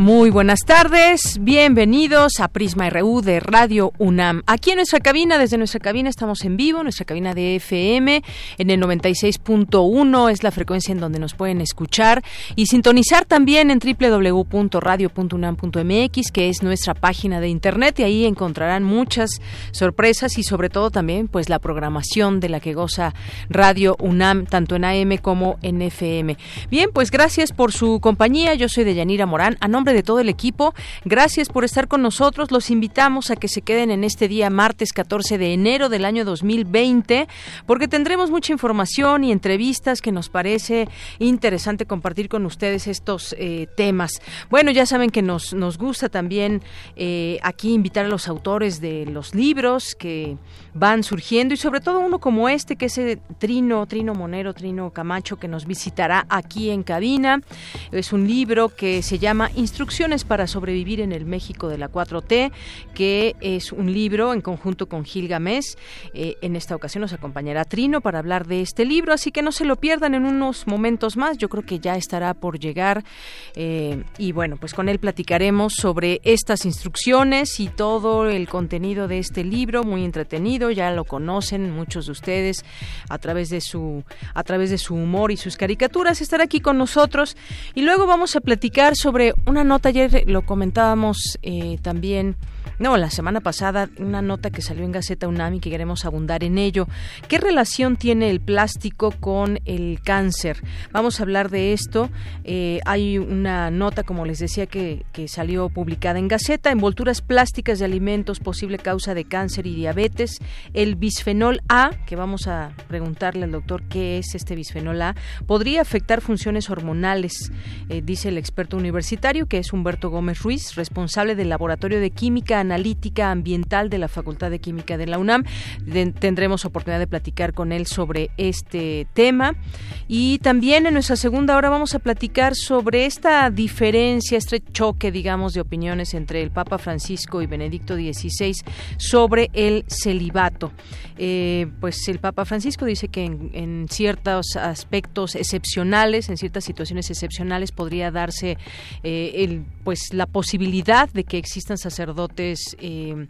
Muy buenas tardes, bienvenidos a Prisma RU de Radio UNAM. Aquí en nuestra cabina, desde nuestra cabina estamos en vivo, nuestra cabina de FM en el 96.1 es la frecuencia en donde nos pueden escuchar y sintonizar también en www.radio.unam.mx, que es nuestra página de internet y ahí encontrarán muchas sorpresas y sobre todo también pues la programación de la que goza Radio UNAM tanto en AM como en FM. Bien, pues gracias por su compañía. Yo soy Deyanira Morán. A nombre de todo el equipo, gracias por estar con nosotros. Los invitamos a que se queden en este día martes 14 de enero del año 2020, porque tendremos mucha información y entrevistas que nos parece interesante compartir con ustedes estos eh, temas. Bueno, ya saben que nos, nos gusta también eh, aquí invitar a los autores de los libros que van surgiendo y sobre todo uno como este, que es el Trino, Trino Monero, Trino Camacho, que nos visitará aquí en cabina. Es un libro que se llama Instrucciones para sobrevivir en el México de la 4T, que es un libro en conjunto con Gil Gamés. Eh, en esta ocasión nos acompañará Trino para hablar de este libro, así que no se lo pierdan en unos momentos más. Yo creo que ya estará por llegar. Eh, y bueno, pues con él platicaremos sobre estas instrucciones y todo el contenido de este libro, muy entretenido. Ya lo conocen muchos de ustedes a través de su, a través de su humor y sus caricaturas. Estará aquí con nosotros. Y luego vamos a platicar sobre una nota ayer lo comentábamos eh, también no, la semana pasada una nota que salió en Gaceta Unami que queremos abundar en ello. ¿Qué relación tiene el plástico con el cáncer? Vamos a hablar de esto. Eh, hay una nota, como les decía, que, salió publicada en Gaceta, envolturas plásticas de alimentos, posible causa de cáncer y diabetes. El bisfenol A, que vamos a preguntarle al doctor qué es este bisfenol A, podría afectar funciones hormonales, eh, dice el experto universitario, que es Humberto Gómez Ruiz, responsable del Laboratorio de Química Analítica Ambiental de la Facultad de Química de la UNAM. tendremos oportunidad de platicar con él sobre este tema. Y también en nuestra segunda hora vamos a platicar sobre esta diferencia, este choque, digamos, de opiniones entre el Papa Francisco y Benedicto XVI sobre el celibato. Eh, pues el Papa Francisco dice que en, ciertos aspectos excepcionales, en ciertas situaciones excepcionales, podría darse eh, pues la posibilidad de que existan sacerdotes eh,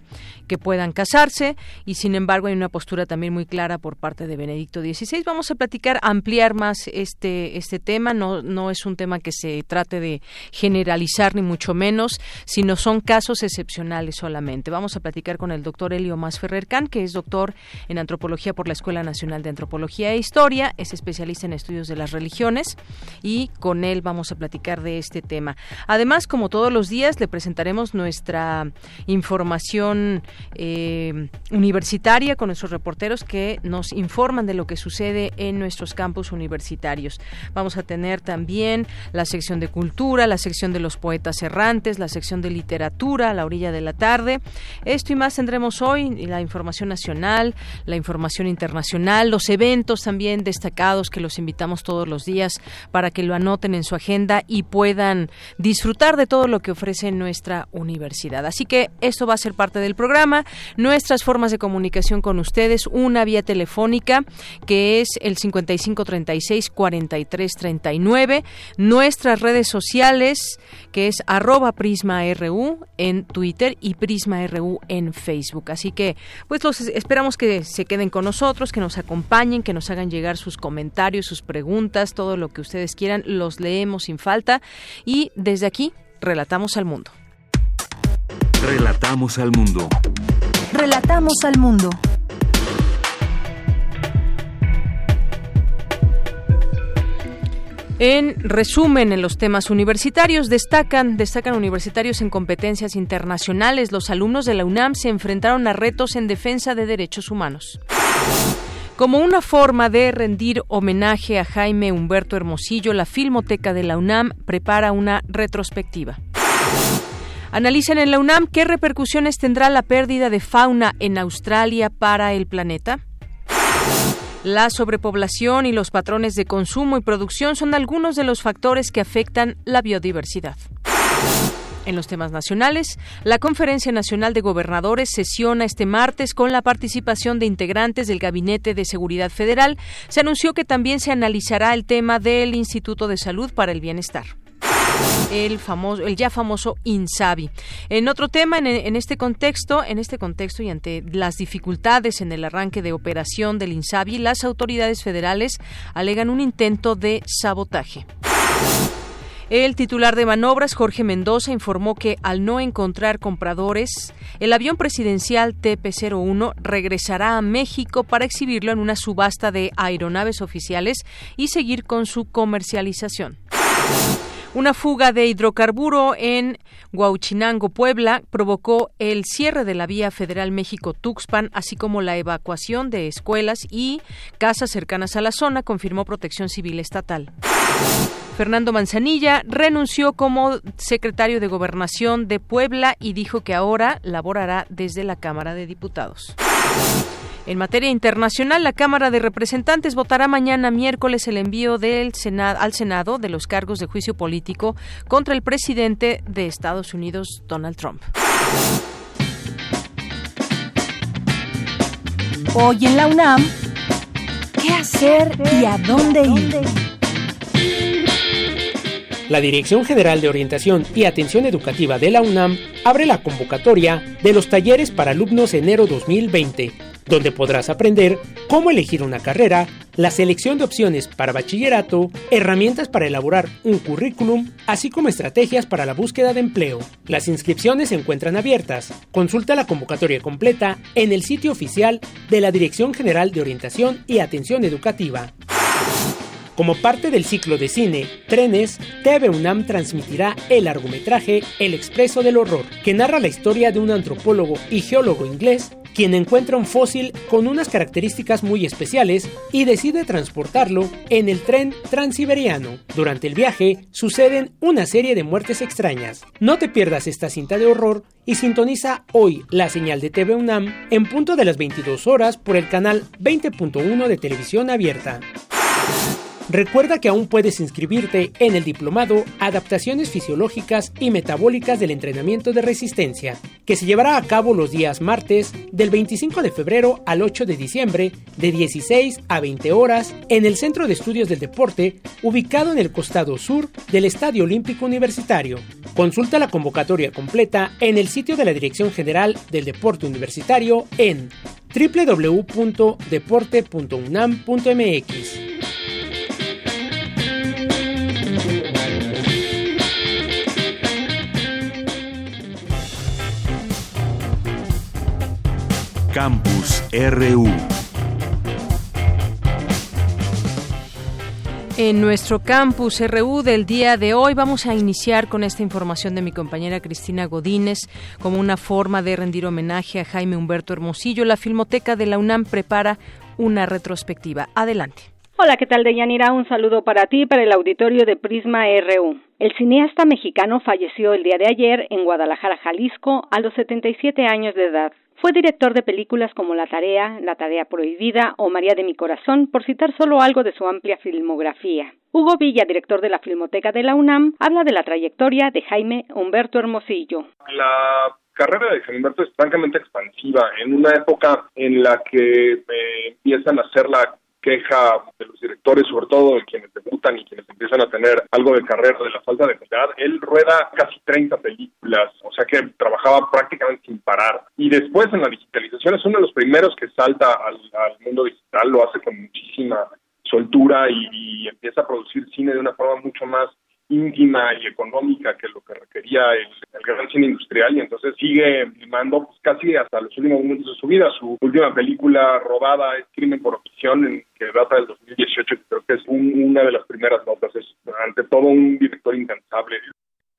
que puedan casarse y sin embargo hay una postura también muy clara por parte de Benedicto XVI. Vamos a platicar, ampliar más este, este tema, no, no es un tema que se trate de generalizar ni mucho menos, sino son casos excepcionales solamente. Vamos a platicar con el doctor Elio Mas Ferrer-Can, que es doctor en antropología por la Escuela Nacional de Antropología e Historia, es especialista en estudios de las religiones y con él vamos a platicar de este tema. Además, como todos los días, le presentaremos nuestra información eh, universitaria con nuestros reporteros que nos informan de lo que sucede en nuestros campus universitarios. Vamos a tener también la sección de cultura, la sección de los poetas errantes, la sección de literatura a la orilla de la tarde. Esto y más tendremos hoy, la información nacional, la información internacional, los eventos también destacados que los invitamos todos los días para que lo anoten en su agenda y puedan disfrutar de todo lo que ofrece nuestra universidad. Así que esto va a ser parte del programa. Nuestras formas de comunicación con ustedes, una vía telefónica que es el 5536-4339. Nuestras redes sociales que es arroba prisma.ru en Twitter y prisma.ru en Facebook. Así que pues los esperamos que se queden con nosotros, que nos acompañen, que nos hagan llegar sus comentarios, sus preguntas, todo lo que ustedes quieran, los leemos sin falta y desde aquí relatamos al mundo. Relatamos al mundo. Relatamos al mundo. En resumen, en los temas universitarios destacan, destacan universitarios en competencias internacionales. Los alumnos de la UNAM se enfrentaron a retos en defensa de derechos humanos. Como una forma de rendir homenaje a Jaime Humberto Hermosillo, la Filmoteca de la UNAM prepara una retrospectiva. Analizan en la UNAM qué repercusiones tendrá la pérdida de fauna en Australia para el planeta. La sobrepoblación y los patrones de consumo y producción son algunos de los factores que afectan la biodiversidad. En los temas nacionales, la Conferencia Nacional de Gobernadores sesiona este martes con la participación de integrantes del Gabinete de Seguridad Federal. Se anunció que también se analizará el tema del Instituto de Salud para el Bienestar el famoso, el ya famoso Insabi. En otro tema, en, este contexto, en este contexto y ante las dificultades en el arranque de operación del Insabi, las autoridades federales alegan un intento de sabotaje. El titular de manobras, Jorge Mendoza, informó que al no encontrar compradores, el avión presidencial TP-01 regresará a México para exhibirlo en una subasta de aeronaves oficiales y seguir con su comercialización. Una fuga de hidrocarburo en Huauchinango, Puebla, provocó el cierre de la vía federal México-Tuxpan, así como la evacuación de escuelas y casas cercanas a la zona, confirmó Protección Civil Estatal. Fernando Manzanilla renunció como secretario de Gobernación de Puebla y dijo que ahora laborará desde la Cámara de Diputados. En materia internacional, la Cámara de Representantes votará mañana miércoles el envío del al Senado de los cargos de juicio político contra el presidente de Estados Unidos, Donald Trump. Hoy en la UNAM, ¿qué hacer y a dónde ir? La Dirección General de Orientación y Atención Educativa de la UNAM abre la convocatoria de los talleres para alumnos enero 2020 donde podrás aprender cómo elegir una carrera, la selección de opciones para bachillerato, herramientas para elaborar un currículum, así como estrategias para la búsqueda de empleo. Las inscripciones se encuentran abiertas. Consulta la convocatoria completa en el sitio oficial de la Dirección General de Orientación y Atención Educativa. Como parte del ciclo de cine Trenes, TV UNAM transmitirá el largometraje El Expreso del Horror, que narra la historia de un antropólogo y geólogo inglés quien encuentra un fósil con unas características muy especiales y decide transportarlo en el tren transiberiano. Durante el viaje suceden una serie de muertes extrañas. No te pierdas esta cinta de horror y sintoniza hoy la señal de TV UNAM en punto de las 22 horas por el canal 20.1 de televisión abierta. Recuerda que aún puedes inscribirte en el diplomado Adaptaciones Fisiológicas y Metabólicas del Entrenamiento de Resistencia, que se llevará a cabo los días martes del 25 de febrero al 8 de diciembre de 16 a 20 horas en el Centro de Estudios del Deporte, ubicado en el costado sur del Estadio Olímpico Universitario. Consulta la convocatoria completa en el sitio de la Dirección General del Deporte Universitario en www.deporte.unam.mx. Campus RU. En nuestro campus RU del día de hoy vamos a iniciar con esta información de mi compañera Cristina Godínez como una forma de rendir homenaje a Jaime Humberto Hermosillo. La Filmoteca de la UNAM prepara una retrospectiva. Adelante. Hola, ¿qué tal, Deyanira? Un saludo para ti y para el auditorio de Prisma RU. El cineasta mexicano falleció el día de ayer en Guadalajara, Jalisco, a los 77 años de edad. Fue director de películas como La Tarea, La Tarea Prohibida o María de mi Corazón, por citar solo algo de su amplia filmografía. Hugo Villa, director de la Filmoteca de la UNAM, habla de la trayectoria de Jaime Humberto Hermosillo. La carrera de Jaime Humberto es francamente expansiva, en una época en la que eh, empiezan a hacer la queja de los directores, sobre todo de quienes debutan y quienes empiezan a tener algo de carrera de la falta de calidad. Él rueda casi 30 películas, o sea que trabajaba prácticamente sin parar. Y después en la digitalización es uno de los primeros que salta al, mundo digital, lo hace con muchísima soltura y empieza a producir cine de una forma mucho más íntima y económica que lo que requería el, gran cine industrial y entonces sigue filmando pues, casi hasta los últimos momentos de su vida. Su última película robada es Crimen por Opción, que data del 2018, creo que es una de las primeras notas. Es ante todo un director incansable.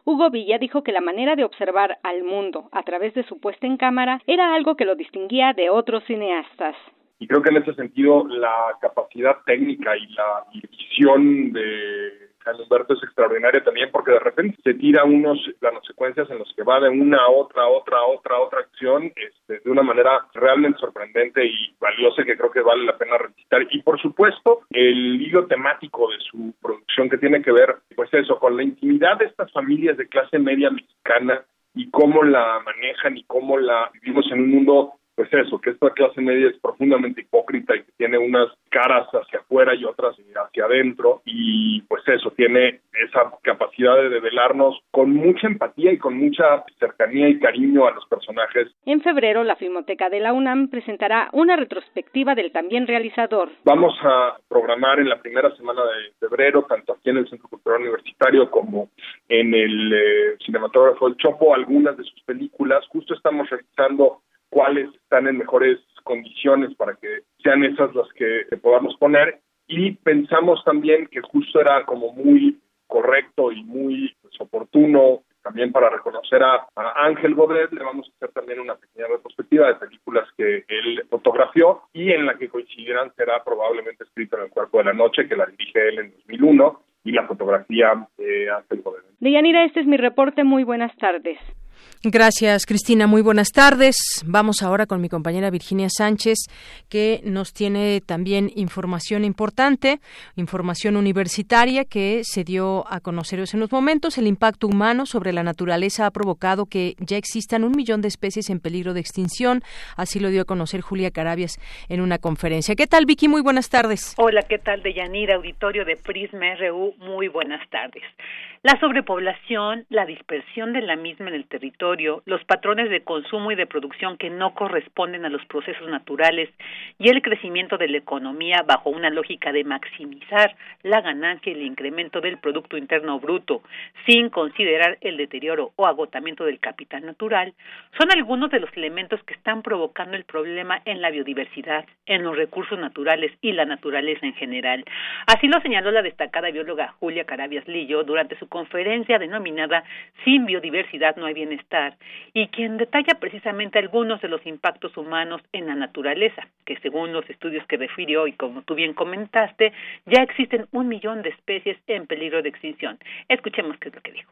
Hugo Villa dijo que la manera de observar al mundo a través de su puesta en cámara era algo que lo distinguía de otros cineastas. Y creo que en ese sentido la capacidad técnica y la visión de San Humberto es extraordinaria también porque de repente se tira unos planos secuencias en los que va de una a otra, otra, otra, otra acción este, de una manera realmente sorprendente y valiosa que creo que vale la pena recitar. Y por supuesto, el hilo temático de su producción que tiene que ver, pues eso, con la intimidad de estas familias de clase media mexicana y cómo la manejan y cómo la vivimos en un mundo pues eso, que esta clase media es profundamente hipócrita y que tiene unas caras hacia afuera y otras hacia adentro y pues eso, tiene esa capacidad de develarnos con mucha empatía y con mucha cercanía y cariño a los personajes. En febrero, la Filmoteca de la UNAM presentará una retrospectiva del también realizador. Vamos a programar en la primera semana de febrero, tanto aquí en el Centro Cultural Universitario como en el eh, Cinematógrafo del Chopo, algunas de sus películas. Justo estamos realizando cuáles están en mejores condiciones para que sean esas las que podamos poner y pensamos también que justo era como muy correcto y muy pues, oportuno también para reconocer a, Ángel Godet, le vamos a hacer también una pequeña retrospectiva de películas que él fotografió y en la que coincidirán será probablemente escrito en el cuerpo de la noche, que la dirige él en 2001, y la fotografía de Ángel Godet. Deyanira, este es mi reporte. Muy buenas tardes. Gracias, Cristina. Muy buenas tardes. Vamos ahora con mi compañera Virginia Sánchez, que nos tiene también información importante, información universitaria que se dio a conocer en los momentos. El impacto humano sobre la naturaleza ha provocado que ya existan un millón de especies en peligro de extinción. Así lo dio a conocer Julia Carabias en una conferencia. ¿Qué tal, Vicky? Muy buenas tardes. Hola, ¿qué tal, Deyanira? Auditorio de Prisma RU. Muy buenas tardes. La sobrepoblación, la dispersión de la misma en el territorio, los patrones de consumo y de producción que no corresponden a los procesos naturales y el crecimiento de la economía bajo una lógica de maximizar la ganancia y el incremento del Producto Interno Bruto sin considerar el deterioro o agotamiento del capital natural, son algunos de los elementos que están provocando el problema en la biodiversidad, en los recursos naturales y la naturaleza en general. Así lo señaló la destacada bióloga Julia Carabias Lillo durante su conferencia denominada Sin biodiversidad no hay bienestar, y quien detalla precisamente algunos de los impactos humanos en la naturaleza, que según los estudios que refirió y como tú bien comentaste, ya existen un millón de especies en peligro de extinción. Escuchemos qué es lo que dijo.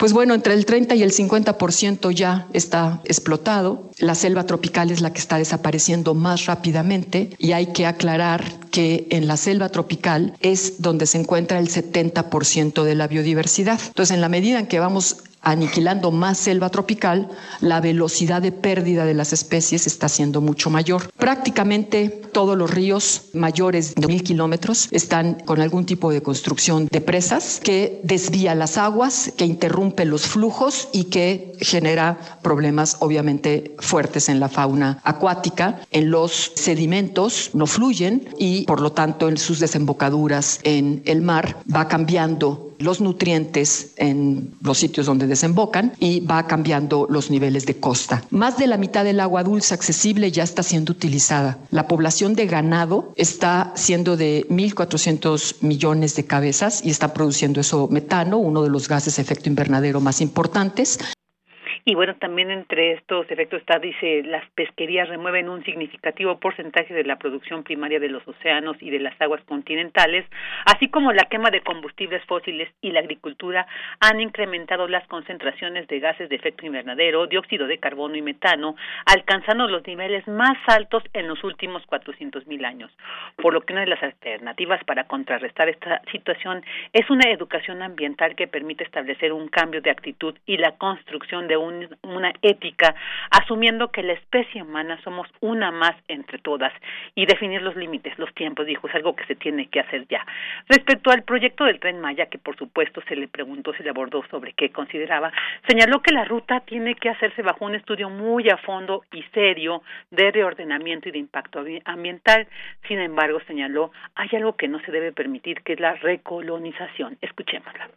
Pues bueno, entre el 30 y el 50% ya está explotado. La selva tropical es la que está desapareciendo más rápidamente y hay que aclarar que en la selva tropical es donde se encuentra el 70% de la biodiversidad. Entonces, en la medida en que vamos aniquilando más selva tropical, la velocidad de pérdida de las especies está siendo mucho mayor. Prácticamente todos los ríos mayores de mil kilómetros están con algún tipo de construcción de presas que desvía las aguas, que interrumpe los flujos y que genera problemas obviamente fuertes en la fauna acuática. En los sedimentos no fluyen y por lo tanto en sus desembocaduras en el mar va cambiando los nutrientes en los sitios donde desembocan y va cambiando los niveles de costa. Más de la mitad del agua dulce accesible ya está siendo utilizada. La población de ganado está siendo de 1.400 millones de cabezas y está produciendo eso metano, uno de los gases de efecto invernadero más importantes. Y bueno, también entre estos efectos está, dice, las pesquerías remueven un significativo porcentaje de la producción primaria de los océanos y de las aguas continentales, así como la quema de combustibles fósiles y la agricultura han incrementado las concentraciones de gases de efecto invernadero, dióxido de carbono y metano, alcanzando los niveles más altos en los últimos 400 mil años. Por lo que una de las alternativas para contrarrestar esta situación es una educación ambiental que permite establecer un cambio de actitud y la construcción de un una ética, asumiendo que la especie humana somos una más entre todas y definir los límites, los tiempos, dijo, es algo que se tiene que hacer ya. Respecto al proyecto del tren Maya, que por supuesto se le preguntó, se le abordó sobre qué consideraba, señaló que la ruta tiene que hacerse bajo un estudio muy a fondo y serio de reordenamiento y de impacto ambiental. Sin embargo, señaló, hay algo que no se debe permitir, que es la recolonización. Escuchémosla.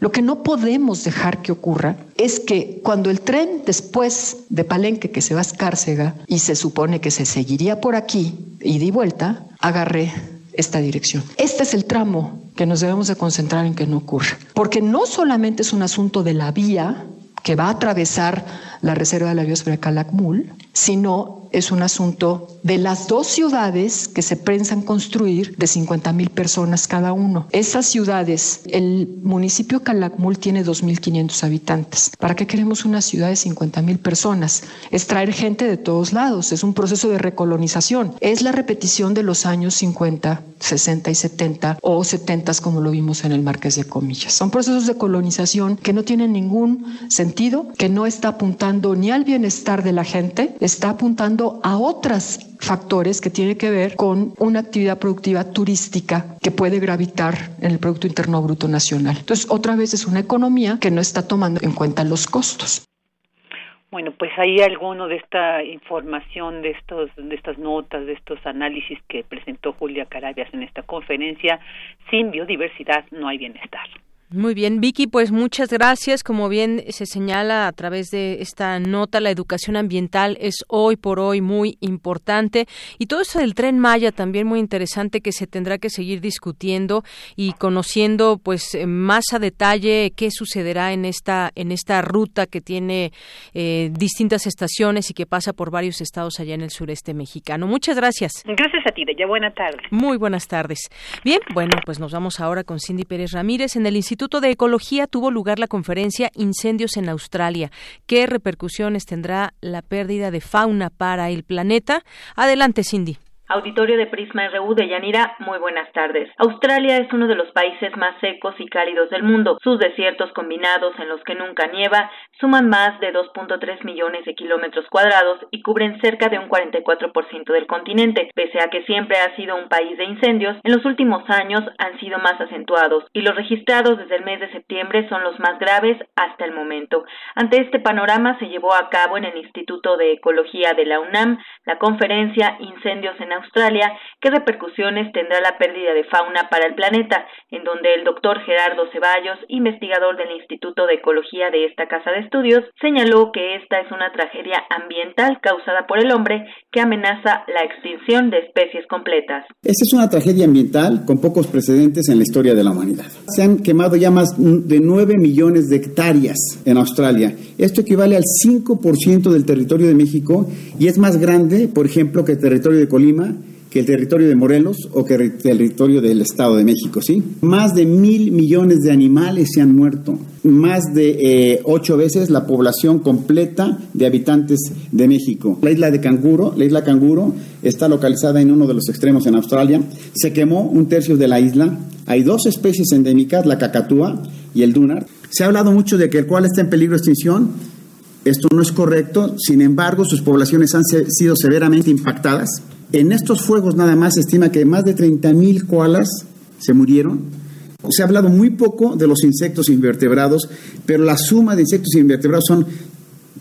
Lo que no podemos dejar que ocurra es que cuando el tren después de Palenque, que se va a Escárcega, y se supone que se seguiría por aquí y di vuelta, agarre esta dirección. Este es el tramo que nos debemos de concentrar en que no ocurra. Porque no solamente es un asunto de la vía que va a atravesar la reserva de la biosfera Calakmul, sino es un asunto de las dos ciudades que se piensan construir de 50 mil personas cada uno. Esas ciudades, el municipio Calakmul tiene 2.500 habitantes. ¿Para qué queremos una ciudad de 50 mil personas? Es traer gente de todos lados, es un proceso de recolonización. Es la repetición de los años 50, 60 y 70 o 70 como lo vimos en el Marqués de Comillas. Son procesos de colonización que no tienen ningún sentido, que no está apuntando ni al bienestar de la gente, está apuntando a otros factores que tienen que ver con una actividad productiva turística que puede gravitar en el Producto Interno Bruto Nacional. Entonces, otra vez es una economía que no está tomando en cuenta los costos. Bueno, pues hay alguno de esta información, de estos, de estas notas, de estos análisis que presentó Julia Carabias en esta conferencia. Sin biodiversidad no hay bienestar. Muy bien, Vicky, pues muchas gracias. Como bien se señala a través de esta nota, la educación ambiental es hoy por hoy muy importante y todo eso del tren Maya también muy interesante que se tendrá que seguir discutiendo y conociendo pues más a detalle qué sucederá en esta en esta ruta que tiene eh, distintas estaciones y que pasa por varios estados allá en el sureste mexicano. Muchas gracias. Gracias a ti, ya buena tarde. Muy buenas tardes. Bien, bueno, pues nos vamos ahora con Cindy Pérez Ramírez en el Instituto Instituto de Ecología tuvo lugar la conferencia Incendios en Australia. ¿Qué repercusiones tendrá la pérdida de fauna para el planeta? Adelante, Cindy. Auditorio de Prisma RU de Yanira, muy buenas tardes. Australia es uno de los países más secos y cálidos del mundo. Sus desiertos combinados en los que nunca nieva suman más de 2.3 millones de kilómetros cuadrados y cubren cerca de un 44% del continente. Pese a que siempre ha sido un país de incendios, en los últimos años han sido más acentuados y los registrados desde el mes de septiembre son los más graves hasta el momento. Ante este panorama se llevó a cabo en el Instituto de Ecología de la UNAM la conferencia Incendios en Australia, qué repercusiones tendrá la pérdida de fauna para el planeta, en donde el doctor Gerardo Ceballos, investigador del Instituto de Ecología de esta casa de estudios, señaló que esta es una tragedia ambiental causada por el hombre que amenaza la extinción de especies completas. Esta es una tragedia ambiental con pocos precedentes en la historia de la humanidad. Se han quemado ya más de 9 millones de hectáreas en Australia. Esto equivale al 5% del territorio de México y es más grande, por ejemplo, que el territorio de Colima que el territorio de Morelos o que el territorio del Estado de México, ¿sí? Más de mil millones de animales se han muerto, más de eh, ocho veces la población completa de habitantes de México. La isla de Canguro, la isla Canguro, está localizada en uno de los extremos en Australia. Se quemó un tercio de la isla. Hay dos especies endémicas, la cacatúa y el dunar. Se ha hablado mucho de que el cual está en peligro de extinción. Esto no es correcto, sin embargo, sus poblaciones han sido severamente impactadas en estos fuegos nada más se estima que más de 30.000 koalas se murieron. Se ha hablado muy poco de los insectos invertebrados, pero la suma de insectos invertebrados son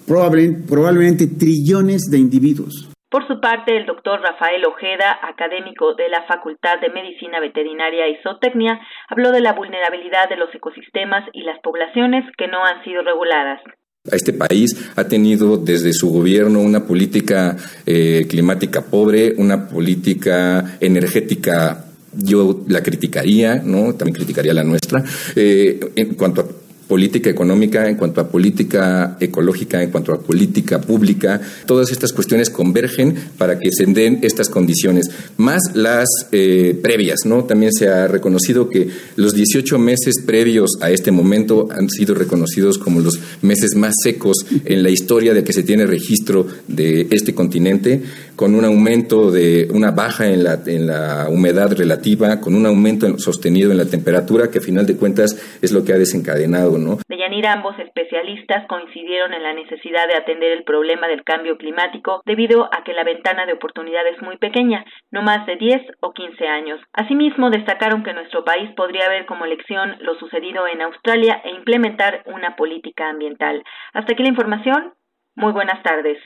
probablemente, probablemente trillones de individuos. Por su parte, el doctor Rafael Ojeda, académico de la Facultad de Medicina Veterinaria y Zootecnia, habló de la vulnerabilidad de los ecosistemas y las poblaciones que no han sido reguladas. Este país ha tenido desde su gobierno una política eh, climática pobre, una política energética yo la criticaría, ¿no? También criticaría la nuestra. Eh, en cuanto a política económica, en cuanto a política ecológica, en cuanto a política pública, todas estas cuestiones convergen para que se den estas condiciones, más las eh, previas, ¿no? También se ha reconocido que los 18 meses previos a este momento han sido reconocidos como los meses más secos en la historia de que se tiene registro de este continente, con un aumento de una baja en la, en la humedad relativa, con un aumento sostenido en la temperatura, que a final de cuentas es lo que ha desencadenado de Yanira, ambos especialistas coincidieron en la necesidad de atender el problema del cambio climático debido a que la ventana de oportunidad es muy pequeña, no más de 10 o 15 años. Asimismo, destacaron que nuestro país podría ver como lección lo sucedido en Australia e implementar una política ambiental. Hasta aquí la información. Muy buenas tardes.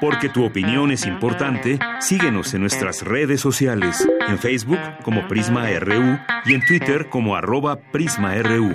Porque tu opinión es importante, síguenos en nuestras redes sociales, en Facebook como Prisma RU y en Twitter como arroba PrismaRU.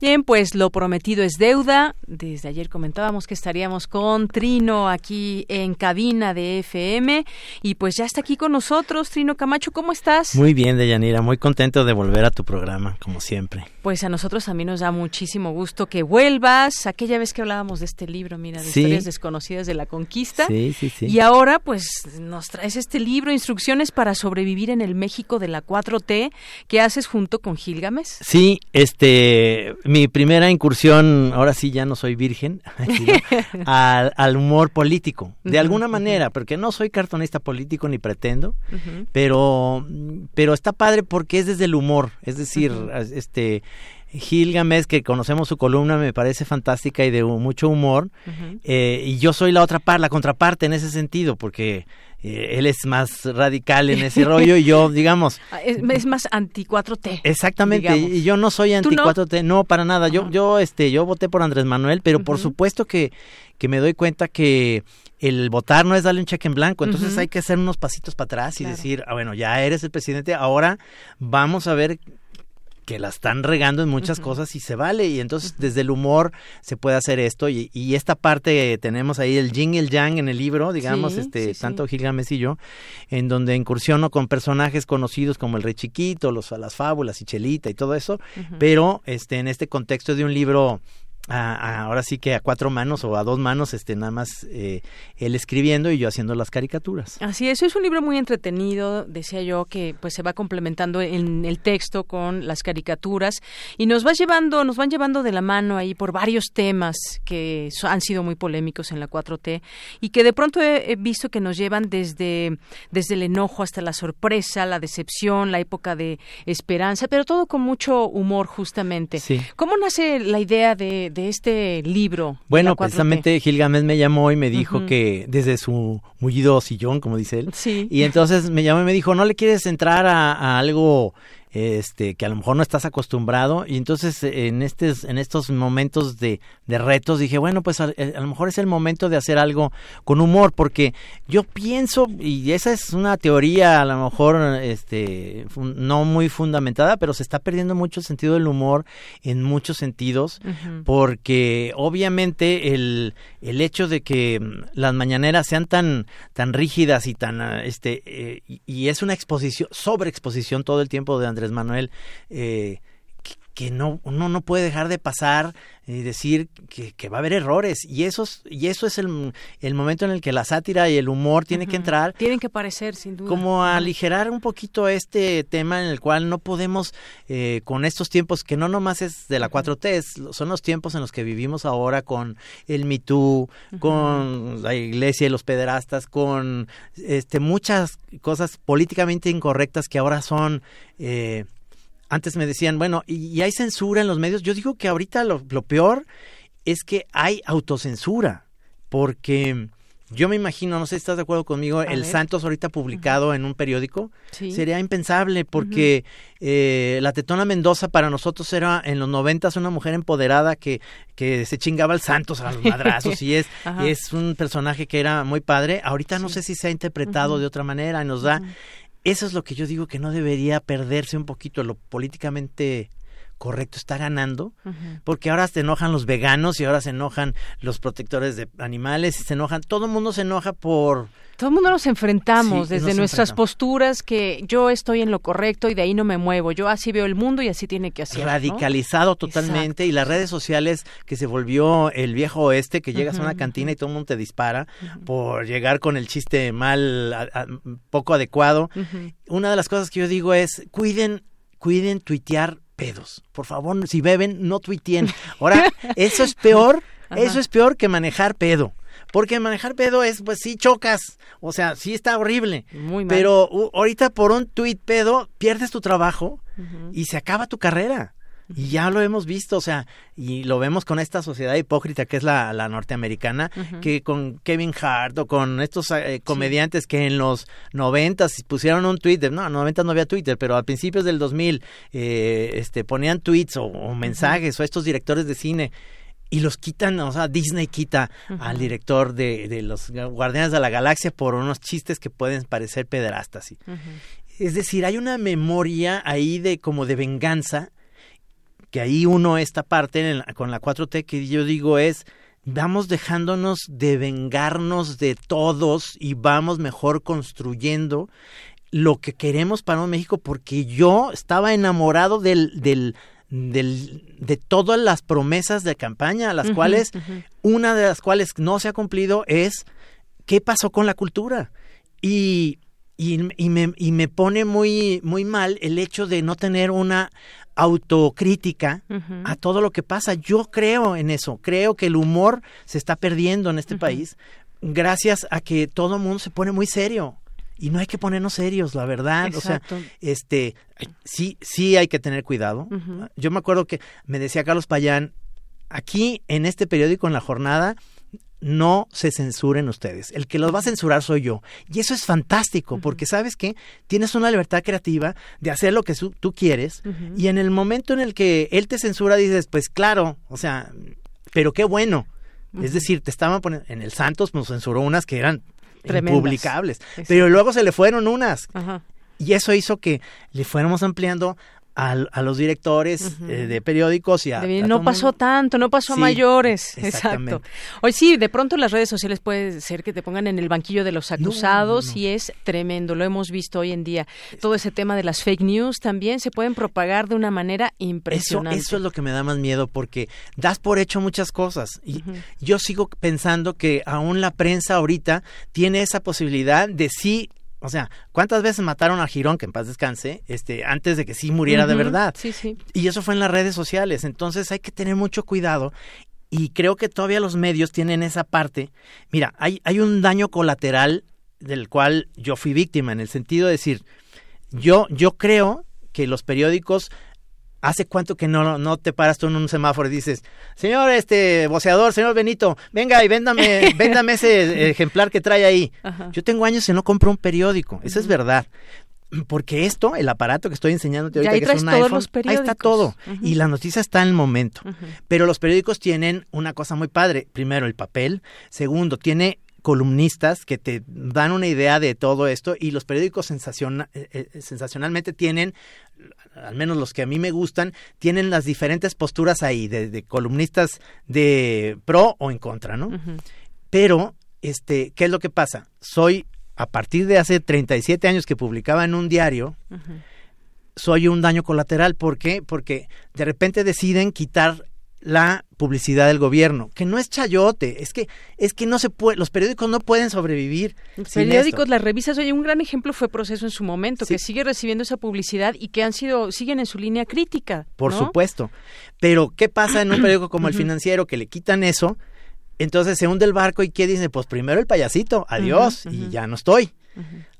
Bien, pues lo prometido es deuda. Desde ayer comentábamos que estaríamos con Trino aquí en cabina de FM y pues ya está aquí con nosotros. Trino Camacho, ¿cómo estás? Muy bien, Deyanira, muy contento de volver a tu programa, como siempre. Pues a nosotros también nos da muchísimo gusto que vuelvas. Aquella vez que hablábamos de este libro, mira, de historias desconocidas de la conquista. Sí, sí, sí. Y ahora pues nos traes este libro, Instrucciones para sobrevivir en el México de la 4T, que haces junto con Gilgames. Sí, este mi primera incursión, ahora sí ya no soy virgen, al, humor político, de alguna manera, porque no soy cartonista político ni pretendo, pero, pero está padre porque es desde el humor, es decir, este... Gilgamesh, que conocemos su columna, me parece fantástica y de mucho humor. Eh, y yo soy la otra parte, la contraparte en ese sentido, porque eh, él es más radical en ese rollo y yo, digamos... Ah, es, más anti 4T. Exactamente, y yo no soy anti 4T, no? para nada. Yo, yo, este, yo voté por Andrés Manuel, pero por supuesto que, que me doy cuenta que el votar no es darle un cheque en blanco, entonces hay que hacer unos pasitos para atrás y decir, ah, bueno, ya eres el presidente, ahora vamos a ver que la están regando en muchas cosas y se vale. Y entonces desde el humor se puede hacer esto. Y, esta parte tenemos ahí el yin y el yang en el libro, digamos, este tanto Gilgamesh y yo, en donde incursiono con personajes conocidos como el Rey Chiquito, los, las fábulas y Chelita y todo eso, pero este en este contexto de un libro ahora sí que a cuatro manos o a dos manos, este, nada más eh, él escribiendo y yo haciendo las caricaturas. Así es, es un libro muy entretenido, decía yo, que pues se va complementando en el texto con las caricaturas y nos va llevando, nos van llevando de la mano ahí por varios temas que han sido muy polémicos en la 4T y que de pronto he, visto que nos llevan desde, desde el enojo hasta la sorpresa, la decepción, la época de esperanza, pero todo con mucho humor justamente. ¿Cómo nace la idea de de este libro. Bueno, precisamente Gilgamesh me llamó y me dijo que desde su mullido sillón, como dice él, sí. y entonces me llamó y me dijo, ¿no le quieres entrar a algo este que a lo mejor no estás acostumbrado. Y entonces en estos en estos momentos de, de retos dije bueno pues a, lo mejor es el momento de hacer algo con humor porque yo pienso y esa es una teoría a lo mejor este no muy fundamentada pero se está perdiendo mucho el sentido del humor en muchos sentidos porque obviamente el, el hecho de que las mañaneras sean tan tan rígidas y tan este eh, y, y, es una exposición sobreexposición todo el tiempo de Andrés Manuel, eh, que, no, uno no puede dejar de pasar y decir que, va a haber errores. Y, esos, y eso es el, el, momento en el que la sátira y el humor tienen que entrar. Tienen que aparecer, sin duda. Como a aligerar un poquito este tema en el cual no podemos, eh, con estos tiempos, que no nomás es de la 4T, son los tiempos en los que vivimos ahora con el Me con la iglesia y los pederastas, con este, muchas cosas políticamente incorrectas que ahora son... Eh, antes me decían, bueno, ¿y, hay censura en los medios? Yo digo que ahorita lo, peor es que hay autocensura, porque yo me imagino, no sé si estás de acuerdo conmigo, el Santos ahorita publicado en un periódico sería impensable porque eh, la Tetona Mendoza para nosotros era en los noventas una mujer empoderada que, que se chingaba al Santos a los madrazos y es, es un personaje que era muy padre. Ahorita no sé si se ha interpretado de otra manera y nos da eso es lo que yo digo que no debería perderse un poquito lo políticamente correcto, está ganando, porque ahora se enojan los veganos y ahora se enojan los protectores de animales y se enojan, todo el mundo se enoja por... Todo el mundo nos enfrentamos desde nuestras posturas que yo estoy en lo correcto y de ahí no me muevo, yo así veo el mundo y así tiene que ser. Radicalizado totalmente y las redes sociales que se volvió el viejo oeste, que llegas a una cantina y todo el mundo te dispara por llegar con el chiste mal, poco adecuado. Una de las cosas que yo digo es, cuiden, cuiden tuitear pedos. Por favor, si beben, no tuiteen. Ahora, eso es peor, eso es peor que manejar pedo. Porque manejar pedo es, pues sí chocas, o sea, sí está horrible. Muy mal. Pero ahorita por un tuit pedo pierdes tu trabajo y se acaba tu carrera. Y ya lo hemos visto, o sea, y lo vemos con esta sociedad hipócrita que es la, la norteamericana, que con Kevin Hart o con estos eh, comediantes que en los noventas pusieron un Twitter, no, en los noventas no había Twitter, pero a principios del 2000 eh, este, ponían tweets o, mensajes o estos directores de cine y los quitan, o sea, Disney quita al director de, de, los Guardianes de la Galaxia por unos chistes que pueden parecer pederastas. Es decir, hay una memoria ahí de como de venganza que ahí uno esta parte con la 4T que yo digo es, vamos dejándonos de vengarnos de todos y vamos mejor construyendo lo que queremos para México porque yo estaba enamorado del, del, del, de todas las promesas de campaña, las cuales, una de las cuales no se ha cumplido es qué pasó con la cultura. Y, y, y, me, y me pone muy, muy mal el hecho de no tener una autocrítica a todo lo que pasa. Yo creo en eso, creo que el humor se está perdiendo en este país gracias a que todo el mundo se pone muy serio. Y no hay que ponernos serios, la verdad. O sea, este, sí, sí hay que tener cuidado. Yo me acuerdo que me decía Carlos Payán, aquí en este periódico, en la jornada, no se censuren ustedes. El que los va a censurar soy yo. Y eso es fantástico, porque sabes que tienes una libertad creativa de hacer lo que tú quieres. Y en el momento en el que él te censura, dices, pues claro, o sea, pero qué bueno. Es decir, te estaban poniendo, en el Santos nos censuró unas que eran publicables, pero luego se le fueron unas. Y eso hizo que le fuéramos ampliando a, los directores eh, de periódicos y a, no pasó tanto, no pasó a mayores, exacto. Hoy sí, de pronto las redes sociales puede ser que te pongan en el banquillo de los acusados y es tremendo, lo hemos visto hoy en día. Todo ese tema de las fake news también se pueden propagar de una manera impresionante. Eso, es lo que me da más miedo porque das por hecho muchas cosas y yo sigo pensando que aún la prensa ahorita tiene esa posibilidad de sí o sea, ¿cuántas veces mataron a Girón, que en paz descanse, este, antes de que sí muriera de verdad? Sí, sí. Y eso fue en las redes sociales. Entonces hay que tener mucho cuidado. Y creo que todavía los medios tienen esa parte. Mira, hay, hay un daño colateral del cual yo fui víctima, en el sentido de decir, yo, yo creo que los periódicos ¿Hace cuánto que no, no te paras tú en un semáforo y dices, señor este voceador, señor Benito, venga y véndame, véndame ese ejemplar que trae ahí? Yo tengo años que no compro un periódico, eso es verdad. Porque esto, el aparato que estoy enseñándote ahorita, que es un iPhone, ahí está todo. Y la noticia está en el momento. Pero los periódicos tienen una cosa muy padre. Primero, el papel. Segundo, tiene columnistas que te dan una idea de todo esto y los periódicos eh, eh, sensacionalmente tienen, al menos los que a mí me gustan, tienen las diferentes posturas ahí, de, columnistas de pro o en contra, ¿no? Pero, este, ¿qué es lo que pasa? Soy, a partir de hace 37 años que publicaba en un diario, soy un daño colateral. ¿Por qué? Porque de repente deciden quitar la publicidad del gobierno, que no es chayote, es que es que no se puede, los periódicos no pueden sobrevivir. Los periódicos, las revistas, oye, un gran ejemplo fue Proceso en su momento, que sigue recibiendo esa publicidad y que han sido siguen en su línea crítica. Por supuesto. Pero ¿qué pasa en un periódico como El Financiero que le quitan eso? Entonces se hunde el barco y ¿qué dice? Pues primero el payasito, adiós, y ya no estoy.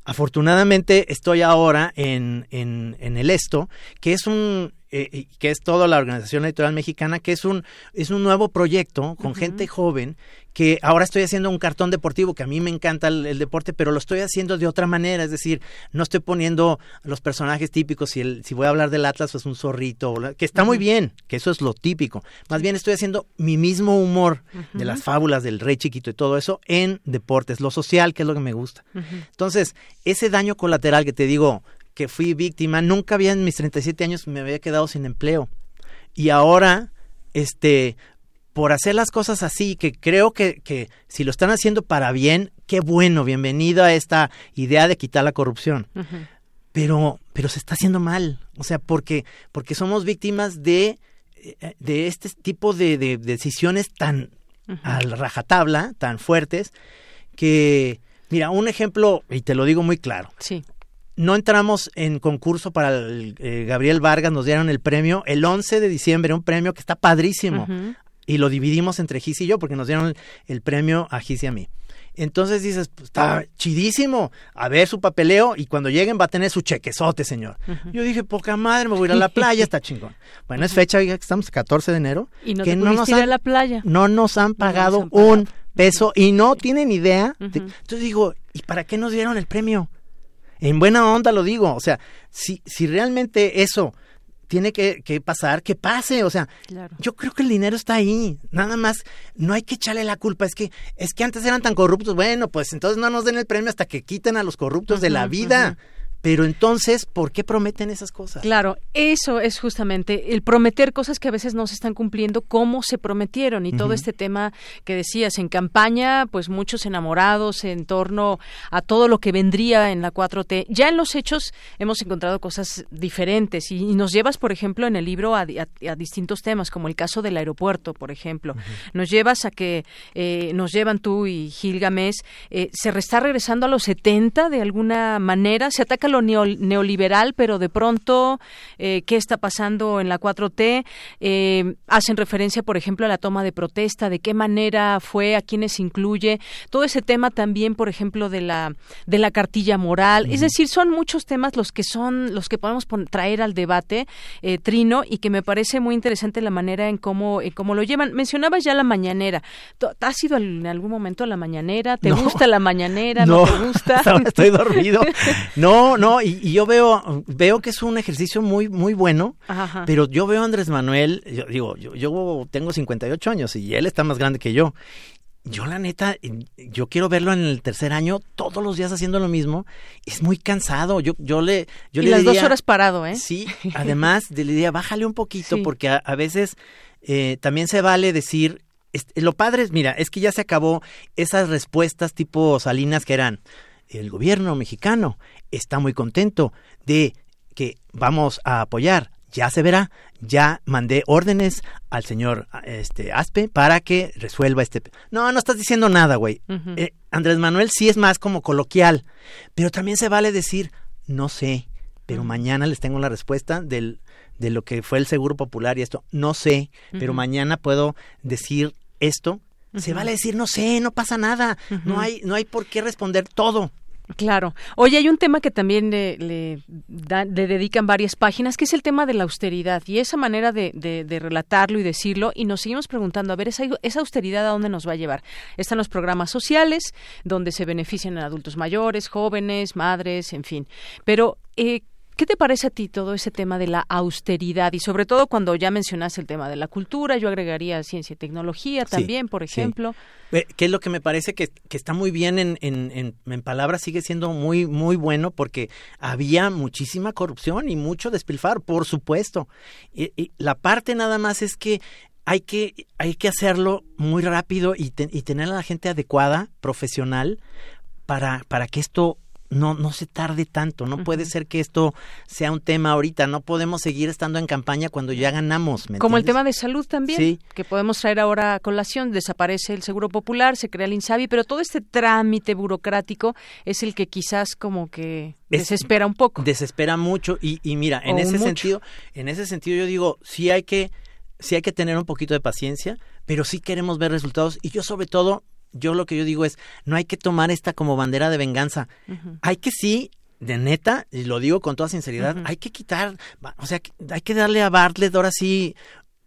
Afortunadamente estoy ahora en, en, en el Esto, que es un eh, que es toda la Organización Editorial Mexicana, que es un, es un nuevo proyecto con gente joven que ahora estoy haciendo un cartón deportivo, que a mí me encanta el, deporte, pero lo estoy haciendo de otra manera, es decir, no estoy poniendo los personajes típicos, si, el, si voy a hablar del Atlas, pues un zorrito, que está muy bien, que eso es lo típico, más bien estoy haciendo mi mismo humor de las fábulas del rey chiquito y todo eso en deportes, lo social, que es lo que me gusta. Entonces, ese daño colateral que te digo, que fui víctima, nunca había en mis 37 años me había quedado sin empleo. Y ahora, este, por hacer las cosas así, que creo que, que si lo están haciendo para bien, qué bueno, bienvenido a esta idea de quitar la corrupción. Pero, pero se está haciendo mal. O sea, porque, porque somos víctimas de, eh, de este tipo de, de decisiones tan al rajatabla, tan fuertes, que, mira, un ejemplo, y te lo digo muy claro. Sí no entramos en concurso para el, eh, Gabriel Vargas, nos dieron el premio el 11 de diciembre, un premio que está padrísimo. Y lo dividimos entre Gis y yo, porque nos dieron el, premio a Gis y a mí. Entonces dices, pues, está chidísimo, a ver su papeleo y cuando lleguen va a tener su chequezote, señor. Yo dije, poca madre, me voy a ir a la playa, está chingón. Bueno, es fecha, ya que estamos 14 de enero. Y no que no nos han, a la playa. No nos han pagado, un peso y no tienen idea. entonces digo, ¿y para qué nos dieron el premio? En buena onda lo digo, o sea, si, si realmente eso tiene que, pasar, que pase, o sea, yo creo que el dinero está ahí, nada más, no hay que echarle la culpa, es que, es que antes eran tan corruptos, bueno, pues entonces no nos den el premio hasta que quiten a los corruptos de la vida. Pero entonces, ¿por qué prometen esas cosas? Claro, eso es justamente el prometer cosas que a veces no se están cumpliendo como se prometieron y todo este tema que decías en campaña, pues muchos enamorados en torno a todo lo que vendría en la 4T. Ya en los hechos hemos encontrado cosas diferentes y, nos llevas, por ejemplo, en el libro a, distintos temas, como el caso del aeropuerto, por ejemplo. Nos llevas a que eh, nos llevan tú y Gilgamesh, eh, se está regresando a los 70 de alguna manera, se ataca lo neoliberal, pero de pronto, eh, ¿qué está pasando en la 4T? Eh, hacen referencia, por ejemplo, a la toma de protesta, de qué manera fue, a quiénes incluye, todo ese tema también, por ejemplo, de la, de la cartilla moral. Es decir, son muchos temas los que son, los que podemos traer al debate, eh, Trino, y que me parece muy interesante la manera en cómo, en cómo lo llevan. Mencionabas ya la mañanera. ¿Has ido en algún momento a la mañanera? ¿Te gusta la mañanera? ¿No, te gusta? estoy dormido. No, no, y, yo veo, veo que es un ejercicio muy, muy bueno, pero yo veo a Andrés Manuel, yo digo, yo, yo tengo 58 años y él está más grande que yo. Yo la neta, yo quiero verlo en el tercer año todos los días haciendo lo mismo. Es muy cansado. Yo, yo le, yo y le las dos horas parado, ¿eh? Sí. Además, le diría, bájale un poquito porque a, veces eh, también se vale decir, lo padre es, mira, es que ya se acabó esas respuestas tipo Salinas que eran, el gobierno mexicano está muy contento de que vamos a apoyar. Ya se verá, ya mandé órdenes al señor este Aspe para que resuelva este. No, no estás diciendo nada, güey. Eh, Andrés Manuel sí es más como coloquial, pero también se vale decir no sé, pero mañana les tengo la respuesta del de lo que fue el Seguro Popular y esto. No sé, pero mañana puedo decir esto. Se vale decir no sé, no pasa nada. No hay no hay por qué responder todo. Claro. Oye, hay un tema que también le, le, dedican varias páginas, que es el tema de la austeridad y esa manera de, de, relatarlo y decirlo. Y nos seguimos preguntando, a ver, esa, esa, austeridad a dónde nos va a llevar. Están los programas sociales, donde se benefician a adultos mayores, jóvenes, madres, en fin. Pero, eh, ¿Qué te parece a ti todo ese tema de la austeridad y sobre todo cuando ya mencionas el tema de la cultura? Yo agregaría ciencia y tecnología también, por ejemplo. Sí. ¿Qué es lo que me parece que, está muy bien en, en, en, palabras? Sigue siendo muy, muy bueno porque había muchísima corrupción y mucho despilfarro, por supuesto. Y, la parte nada más es que hay que, hay que hacerlo muy rápido y, y tener a la gente adecuada, profesional, para, para que esto no, no se tarde tanto, no puede ser que esto sea un tema ahorita, no podemos seguir estando en campaña cuando ya ganamos. Como el tema de salud también, que podemos traer ahora a colación, desaparece el Seguro Popular, se crea el INSABI, pero todo este trámite burocrático es el que quizás como que desespera un poco. Desespera mucho y, y mira, en ese sentido, en ese sentido yo digo, sí hay que, sí hay que tener un poquito de paciencia, pero sí queremos ver resultados y yo sobre todo yo lo que yo digo es, no hay que tomar esta como bandera de venganza. Hay que sí, de neta, y lo digo con toda sinceridad, hay que quitar, o sea, hay que darle a Bartlett ahora sí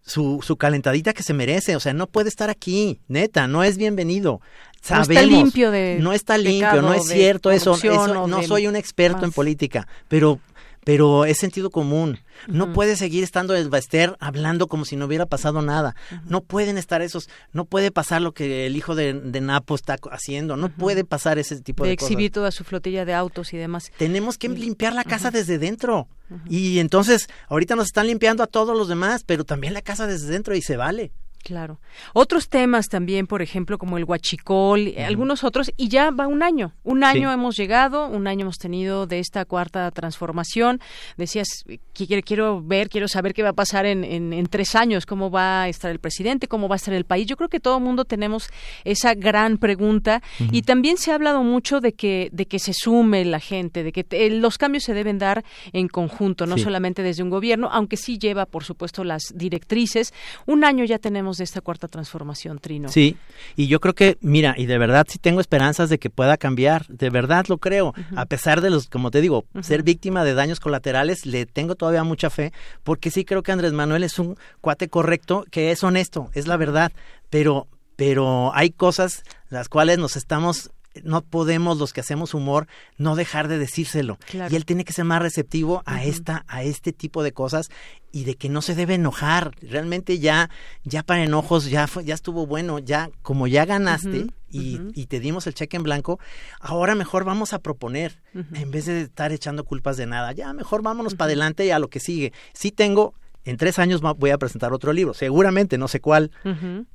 su, su calentadita que se merece. O sea, no puede estar aquí, neta, no es bienvenido. Sabemos, no está limpio de no está limpio, no es cierto eso, eso no soy un experto en política, pero pero es sentido común. No puede seguir estando el Baester hablando como si no hubiera pasado nada. No pueden estar esos, no puede pasar lo que el hijo de, Napo está haciendo, no puede pasar ese tipo de, de exhibir toda su flotilla de autos y demás. Tenemos que limpiar la casa desde dentro. Y entonces, ahorita nos están limpiando a todos los demás, pero también la casa desde dentro y se vale. Claro. Otros temas también, por ejemplo, como el huachicol, algunos otros, y ya va un año. Un año hemos llegado, un año hemos tenido de esta cuarta transformación. Decías, quiero, quiero ver, quiero saber qué va a pasar en, en, tres años, cómo va a estar el presidente, cómo va a estar el país. Yo creo que todo el mundo tenemos esa gran pregunta y también se ha hablado mucho de que, de que se sume la gente, de que los cambios se deben dar en conjunto, no solamente desde un gobierno, aunque sí lleva, por supuesto, las directrices. Un año ya tenemos de esta cuarta transformación, Trino. Sí, y yo creo que, mira, y de verdad sí tengo esperanzas de que pueda cambiar, de verdad lo creo, a pesar de los, como te digo, ser víctima de daños colaterales, le tengo todavía mucha fe, porque sí creo que Andrés Manuel es un cuate correcto, que es honesto, es la verdad, pero, pero hay cosas las cuales nos estamos no podemos los que hacemos humor no dejar de decírselo. Y él tiene que ser más receptivo a esta, a este tipo de cosas y de que no se debe enojar. Realmente ya, ya para enojos, ya fue, ya estuvo bueno, ya, como ya ganaste y, y, te dimos el cheque en blanco, ahora mejor vamos a proponer, en vez de estar echando culpas de nada. Ya mejor vámonos para adelante y a lo que sigue. Sí tengo en tres años voy a presentar otro libro, seguramente, no sé cuál,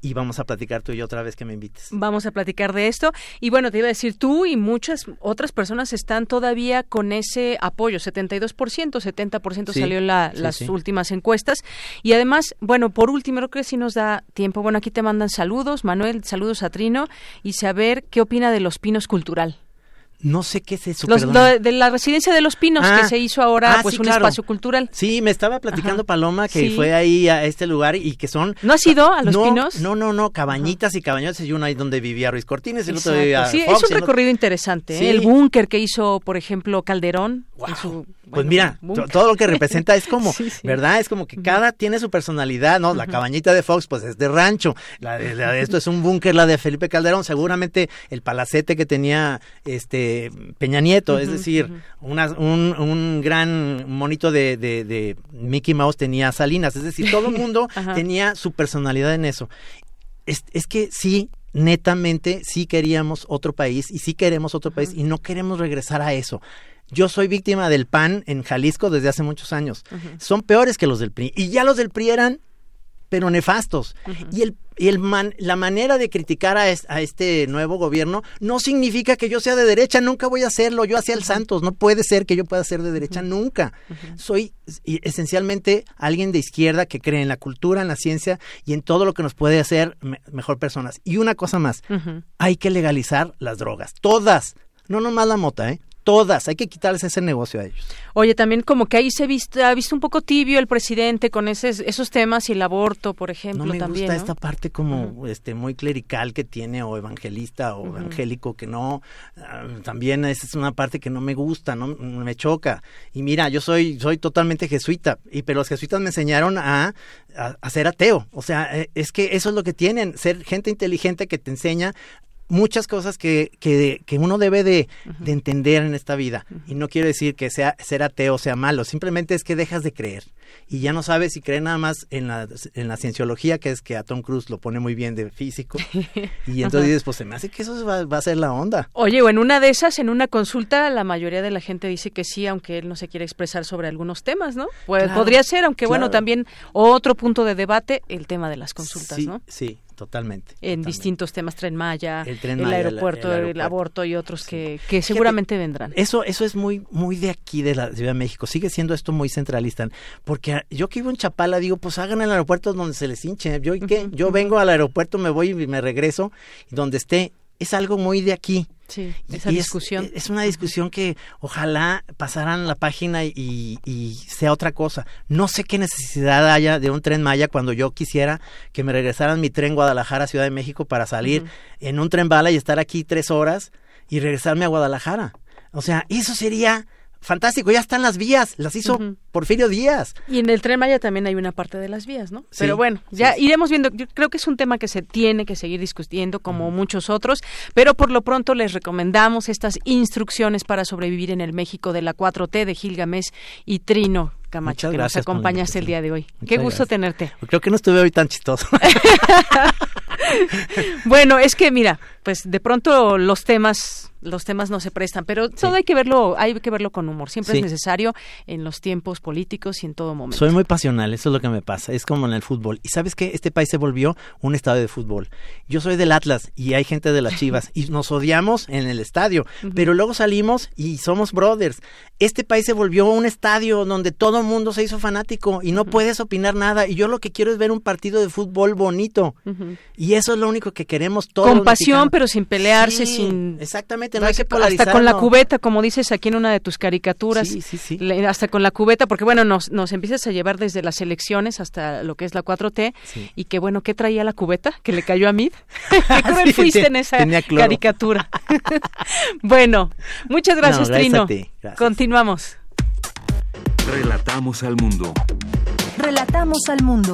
y vamos a platicar tú y yo otra vez que me invites. Vamos a platicar de esto. Y bueno, te iba a decir, tú y muchas otras personas están todavía con ese apoyo, 72%, 70% salió en las últimas encuestas. Y además, bueno, por último, creo que si nos da tiempo, bueno, aquí te mandan saludos, Manuel, saludos a Trino, y saber qué opina de Los Pinos Cultural. No sé qué es eso. de la residencia de los Pinos que ah, se hizo ahora ah, pues un espacio cultural. Sí, me estaba platicando Paloma que fue ahí a este lugar y que son ¿No has ido a los Pinos? No, no, no, cabañitas y cabañotas y uno ahí donde vivía Ruiz Cortines, el otro Sí, es un recorrido interesante, ¿eh? el búnker que hizo, por ejemplo, Calderón pues mira, todo lo que representa es como, ¿verdad? Es como que cada tiene su personalidad, ¿no? La cabañita de Fox, pues es de rancho. La de, esto es un búnker, la de Felipe Calderón. Seguramente el palacete que tenía este Peña Nieto, es decir, un, un, gran monito de, de, Mickey Mouse tenía Salinas. Es decir, todo el mundo tenía su personalidad en eso. Es, es que sí, netamente, sí queríamos otro país y sí queremos otro país y no queremos regresar a eso. Yo soy víctima del PAN en Jalisco desde hace muchos años. Son peores que los del PRI. Y ya los del PRI eran, pero nefastos. Y el y el la manera de criticar a, este nuevo gobierno no significa que yo sea de derecha, nunca voy a hacerlo, yo hacia el Santos, no puede ser que yo pueda ser de derecha, nunca. Soy esencialmente alguien de izquierda que cree en la cultura, en la ciencia y en todo lo que nos puede hacer mejor personas. Y una cosa más, hay que legalizar las drogas, todas, no nomás la mota, ¿eh? Todas, hay que quitarles ese negocio a ellos. Oye, también como que ahí se ha visto un poco tibio el presidente con esos, esos temas y el aborto, por ejemplo, no me también. Gusta esta parte como este muy clerical que tiene o evangelista o evangélico que no, ah, también esa es una parte que no me gusta, no me choca. Y mira, yo soy soy totalmente jesuita, y pero los jesuitas me enseñaron a, a, a ser ateo. O sea, eh, es que eso es lo que tienen, ser gente inteligente que te enseña muchas cosas que, que, que uno debe de, de, entender en esta vida. Y no quiero decir que sea, ser ateo sea malo, simplemente es que dejas de creer. Y ya no sabes si creer nada más en la, en la cienciología, que es que a Tom Cruise lo pone muy bien de físico. y entonces dices, pues se me hace que eso va, va, a ser la onda. Oye, o en una de esas, en una consulta, la mayoría de la gente dice que sí, aunque él no se quiere expresar sobre algunos temas, ¿no? Pues podría ser, aunque bueno, también otro punto de debate, el tema de las consultas, ¿no? Sí, totalmente. En distintos temas, Tren Maya, el, aeropuerto, el, aborto y otros que, que seguramente vendrán. Eso, eso es muy, muy de aquí, de la Ciudad de México. Sigue siendo esto muy centralista. Porque yo que vivo en Chapala digo, pues hagan el aeropuerto donde se les hinche. ¿Yo y qué? Yo vengo al aeropuerto, me voy y me regreso, y donde esté. Es algo muy de aquí. Sí, esa discusión. Es, una discusión que ojalá pasaran la página y, sea otra cosa. No sé qué necesidad haya de un tren Maya cuando yo quisiera que me regresaran mi tren Guadalajara Ciudad de México para salir en un tren bala y estar aquí tres horas y regresarme a Guadalajara. O sea, eso sería fantástico, ya están las vías, las hizo Porfirio Díaz. Y en el Tren Maya también hay una parte de las vías, ¿no? pero bueno, ya iremos viendo, yo creo que es un tema que se tiene que seguir discutiendo como muchos otros, pero por lo pronto les recomendamos estas instrucciones para sobrevivir en el México de la 4T de Gilgamesh y Trino. Camacho, que nos acompañas el día de hoy. Qué gusto tenerte. Creo que no estuve hoy tan chistoso. bueno, es que mira, pues de pronto los temas los temas no se prestan, pero todo hay que verlo, hay que verlo con humor. Siempre es necesario en los tiempos políticos y en todo momento. Soy muy pasional, eso es lo que me pasa. Es como en el fútbol. Y sabes que este país se volvió un estadio de fútbol. Yo soy del Atlas y hay gente de las Chivas y nos odiamos en el estadio, pero luego salimos y somos brothers. Este país se volvió un estadio donde todo el mundo se hizo fanático y no puedes opinar nada. Y yo lo que quiero es ver un partido de fútbol bonito. Y eso es lo único que queremos todos. Con pasión, pero sin pelearse, sin. Exactamente, no hay que polarizar. Hasta con la cubeta, como dices aquí en una de tus caricaturas. Sí, sí, sí. hasta con la cubeta, porque bueno, nos, nos empiezas a llevar desde las elecciones hasta lo que es la 4T. Y que bueno, ¿qué traía la cubeta? Que le cayó a mí. ¿Qué fuiste en esa caricatura? bueno, muchas gracias, Trino. Continuamos. Relatamos al mundo. Relatamos al mundo.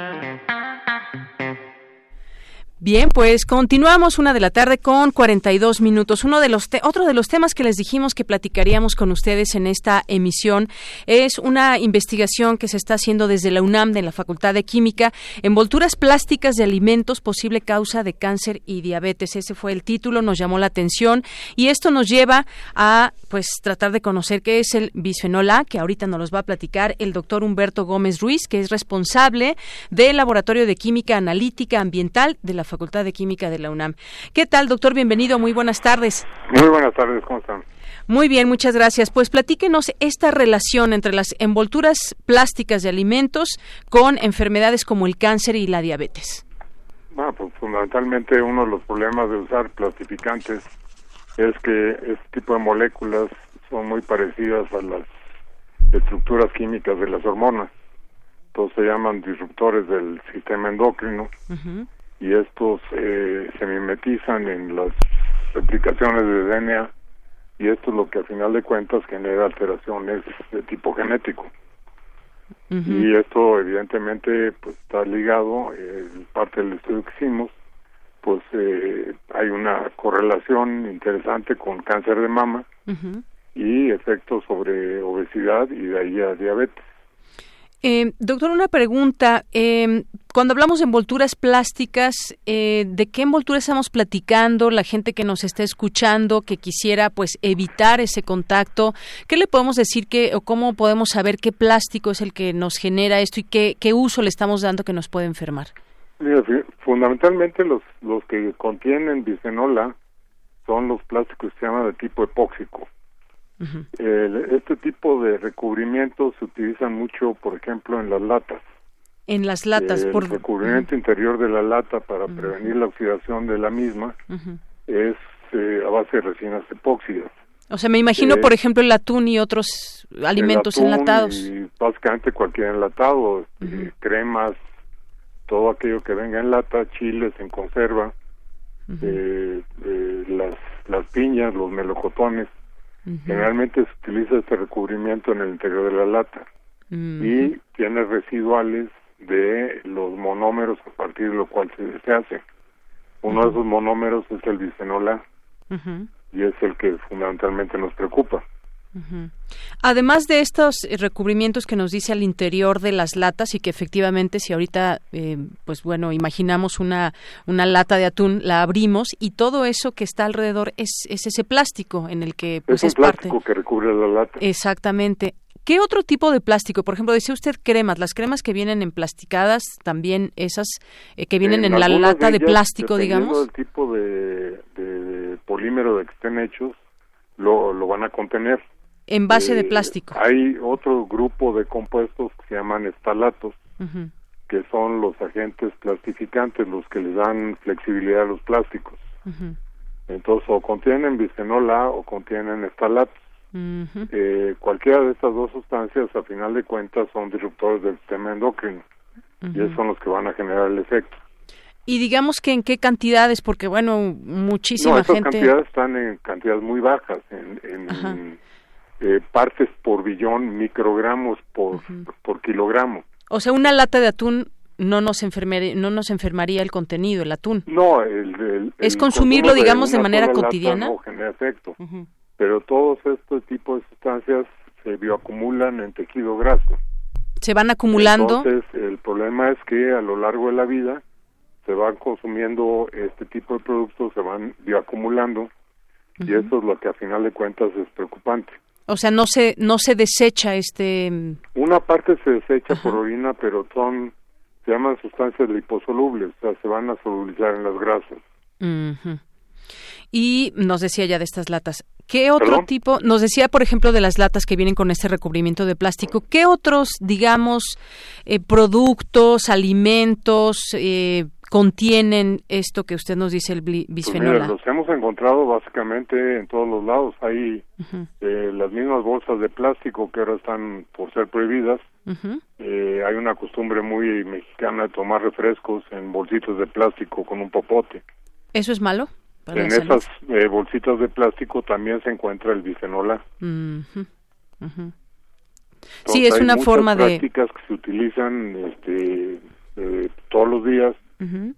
Bien, pues continuamos una de la tarde con 42 minutos. Uno de los otro de los temas que les dijimos que platicaríamos con ustedes en esta emisión es una investigación que se está haciendo desde la UNAM de la Facultad de Química, envolturas plásticas de alimentos posible causa de cáncer y diabetes. Ese fue el título, nos llamó la atención y esto nos lleva a pues tratar de conocer qué es el bisfenol A, que ahorita nos los va a platicar el doctor Humberto Gómez Ruiz, que es responsable del Laboratorio de Química Analítica Ambiental de la Facultad de Química de la UNAM. ¿Qué tal, doctor? Bienvenido, muy buenas tardes. Muy buenas tardes, ¿cómo están? Muy bien, muchas gracias. Pues platíquenos esta relación entre las envolturas plásticas de alimentos con enfermedades como el cáncer y la diabetes. Bueno, pues fundamentalmente uno de los problemas de usar plastificantes es que este tipo de moléculas son muy parecidas a las estructuras químicas de las hormonas. Entonces se llaman disruptores del sistema endocrino y estos eh, se mimetizan en las replicaciones de DNA y esto es lo que a final de cuentas genera alteraciones de tipo genético. Y esto evidentemente pues está ligado, en parte del estudio que hicimos, pues eh, hay una correlación interesante con cáncer de mama y efectos sobre obesidad y de ahí a diabetes. Eh, doctor, una pregunta. Eh, cuando hablamos de envolturas plásticas, eh, ¿de qué envoltura estamos platicando? La gente que nos está escuchando, que quisiera pues evitar ese contacto, ¿qué le podemos decir que o cómo podemos saber qué plástico es el que nos genera esto y qué, qué uso le estamos dando que nos puede enfermar? fundamentalmente los, los que contienen bisfenol son los plásticos que se llaman de tipo epóxico este tipo de recubrimientos se utilizan mucho, por ejemplo, en las latas. En las latas, el recubrimiento interior de la lata para prevenir la oxidación de la misma es eh, a base de resinas epóxidas. O sea, me imagino, por ejemplo, el atún y otros alimentos enlatados. Y básicamente cualquier enlatado, este, cremas, todo aquello que venga en lata, chiles en conserva, eh, eh, las, las piñas, los melocotones, Generalmente se utiliza este recubrimiento en el interior de la lata. Y tiene residuales de los monómeros a partir de lo cual se, se hace. Uno de esos monómeros es el bisfenol A. Y es el que fundamentalmente nos preocupa. Además de estos recubrimientos que nos dice al interior de las latas y que efectivamente si ahorita, eh, pues bueno, imaginamos una, una lata de atún, la abrimos y todo eso que está alrededor es, es ese plástico en el que pues, es, un plástico que recubre la lata. Exactamente. ¿Qué otro tipo de plástico? Por ejemplo, decía usted cremas, las cremas que vienen emplasticadas, también esas eh, que vienen en, la lata de, plástico, digamos. el tipo de, de, polímero de que estén hechos, lo, lo van a contener en base de eh, plástico. Hay otro grupo de compuestos que se llaman estalatos, que son los agentes plastificantes, los que le dan flexibilidad a los plásticos. Entonces, o contienen bisfenol A o contienen estalatos. eh, cualquiera de estas dos sustancias, a final de cuentas, son disruptores del sistema endocrino y esos son los que van a generar el efecto. Y digamos que en qué cantidades, porque bueno, muchísima no, gente. cantidades están en cantidades muy bajas, en, en eh, partes por billón, microgramos por, por kilogramo. O sea, una lata de atún no nos enfermaría, no nos enfermaría el contenido, el atún. No, el, es consumirlo, digamos, de, manera cotidiana. no genera efecto, pero todos estos tipos de sustancias se bioacumulan en tejido graso. Se van acumulando. Entonces, el problema es que a lo largo de la vida se van consumiendo este tipo de productos, se van bioacumulando y eso es lo que a final de cuentas es preocupante. O sea, no se no se desecha este una parte se desecha por orina, pero son se llaman sustancias liposolubles, o sea, se van a solubilizar en las grasas. Y nos decía ya de estas latas. ¿Qué otro tipo? Nos decía, por ejemplo, de las latas que vienen con este recubrimiento de plástico. ¿Qué otros, digamos, eh, productos, alimentos, eh, contienen esto que usted nos dice, el pues bisfenol A? los hemos encontrado básicamente en todos los lados. Hay eh, las mismas bolsas de plástico que ahora están por ser prohibidas. Eh, hay una costumbre muy mexicana de tomar refrescos en bolsitos de plástico con un popote. ¿Eso es malo? en esas eh, bolsitas de plástico también se encuentra el bisfenol A. sí, es una forma de prácticas que se utilizan este, todos los días.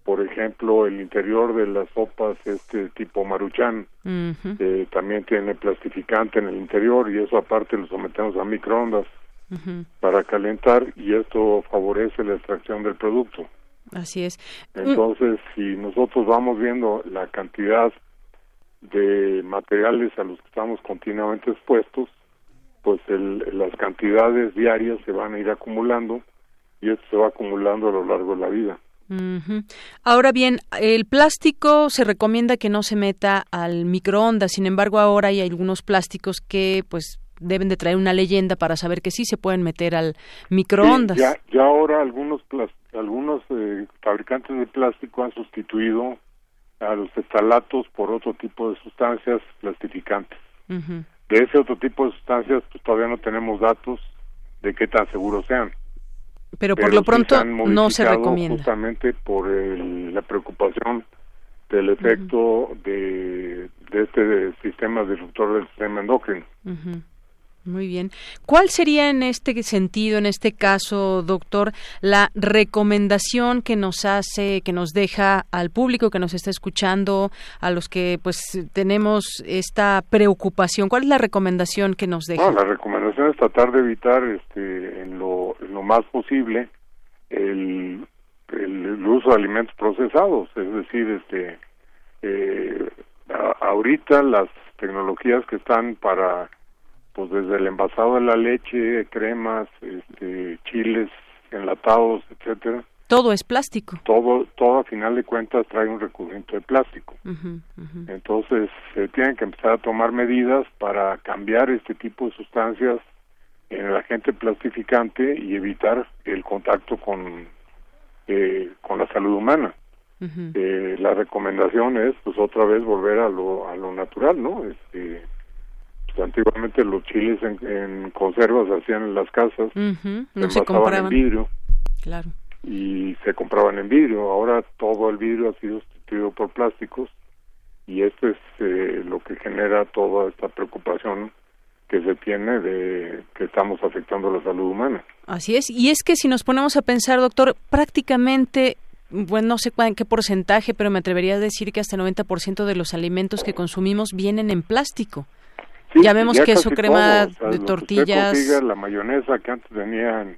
Por ejemplo, el interior de las sopas, este tipo maruchan, eh, también tiene plastificante en el interior y eso aparte lo sometemos a microondas para calentar y esto favorece la extracción del producto. Así es. Entonces, si nosotros vamos viendo la cantidad de materiales a los que estamos continuamente expuestos, pues las cantidades diarias se van a ir acumulando y esto se va acumulando a lo largo de la vida. Ahora bien, el plástico se recomienda que no se meta al microondas, sin embargo ahora hay algunos plásticos que pues deben de traer una leyenda para saber que sí se pueden meter al microondas. ya, ya ahora algunos algunos eh, fabricantes de plástico han sustituido a los estalatos por otro tipo de sustancias plastificantes. De ese otro tipo de sustancias pues, todavía no tenemos datos de qué tan seguros sean. Pero por lo pronto no se recomienda. Justamente por la preocupación del efecto de, de este sistema disruptor del sistema endocrino. Muy bien. ¿Cuál sería en este sentido, en este caso, doctor, la recomendación que nos hace, que nos deja al público que nos está escuchando, a los que pues tenemos esta preocupación? ¿Cuál es la recomendación que nos deja? la recomendación es tratar de evitar este, en, lo, más posible el, el, uso de alimentos procesados, es decir, este, eh, ahorita las tecnologías que están para pues desde el envasado de la leche, cremas, este, chiles enlatados, etcétera. Todo es plástico. Todo, todo a final de cuentas trae un recubrimiento de plástico. Entonces se tienen que empezar a tomar medidas para cambiar este tipo de sustancias en el agente plastificante y evitar el contacto con eh, con la salud humana. eh, la recomendación es, pues otra vez volver a lo a lo natural, ¿no? Este, antiguamente los chiles en, conservas se hacían en las casas, no se, compraban en vidrio. Claro. Y se compraban en vidrio. Ahora todo el vidrio ha sido sustituido por plásticos y esto es eh, lo que genera toda esta preocupación que se tiene de que estamos afectando la salud humana. Así es. Y es que si nos ponemos a pensar, doctor, prácticamente bueno, no sé en qué porcentaje, pero me atrevería a decir que hasta el 90% de los alimentos que consumimos vienen en plástico ya vemos queso, crema de tortillas. la mayonesa que antes venían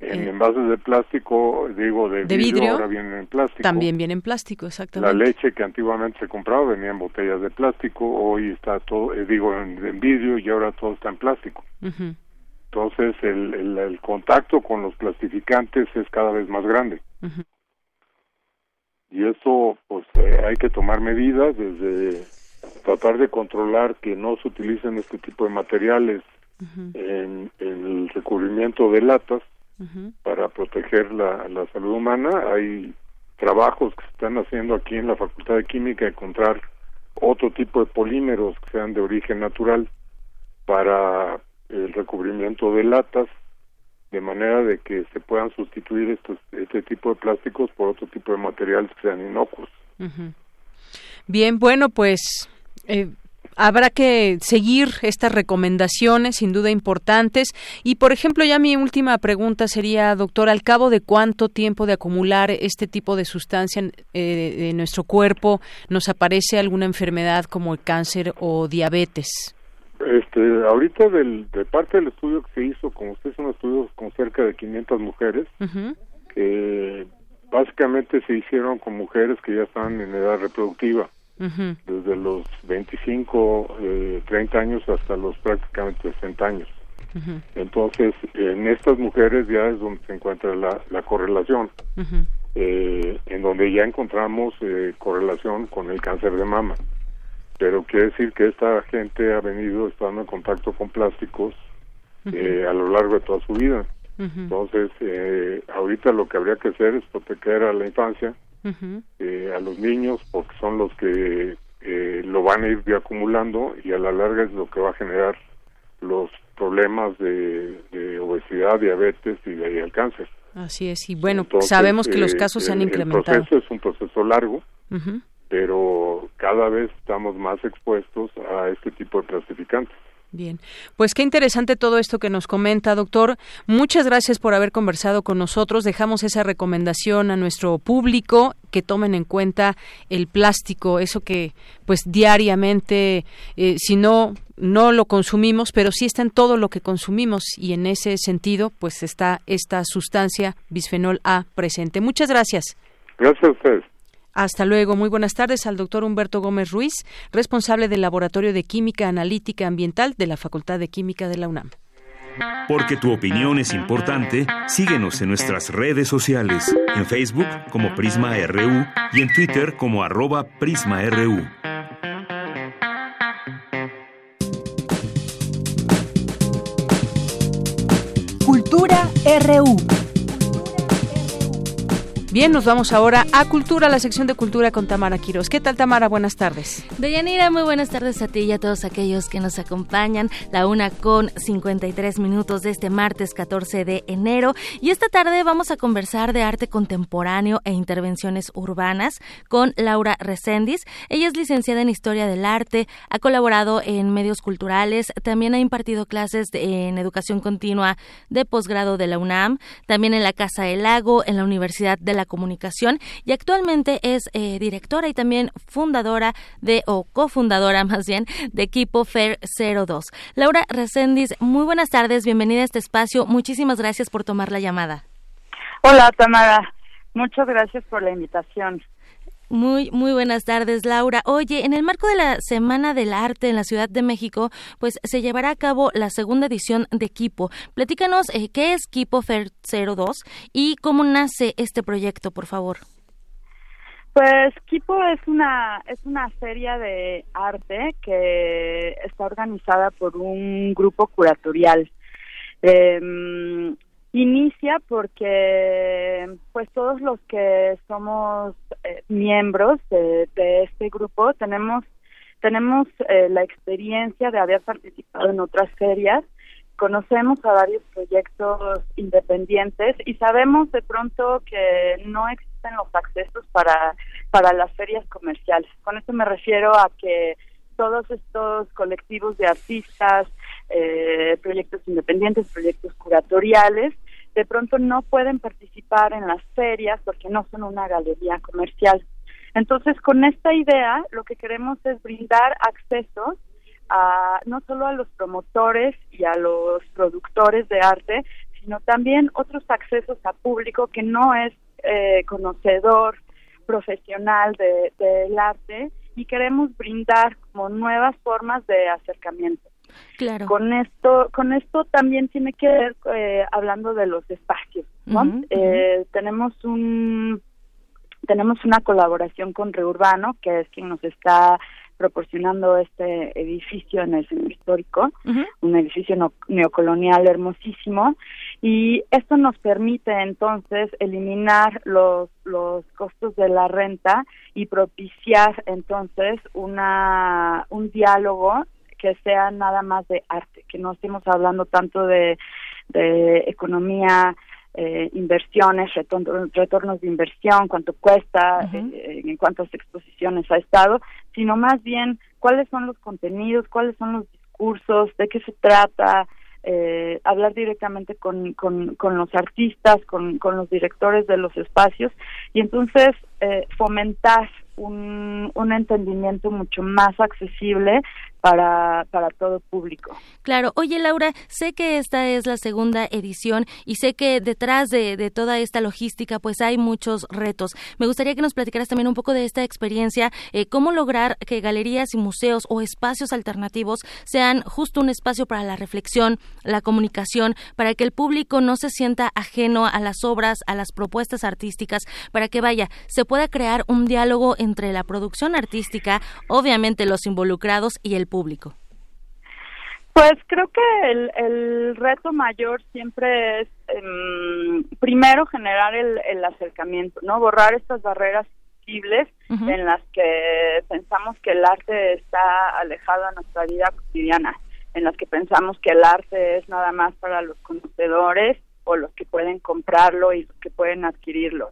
en eh, envases de plástico, digo, de, vidrio, ahora vienen en plástico. También viene en plástico, exactamente. La leche que antiguamente se compraba venía en botellas de plástico, hoy está todo, eh, digo, en, vidrio y ahora todo está en plástico. Entonces, el, el, contacto con los plastificantes es cada vez más grande. Y eso, pues, eh, hay que tomar medidas desde tratar de controlar que no se utilicen este tipo de materiales en, el recubrimiento de latas para proteger la, salud humana. Hay trabajos que se están haciendo aquí en la Facultad de Química encontrar otro tipo de polímeros que sean de origen natural para el recubrimiento de latas de manera de que se puedan sustituir estos, este tipo de plásticos por otro tipo de materiales que sean inocuos. Bien, bueno, pues eh, habrá que seguir estas recomendaciones, sin duda importantes. Y, por ejemplo, ya mi última pregunta sería, doctor, ¿al cabo de cuánto tiempo de acumular este tipo de sustancia eh, en nuestro cuerpo nos aparece alguna enfermedad como el cáncer o diabetes? Este, ahorita del, de parte del estudio que se hizo, como usted es un estudio con cerca de 500 mujeres, que básicamente se hicieron con mujeres que ya están en edad reproductiva desde los 25, eh, 30 años hasta los prácticamente 60 años. Entonces, en estas mujeres ya es donde se encuentra la, la correlación, eh, en donde ya encontramos eh, correlación con el cáncer de mama. Pero quiere decir que esta gente ha venido estando en contacto con plásticos eh, a lo largo de toda su vida. Entonces, eh, ahorita lo que habría que hacer es proteger a la infancia, eh, a los niños porque son los que eh, lo van a ir acumulando y a la larga es lo que va a generar los problemas de, obesidad, diabetes y de ahí cáncer. Así es, y bueno, sabemos que los eh, casos se han incrementado. El proceso es un proceso largo, pero cada vez estamos más expuestos a este tipo de plastificantes. Bien, pues qué interesante todo esto que nos comenta, doctor. Muchas gracias por haber conversado con nosotros. Dejamos esa recomendación a nuestro público que tomen en cuenta el plástico, eso que pues diariamente, eh, si no no lo consumimos, pero sí está en todo lo que consumimos y en ese sentido pues está esta sustancia bisfenol A presente. Muchas gracias. Gracias a ustedes. Hasta luego. Muy buenas tardes al doctor Humberto Gómez Ruiz, responsable del Laboratorio de Química Analítica Ambiental de la Facultad de Química de la UNAM. Porque tu opinión es importante, síguenos en nuestras redes sociales, en Facebook como Prisma RU y en Twitter como arroba PrismaRU. Cultura RU. Bien, nos vamos ahora a Cultura, la sección de Cultura con Tamara Quiroz. ¿Qué tal, Tamara? Buenas tardes. Deyanira, muy buenas tardes a ti y a todos aquellos que nos acompañan. La una con 53 minutos de este martes 14 de enero. Y esta tarde vamos a conversar de arte contemporáneo e intervenciones urbanas con Laura Recendis. Ella es licenciada en Historia del Arte, ha colaborado en medios culturales, también ha impartido clases en educación continua de posgrado de la UNAM, también en la Casa del Lago, en la Universidad de la la comunicación y actualmente es eh, directora y también fundadora de, o cofundadora más bien, de equipo Fair 02. Laura Reséndiz, muy buenas tardes, bienvenida a este espacio, muchísimas gracias por tomar la llamada. Hola Tamara, muchas gracias por la invitación. Muy, muy buenas tardes, Laura. Oye, en el marco de la Semana del Arte en la Ciudad de México, pues se llevará a cabo la segunda edición de Equipo. Platícanos eh, qué es Equipo Fair 02 y cómo nace este proyecto, por favor. Pues Kipo es una es una feria de arte que está organizada por un grupo curatorial. Eh, Inicia porque pues todos los que somos eh, miembros de, este grupo tenemos tenemos eh, la experiencia de haber participado en otras ferias, conocemos a varios proyectos independientes y sabemos de pronto que no existen los accesos para para las ferias comerciales. Con esto me refiero a que todos estos colectivos de artistas, eh, proyectos independientes, proyectos curatoriales, de pronto no pueden participar en las ferias porque no son una galería comercial. Entonces, con esta idea, lo que queremos es brindar acceso a no solo a los promotores y a los productores de arte, sino también otros accesos a público que no es eh, conocedor profesional del de, arte y queremos brindar como nuevas formas de acercamiento. Claro. Con esto, con esto también tiene que ver eh, hablando de los espacios. eh, tenemos un tenemos una colaboración con Reurbano, que es quien nos está proporcionando este edificio en el centro histórico, un edificio neocolonial hermosísimo, y esto nos permite entonces eliminar los, los costos de la renta y propiciar entonces una, un diálogo que sea nada más de arte, que no estemos hablando tanto de, de economía eh, inversiones, retornos de inversión, cuánto cuesta, eh, en cuántas exposiciones ha estado, sino más bien cuáles son los contenidos, cuáles son los discursos, de qué se trata, eh, hablar directamente con, con, con los artistas, con, con los directores de los espacios y entonces eh, fomentar un, un entendimiento mucho más accesible para, para todo público. Claro, oye Laura, sé que esta es la segunda edición y sé que detrás de, de, toda esta logística pues hay muchos retos. Me gustaría que nos platicaras también un poco de esta experiencia, eh, cómo lograr que galerías y museos o espacios alternativos sean justo un espacio para la reflexión, la comunicación, para que el público no se sienta ajeno a las obras, a las propuestas artísticas, para que vaya, se pueda crear un diálogo entre la producción artística, obviamente los involucrados y el público? Pues creo que el, el reto mayor siempre es, em, primero, generar el, el, acercamiento, ¿no? Borrar estas barreras visibles en las que pensamos que el arte está alejado de nuestra vida cotidiana, en las que pensamos que el arte es nada más para los conocedores o los que pueden comprarlo y los que pueden adquirirlo.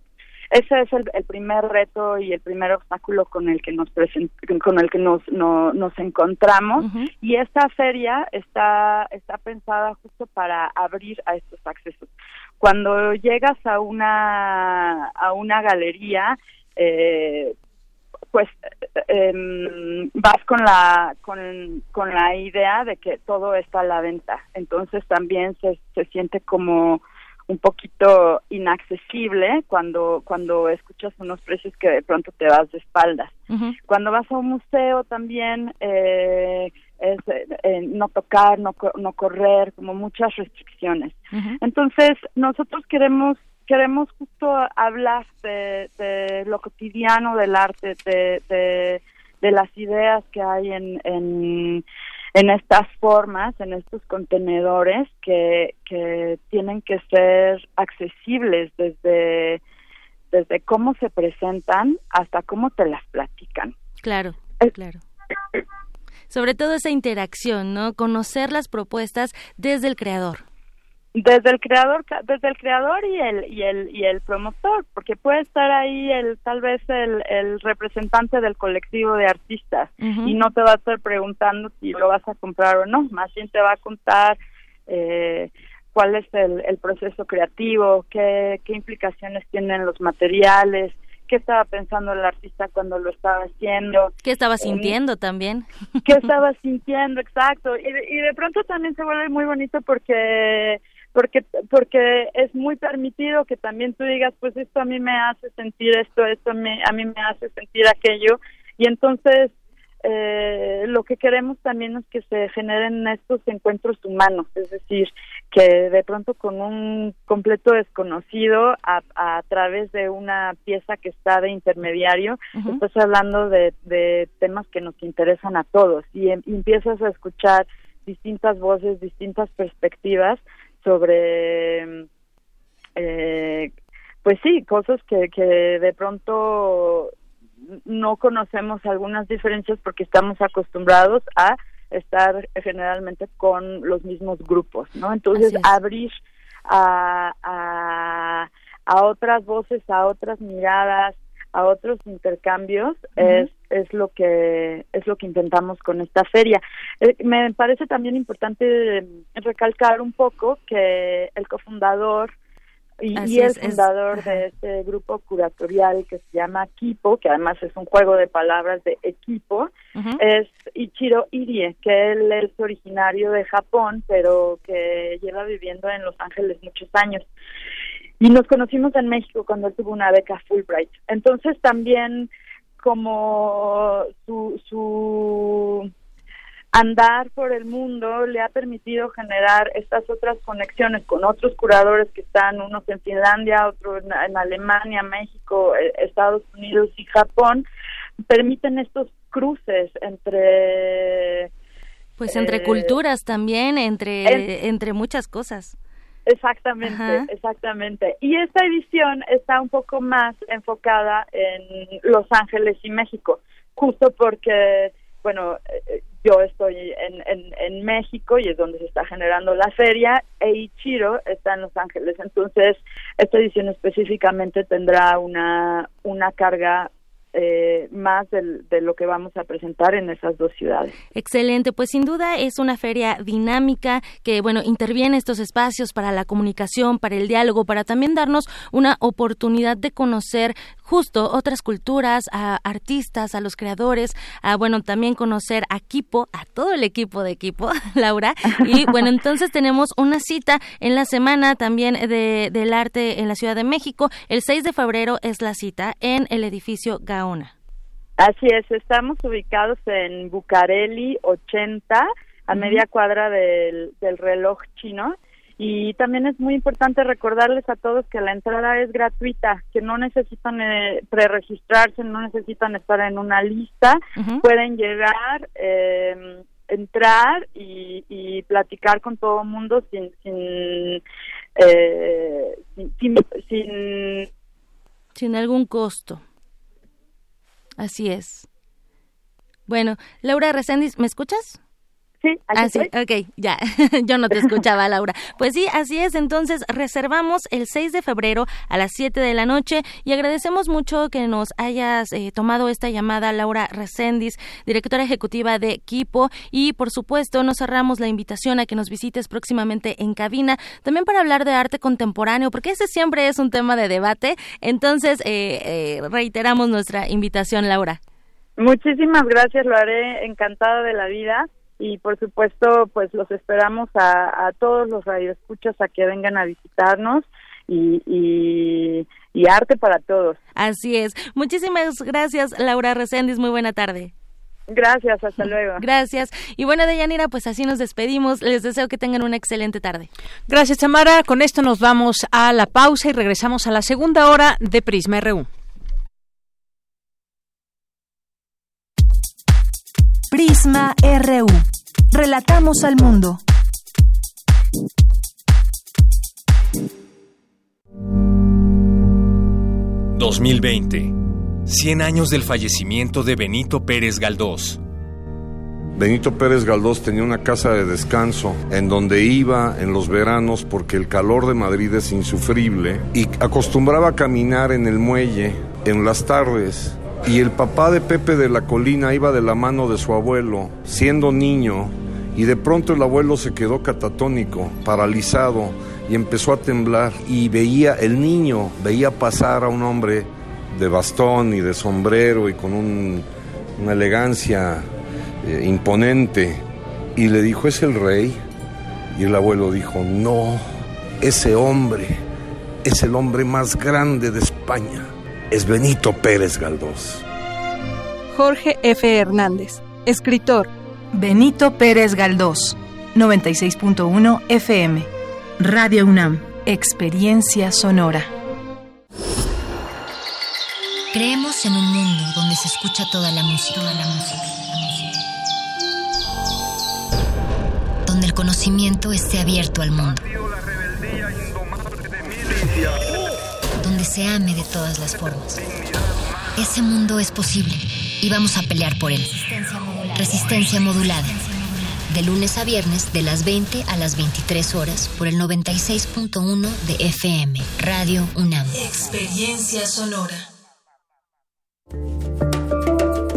Ese es el, primer reto y el primer obstáculo con el que nos con el que nos nos encontramos. Y esta feria está está pensada justo para abrir a estos accesos. Cuando llegas a una a una galería eh, pues em, vas con la con, con la idea de que todo está a la venta. Entonces también se, se siente como un poquito inaccesible cuando cuando escuchas unos precios que de pronto te vas de espaldas. Cuando vas a un museo también eh, es eh, no tocar, no, no correr, como muchas restricciones. Entonces nosotros queremos queremos justo hablar de, de lo cotidiano del arte, de, de, de las ideas que hay en, en en estas formas, en estos contenedores que, que tienen que ser accesibles desde, desde cómo se presentan hasta cómo te las platican. Claro, claro. Sobre todo esa interacción, ¿no? Conocer las propuestas desde el creador desde el creador desde el creador y el y el y el promotor porque puede estar ahí el tal vez el, el representante del colectivo de artistas y no te va a estar preguntando si lo vas a comprar o no más bien te va a contar eh, cuál es el, el proceso creativo qué qué implicaciones tienen los materiales qué estaba pensando el artista cuando lo estaba haciendo. ¿Qué estaba eh, sintiendo también? ¿Qué estaba sintiendo? Exacto. Y y de pronto también se vuelve muy bonito porque porque porque es muy permitido que también tú digas pues esto a mí me hace sentir esto esto a mí, a mí me hace sentir aquello. Y entonces eh, lo que queremos también es que se generen estos encuentros humanos, es decir, que de pronto con un completo desconocido a, a través de una pieza que está de intermediario, estás hablando de, de temas que nos interesan a todos y em, empiezas a escuchar distintas voces, distintas perspectivas sobre, eh, pues sí, cosas que, que de pronto no conocemos algunas diferencias porque estamos acostumbrados a estar generalmente con los mismos grupos, ¿no? Entonces abrir a, a, a otras voces, a otras miradas, a otros intercambios es es lo que es lo que intentamos con esta feria. Eh, me parece también importante recalcar un poco que el cofundador y, el fundador de este grupo curatorial que se llama Kipo, que además es un juego de palabras de equipo, es Ichiro Irie, que él es originario de Japón, pero que lleva viviendo en Los Ángeles muchos años. Y nos conocimos en México cuando él tuvo una beca Fulbright. Entonces también como su, su andar por el mundo le ha permitido generar estas otras conexiones con otros curadores que están, unos en Finlandia, otros en, Alemania, México, eh, Estados Unidos y Japón, permiten estos cruces entre... Pues entre eh, culturas también, entre, entre muchas cosas. Exactamente, exactamente. Y esta edición está un poco más enfocada en Los Ángeles y México, justo porque, bueno, eh, yo estoy en, en, en México y es donde se está generando la feria, e Ichiro está en Los Ángeles. Entonces, esta edición específicamente tendrá una, una carga eh, más de lo que vamos a presentar en esas dos ciudades. Excelente, pues sin duda es una feria dinámica que, bueno, interviene estos espacios para la comunicación, para el diálogo, para también darnos una oportunidad de conocer justo otras culturas, a artistas, a los creadores, a, bueno, también conocer a Equipo, a todo el equipo de Equipo, Laura. Y bueno, entonces tenemos una cita en la semana también de, del arte en la Ciudad de México. El 6 de febrero es la cita en el edificio Gaona. Así es, estamos ubicados en Bucareli 80, a media cuadra del, del reloj chino y también es muy importante recordarles a todos que la entrada es gratuita, que no necesitan eh, preregistrarse, no necesitan estar en una lista, pueden llegar, eh, entrar y, y, platicar con todo el mundo sin sin, eh, sin, sin, sin algún costo. Así es. Bueno, Laura Reséndiz, ¿me escuchas? Sí, así, ah, ok, ya, yo no te escuchaba, Laura. Pues sí, así es, entonces reservamos el 6 de febrero a las 7 de la noche y agradecemos mucho que nos hayas eh, tomado esta llamada, Laura Recendis, directora ejecutiva de Equipo, y por supuesto nos cerramos la invitación a que nos visites próximamente en cabina, también para hablar de arte contemporáneo, porque ese siempre es un tema de debate, entonces eh, eh, reiteramos nuestra invitación, Laura. Muchísimas gracias, lo haré encantada de la vida y por supuesto pues los esperamos a, todos los radioescuchas a que vengan a visitarnos y, y, arte para todos. Así es. Muchísimas gracias Laura Reséndiz, muy buena tarde. Gracias, hasta luego. Gracias. Y bueno, Deyanira, pues así nos despedimos. Les deseo que tengan una excelente tarde. Gracias, Tamara. Con esto nos vamos a la pausa y regresamos a la segunda hora de Prisma RU. Prisma RU. Relatamos al mundo. ...2020... ...100 años del fallecimiento de Benito Pérez Galdós... Benito Pérez Galdós tenía una casa de descanso en donde iba en los veranos porque el calor de Madrid es insufrible y acostumbraba a caminar en el muelle en las tardes y el papá de Pepe de la Colina iba de la mano de su abuelo, siendo niño, y de pronto el abuelo se quedó catatónico, paralizado, y empezó a temblar, y veía, el niño veía pasar a un hombre de bastón y de sombrero y con una elegancia eh, imponente, y le dijo, ¿es el rey? Y el abuelo dijo, no, ese hombre es el hombre más grande de España es Benito Pérez Galdós. Jorge F. Hernández, escritor. Benito Pérez Galdós, 96.1 FM. Radio UNAM, experiencia sonora. Creemos en un mundo donde se escucha toda la música, toda la música, donde el conocimiento esté abierto al mundo donde se ame de todas las formas. Ese mundo es posible y vamos a pelear por él. Resistencia modulada. De lunes a viernes, de las 20 a las 23 horas, por el 96.1 de FM, Radio UNAM. Experiencia sonora.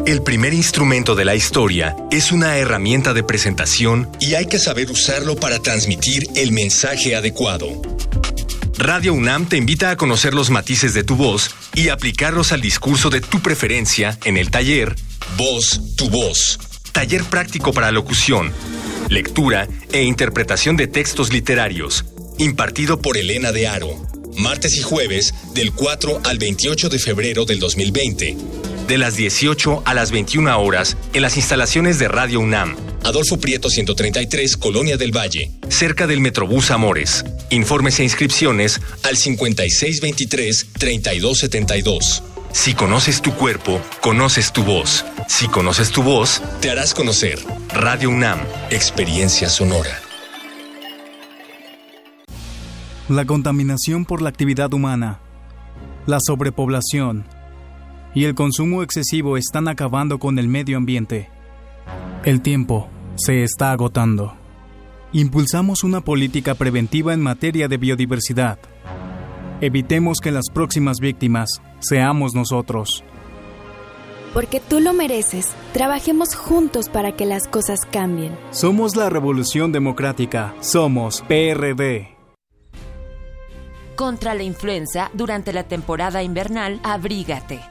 El primer instrumento de la historia es una herramienta de presentación y hay que saber usarlo para transmitir el mensaje adecuado. Radio UNAM te invita a conocer los matices de tu voz y aplicarlos al discurso de tu preferencia en el taller Voz, tu voz. Taller práctico para locución, lectura e interpretación de textos literarios, impartido por Elena de Aro. Martes y jueves del 4 al 28 de febrero del 2020. De las 18 a las 21 horas en las instalaciones de Radio UNAM Adolfo Prieto 133, Colonia del Valle, cerca del Metrobús Amores. Informes e inscripciones al 5623-3272. Si conoces tu cuerpo, conoces tu voz. Si conoces tu voz, te harás conocer. Radio UNAM, Experiencia Sonora. La contaminación por la actividad humana, la sobrepoblación y el consumo excesivo están acabando con el medio ambiente. El tiempo se está agotando. Impulsamos una política preventiva en materia de biodiversidad. Evitemos que las próximas víctimas seamos nosotros. Porque tú lo mereces, trabajemos juntos para que las cosas cambien. Somos la Revolución Democrática, somos PRD. Contra la influenza, durante la temporada invernal, abrígate.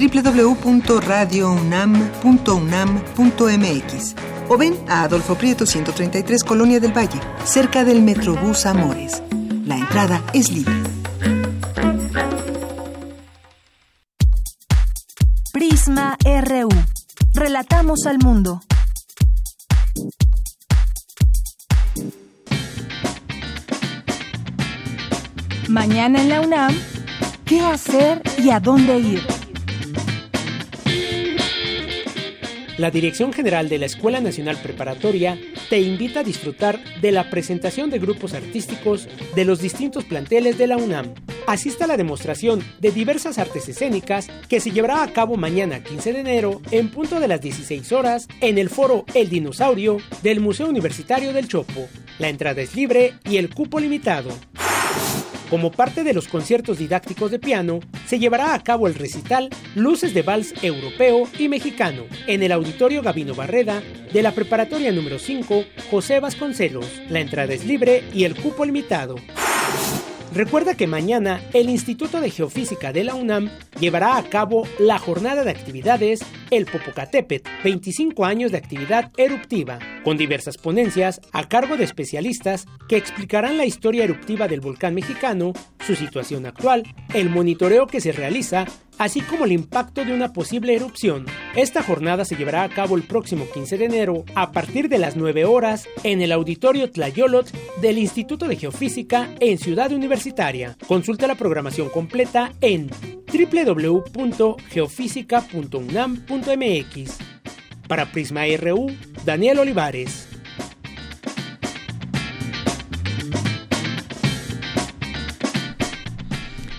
www.radiounam.unam.mx o ven a Adolfo Prieto 133 Colonia del Valle, cerca del Metrobús Amores. La entrada es libre. Prisma RU. Relatamos al mundo. Mañana en la UNAM, ¿qué hacer y a dónde ir? La Dirección General de la Escuela Nacional Preparatoria te invita a disfrutar de la presentación de grupos artísticos de los distintos planteles de la UNAM. Asista a la demostración de diversas artes escénicas que se llevará a cabo mañana 15 de enero en punto de las 16 horas en el foro El Dinosaurio del Museo Universitario del Chopo. La entrada es libre y el cupo limitado. Como parte de los conciertos didácticos de piano, se llevará a cabo el recital Luces de Vals Europeo y Mexicano en el Auditorio Gabino Barreda de la Preparatoria número 5 José Vasconcelos. La entrada es libre y el cupo limitado. Recuerda que mañana el Instituto de Geofísica de la UNAM llevará a cabo la jornada de actividades El Popocatépetl, 25 años de actividad eruptiva, con diversas ponencias a cargo de especialistas que explicarán la historia eruptiva del volcán mexicano, su situación actual, el monitoreo que se realiza así como el impacto de una posible erupción. Esta jornada se llevará a cabo el próximo 15 de enero a partir de las 9 horas en el Auditorio Tlayolot del Instituto de Geofísica en Ciudad Universitaria. Consulta la programación completa en www.geofísica.unam.mx. Para Prisma RU, Daniel Olivares.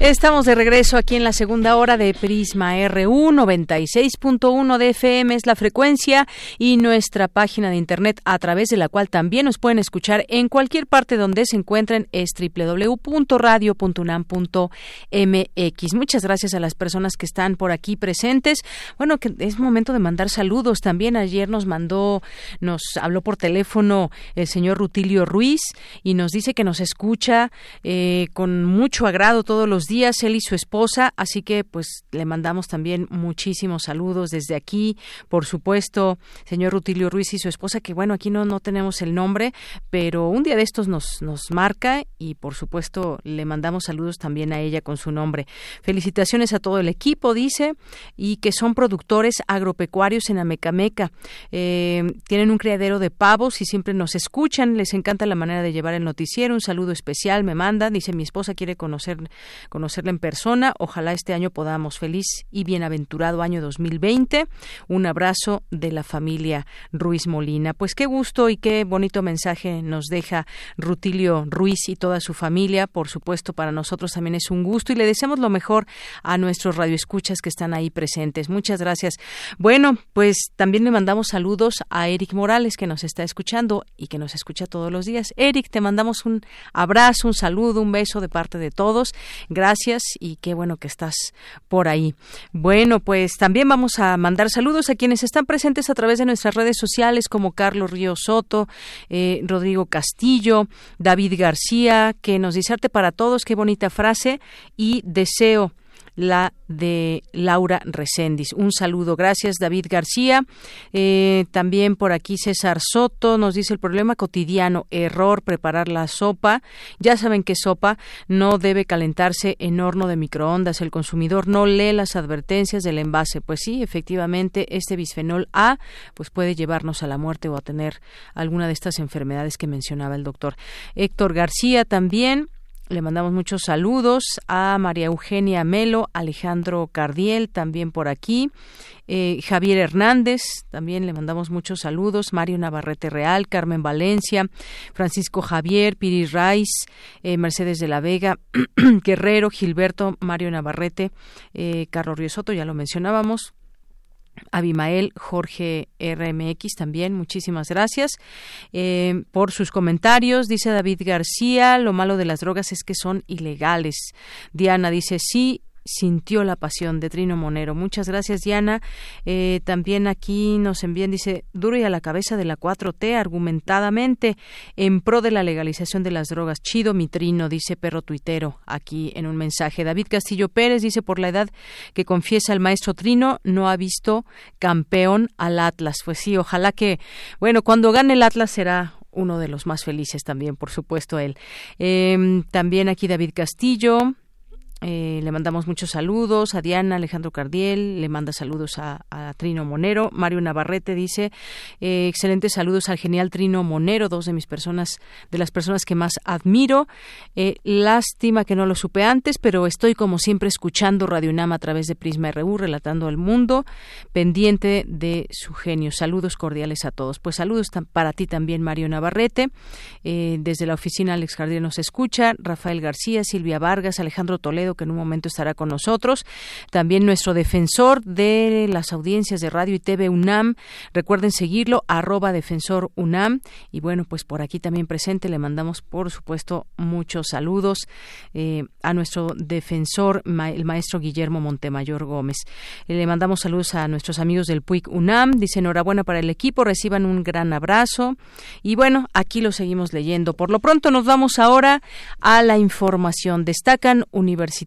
Estamos de regreso aquí en la segunda hora de Prisma RU 96.1 de FM es la frecuencia y nuestra página de internet a través de la cual también nos pueden escuchar en cualquier parte donde se encuentren es www.radio.unam.mx. Muchas gracias a las personas que están por aquí presentes. Bueno, que es momento de mandar saludos. También ayer nos mandó, nos habló por teléfono el señor Rutilio Ruiz y nos dice que nos escucha eh, con mucho agrado todos los días, él y su esposa, así que pues le mandamos también muchísimos saludos desde aquí, por supuesto, señor Rutilio Ruiz y su esposa, que bueno, aquí no, no tenemos el nombre, pero un día de estos nos, nos marca y por supuesto le mandamos saludos también a ella con su nombre. Felicitaciones a todo el equipo, dice, y que son productores agropecuarios en Amecameca. Eh, tienen un criadero de pavos y siempre nos escuchan, les encanta la manera de llevar el noticiero, un saludo especial me manda, dice mi esposa quiere conocer conocerla en persona. Ojalá este año podamos feliz y bienaventurado año 2020. Un abrazo de la familia Ruiz Molina. Pues qué gusto y qué bonito mensaje nos deja Rutilio Ruiz y toda su familia. Por supuesto, para nosotros también es un gusto y le deseamos lo mejor a nuestros radioescuchas que están ahí presentes. Muchas gracias. Bueno, pues también le mandamos saludos a Eric Morales que nos está escuchando y que nos escucha todos los días. Eric, te mandamos un abrazo, un saludo, un beso de parte de todos. Gracias y qué bueno que estás por ahí. Bueno, pues también vamos a mandar saludos a quienes están presentes a través de nuestras redes sociales como Carlos Río Soto, eh, Rodrigo Castillo, David García, que nos dice arte para todos, qué bonita frase y deseo la de Laura Recendis. Un saludo. Gracias, David García. Eh, también por aquí César Soto nos dice el problema cotidiano, error, preparar la sopa. Ya saben que sopa no debe calentarse en horno de microondas. El consumidor no lee las advertencias del envase. Pues sí, efectivamente, este bisfenol A pues puede llevarnos a la muerte o a tener alguna de estas enfermedades que mencionaba el doctor. Héctor García también le mandamos muchos saludos a María Eugenia Melo, Alejandro Cardiel, también por aquí. Eh, Javier Hernández, también le mandamos muchos saludos. Mario Navarrete Real, Carmen Valencia, Francisco Javier, Piri Rice, eh, Mercedes de la Vega, Guerrero, Gilberto, Mario Navarrete, eh, Carlos Riosoto, ya lo mencionábamos. Abimael Jorge RMX también, muchísimas gracias eh, por sus comentarios. Dice David García, lo malo de las drogas es que son ilegales. Diana dice, sí, sintió la pasión de Trino Monero. Muchas gracias, Diana. Eh, también aquí nos envían, dice, duro y a la cabeza de la 4T, argumentadamente, en pro de la legalización de las drogas. Chido, mi Trino, dice perro tuitero, aquí en un mensaje. David Castillo Pérez dice, por la edad que confiesa el maestro Trino, no ha visto campeón al Atlas. Pues sí, ojalá que, bueno, cuando gane el Atlas será uno de los más felices también, por supuesto, él. Em, también aquí David Castillo. Eh, le mandamos muchos saludos a Diana, Alejandro Cardiel, le manda saludos a, Trino Monero. Mario Navarrete dice eh, excelentes saludos al genial Trino Monero, dos de mis personas, de las personas que más admiro. Eh, lástima que no lo supe antes, pero estoy como siempre escuchando Radio UNAM a través de Prisma RU, relatando al mundo, pendiente de su genio. Saludos cordiales a todos. Pues saludos para ti también, Mario Navarrete. desde la oficina Alex Cardiel nos escucha, Rafael García, Silvia Vargas, Alejandro Toledo que en un momento estará con nosotros. También nuestro defensor de las audiencias de Radio y TV UNAM. Recuerden seguirlo, arroba defensor UNAM. Y bueno, pues por aquí también presente le mandamos, por supuesto, muchos saludos eh, a nuestro defensor, el maestro Guillermo Montemayor Gómez. Eh, le mandamos saludos a nuestros amigos del PUIC UNAM. Dice enhorabuena para el equipo, reciban un gran abrazo. Y bueno, aquí lo seguimos leyendo. Por lo pronto nos vamos ahora a la información. Destacan universidades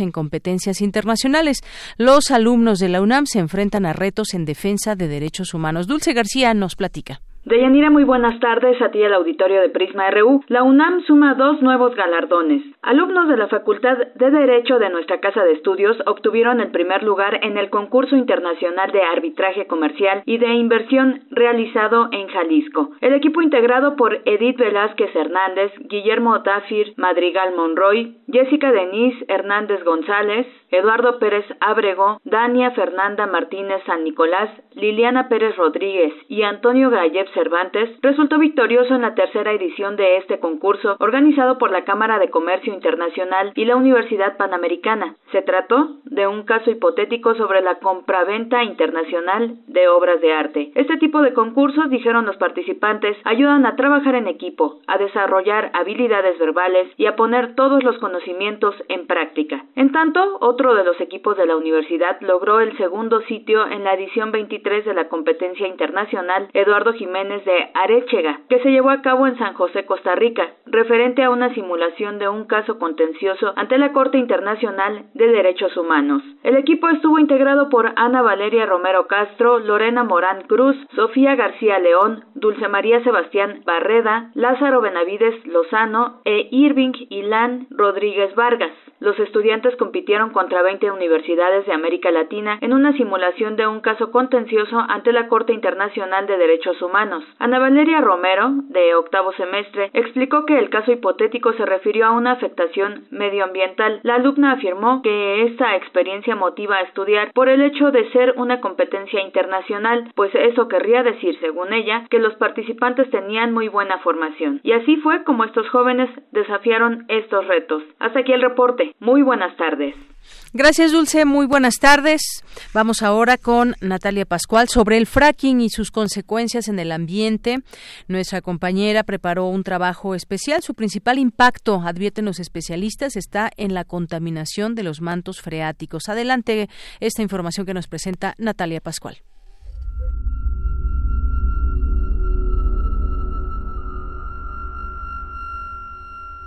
en competencias internacionales. Los alumnos de la UNAM se enfrentan a retos en defensa de derechos humanos. Dulce García nos platica. Deyanira, muy buenas tardes a ti el auditorio de Prisma RU. La UNAM suma dos nuevos galardones. Alumnos de la Facultad de Derecho de nuestra Casa de Estudios obtuvieron el primer lugar en el concurso internacional de arbitraje comercial y de inversión realizado en Jalisco. El equipo integrado por Edith Velázquez Hernández, Guillermo Tafir Madrigal Monroy, Jessica Denise Hernández González, Eduardo Pérez Ábrego, Dania Fernanda Martínez San Nicolás, Liliana Pérez Rodríguez y Antonio Gallev Cervantes resultó victorioso en la tercera edición de este concurso organizado por la Cámara de Comercio Internacional y la Universidad Panamericana. Se trató de un caso hipotético sobre la compraventa internacional de obras de arte. Este tipo de concursos, dijeron los participantes, ayudan a trabajar en equipo, a desarrollar habilidades verbales y a poner todos los conocimientos en práctica. En tanto, otro de los equipos de la universidad logró el segundo sitio en la edición 23 de la competencia internacional Eduardo Jiménez de Arechega, que se llevó a cabo en San José, Costa Rica, referente a una simulación de un caso contencioso ante la Corte Internacional de Derechos Humanos. El equipo estuvo integrado por Ana Valeria Romero Castro, Lorena Morán Cruz, Sofía García León, Dulce María Sebastián Barreda, Lázaro Benavides Lozano e Irving Ilan Rodríguez Vargas. Los estudiantes compitieron contra 20 universidades de América Latina en una simulación de un caso contencioso ante la Corte Internacional de Derechos Humanos. Ana Valeria Romero, de octavo semestre, explicó que el caso hipotético se refirió a una afectación medioambiental. La alumna afirmó que esta experiencia motiva a estudiar por el hecho de ser una competencia internacional, pues eso querría decir, según ella, que los participantes tenían muy buena formación. Y así fue como estos jóvenes desafiaron estos retos. Hasta aquí el reporte. Muy buenas tardes. Gracias, Dulce. Muy buenas tardes. Vamos ahora con Natalia Pascual sobre el fracking y sus consecuencias en el ambiente. Nuestra compañera preparó un trabajo especial. Su principal impacto, advierten los especialistas, está en la contaminación de los mantos freáticos. Adelante esta información que nos presenta Natalia Pascual.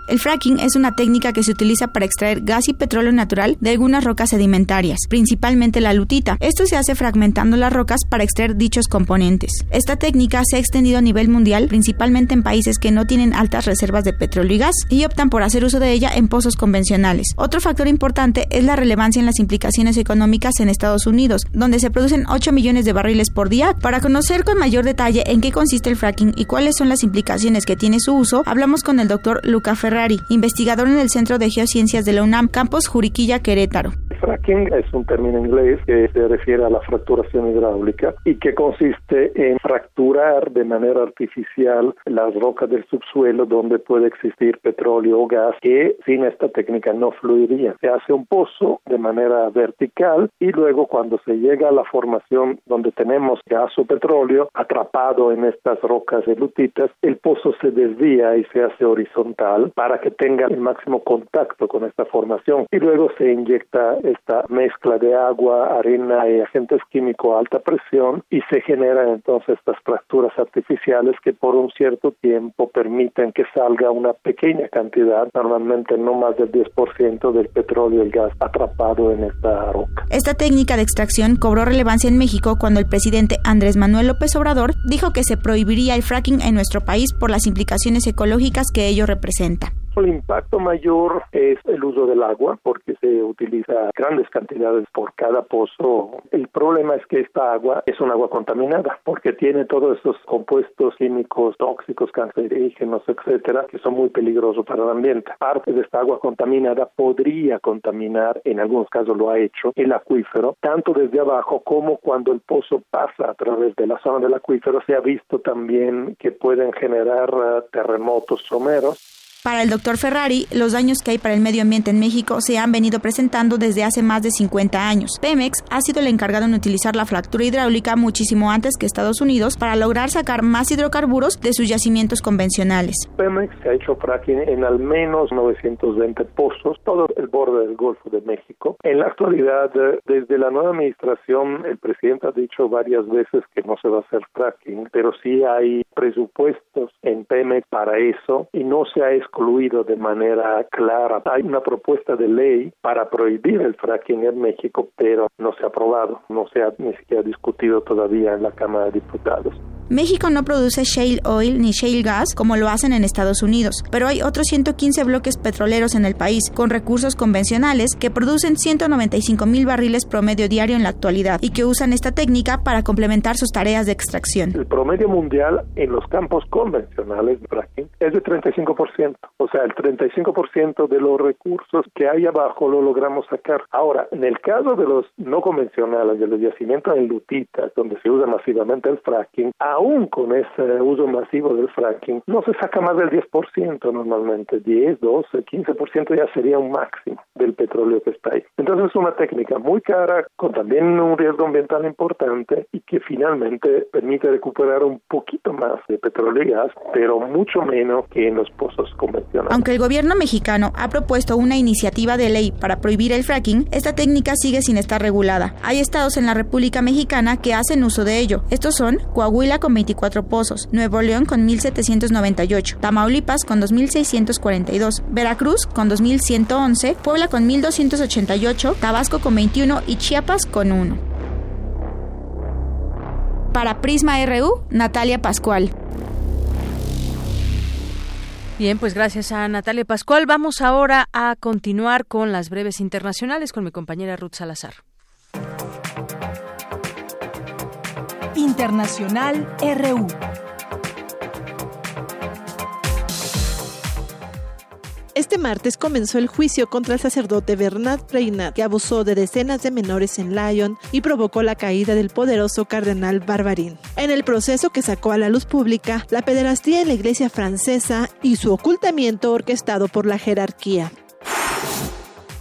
El fracking es una técnica que se utiliza para extraer gas y petróleo natural de algunas rocas sedimentarias, principalmente la lutita. Esto se hace fragmentando las rocas para extraer dichos componentes. Esta técnica se ha extendido a nivel mundial, principalmente en países que no tienen altas reservas de petróleo y gas y optan por hacer uso de ella en pozos convencionales. Otro factor importante es la relevancia en las implicaciones económicas en Estados Unidos, donde se producen 8 millones de barriles por día. Para conocer con mayor detalle en qué consiste el fracking y cuáles son las implicaciones que tiene su uso, hablamos con el doctor Luca Ferrer investigador en el Centro de Geociencias de la UNAM, Campos Juriquilla, Querétaro. Fracking es un término inglés que se refiere a la fracturación hidráulica y que consiste en fracturar de manera artificial las rocas del subsuelo donde puede existir petróleo o gas que sin esta técnica no fluiría. Se hace un pozo de manera vertical y luego cuando se llega a la formación donde tenemos gas o petróleo atrapado en estas rocas de lutitas, el pozo se desvía y se hace horizontal para que tenga el máximo contacto con esta formación y luego se inyecta esta mezcla de agua, arena y agentes químicos a alta presión y se generan entonces estas fracturas artificiales que por un cierto tiempo permiten que salga una pequeña cantidad, normalmente no más del 10% del petróleo y el gas atrapado en esta roca. Esta técnica de extracción cobró relevancia en México cuando el presidente Andrés Manuel López Obrador dijo que se prohibiría el fracking en nuestro país por las implicaciones ecológicas que ello representa. El impacto mayor es el uso del agua porque se utiliza grandes cantidades por cada pozo. El problema es que esta agua es un agua contaminada porque tiene todos esos compuestos químicos tóxicos, cancerígenos, etcétera, que son muy peligrosos para el ambiente. Parte de esta agua contaminada podría contaminar, en algunos casos lo ha hecho, el acuífero, tanto desde abajo como cuando el pozo pasa a través de la zona del acuífero. Se ha visto también que pueden generar uh, terremotos someros para el doctor Ferrari, los daños que hay para el medio ambiente en México se han venido presentando desde hace más de 50 años. Pemex ha sido el encargado en utilizar la fractura hidráulica muchísimo antes que Estados Unidos para lograr sacar más hidrocarburos de sus yacimientos convencionales. Pemex ha hecho fracking en al menos 920 pozos, todo el borde del Golfo de México. En la actualidad, desde la nueva administración, el presidente ha dicho varias veces que no se va a hacer fracking, pero sí hay presupuestos en Pemex para eso y no se ha excluido de manera clara. Hay una propuesta de ley para prohibir el fracking en México, pero no se ha aprobado, no se ha ni siquiera discutido todavía en la Cámara de Diputados. México no produce shale oil ni shale gas como lo hacen en Estados Unidos, pero hay otros 115 bloques petroleros en el país con recursos convencionales que producen 195 mil barriles promedio diario en la actualidad y que usan esta técnica para complementar sus tareas de extracción. El promedio mundial en los campos convencionales de fracking es de 35%, o sea, el 35% de los recursos que hay abajo lo logramos sacar. Ahora, en el caso de los no convencionales, de los yacimientos en lutitas, donde se usa masivamente el fracking, con ese uso masivo del fracking, no se saca más del 10% normalmente, 10, 12, 15% ya sería un máximo del petróleo que está ahí. Entonces es una técnica muy cara, con también un riesgo ambiental importante y que finalmente permite recuperar un poquito más de petróleo y gas, pero mucho menos que en los pozos convencionales. Aunque el gobierno mexicano ha propuesto una iniciativa de ley para prohibir el fracking, esta técnica sigue sin estar regulada. Hay estados en la República Mexicana que hacen uso de ello. Estos son Coahuila, 24 pozos, Nuevo León con 1798, Tamaulipas con 2642, Veracruz con 2111, Puebla con 1288, Tabasco con 21 y Chiapas con 1. Para Prisma RU, Natalia Pascual. Bien, pues gracias a Natalia Pascual. Vamos ahora a continuar con las breves internacionales con mi compañera Ruth Salazar. Internacional RU. Este martes comenzó el juicio contra el sacerdote Bernard Preinat, que abusó de decenas de menores en Lyon y provocó la caída del poderoso cardenal Barbarín. En el proceso que sacó a la luz pública la pederastía en la iglesia francesa y su ocultamiento orquestado por la jerarquía.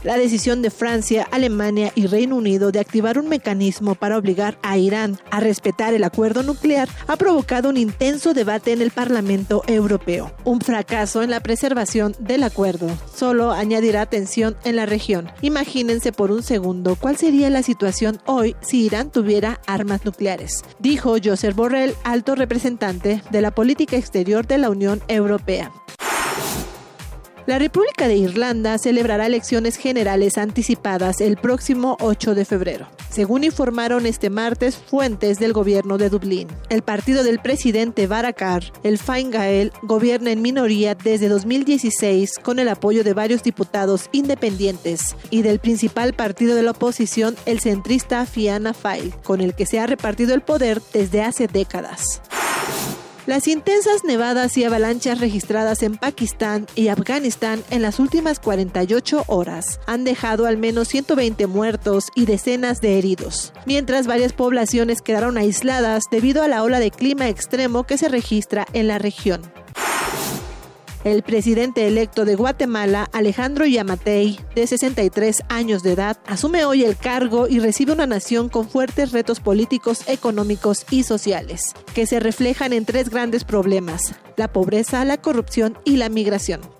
La decisión de Francia, Alemania y Reino Unido de activar un mecanismo para obligar a Irán a respetar el acuerdo nuclear ha provocado un intenso debate en el Parlamento Europeo. Un fracaso en la preservación del acuerdo solo añadirá tensión en la región. Imagínense por un segundo cuál sería la situación hoy si Irán tuviera armas nucleares, dijo Joseph Borrell, alto representante de la política exterior de la Unión Europea. La República de Irlanda celebrará elecciones generales anticipadas el próximo 8 de febrero, según informaron este martes fuentes del gobierno de Dublín. El partido del presidente Barakar, el Fine Gael, gobierna en minoría desde 2016 con el apoyo de varios diputados independientes y del principal partido de la oposición, el centrista Fianna Fáil, con el que se ha repartido el poder desde hace décadas. Las intensas nevadas y avalanchas registradas en Pakistán y Afganistán en las últimas 48 horas han dejado al menos 120 muertos y decenas de heridos, mientras varias poblaciones quedaron aisladas debido a la ola de clima extremo que se registra en la región. El presidente electo de Guatemala, Alejandro Yamatei, de 63 años de edad, asume hoy el cargo y recibe una nación con fuertes retos políticos, económicos y sociales, que se reflejan en tres grandes problemas, la pobreza, la corrupción y la migración.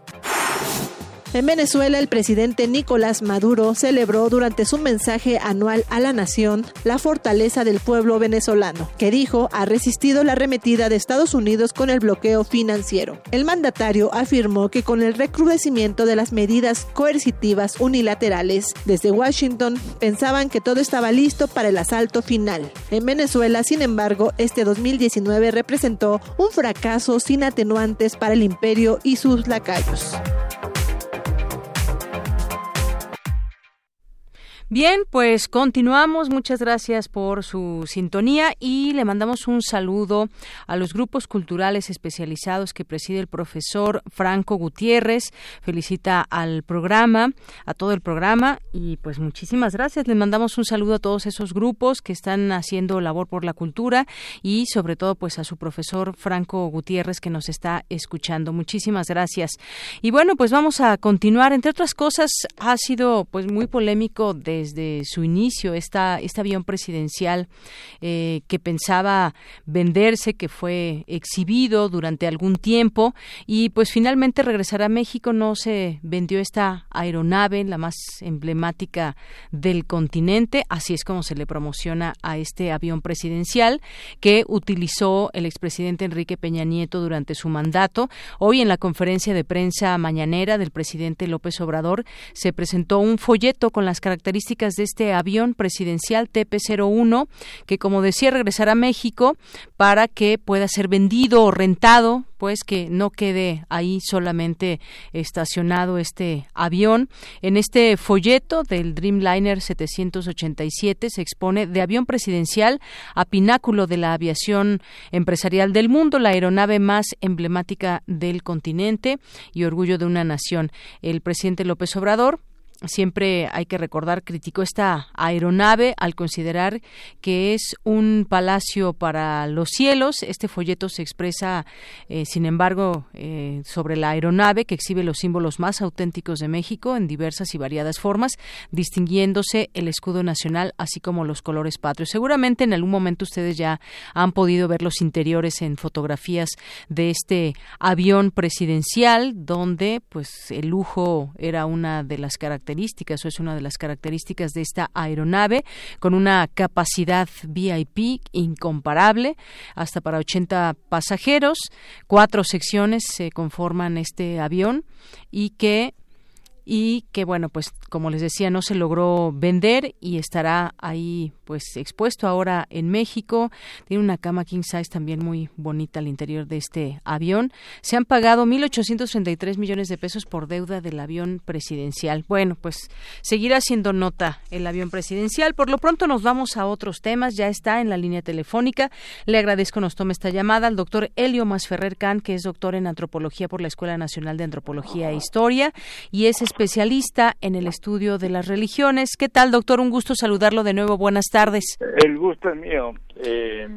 En Venezuela, el presidente Nicolás Maduro celebró durante su mensaje anual a la nación la fortaleza del pueblo venezolano, que dijo ha resistido la arremetida de Estados Unidos con el bloqueo financiero. El mandatario afirmó que con el recrudecimiento de las medidas coercitivas unilaterales desde Washington pensaban que todo estaba listo para el asalto final. En Venezuela, sin embargo, este 2019 representó un fracaso sin atenuantes para el imperio y sus lacayos. Bien, pues continuamos. Muchas gracias por su sintonía y le mandamos un saludo a los grupos culturales especializados que preside el profesor Franco Gutiérrez. Felicita al programa, a todo el programa y pues muchísimas gracias. Le mandamos un saludo a todos esos grupos que están haciendo labor por la cultura y sobre todo pues a su profesor Franco Gutiérrez que nos está escuchando. Muchísimas gracias. Y bueno, pues vamos a continuar. Entre otras cosas, ha sido pues muy polémico de desde su inicio esta, este avión presidencial eh, que pensaba venderse, que fue exhibido durante algún tiempo y pues finalmente regresará a México. No se vendió esta aeronave, la más emblemática del continente. Así es como se le promociona a este avión presidencial que utilizó el expresidente Enrique Peña Nieto durante su mandato. Hoy en la conferencia de prensa mañanera del presidente López Obrador se presentó un folleto con las características de este avión presidencial TP-01 que, como decía, regresará a México para que pueda ser vendido o rentado pues que no quede ahí solamente estacionado este avión. En este folleto del Dreamliner 787 se expone de avión presidencial a pináculo de la aviación empresarial del mundo, la aeronave más emblemática del continente y orgullo de una nación. El presidente López Obrador siempre hay que recordar, criticó esta aeronave al considerar que es un palacio para los cielos. Este folleto se expresa, eh, sin embargo, eh, sobre la aeronave que exhibe los símbolos más auténticos de México en diversas y variadas formas, distinguiéndose el escudo nacional así como los colores patrios. Seguramente en algún momento ustedes ya han podido ver los interiores en fotografías de este avión presidencial, donde pues el lujo era una de las características características, o es una de las características de esta aeronave, con una capacidad VIP incomparable, hasta para 80 pasajeros. Cuatro secciones se conforman este avión y que y que bueno pues como les decía no se logró vender y estará ahí pues expuesto ahora en México. Tiene una cama king size también muy bonita al interior de este avión. Se han pagado 1.833 millones de pesos por deuda del avión presidencial. Bueno pues seguirá siendo nota el avión presidencial. Por lo pronto nos vamos a otros temas. Ya está en la línea telefónica. Le agradezco nos tome esta llamada al doctor Elio Masferrer Can que es doctor en antropología por la Escuela Nacional de Antropología e Historia y es especialista en el estudio de las religiones. ¿Qué tal, doctor? Un gusto saludarlo de nuevo. Buenas tardes. El gusto es mío. Eh...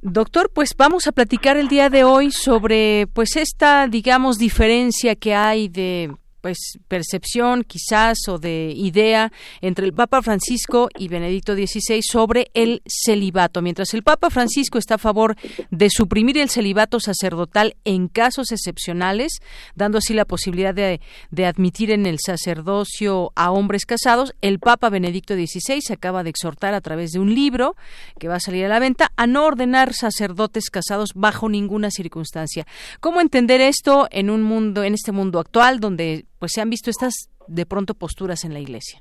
Doctor, pues vamos a platicar el día de hoy sobre pues esta, digamos, diferencia que hay de pues percepción quizás o de idea entre el Papa Francisco y Benedicto XVI sobre el celibato. Mientras el Papa Francisco está a favor de suprimir el celibato sacerdotal en casos excepcionales, dando así la posibilidad de, de admitir en el sacerdocio a hombres casados, el Papa Benedicto XVI acaba de exhortar a través de un libro que va a salir a la venta a no ordenar sacerdotes casados bajo ninguna circunstancia. ¿Cómo entender esto en un mundo, en este mundo actual donde pues se han visto estas de pronto posturas en la Iglesia.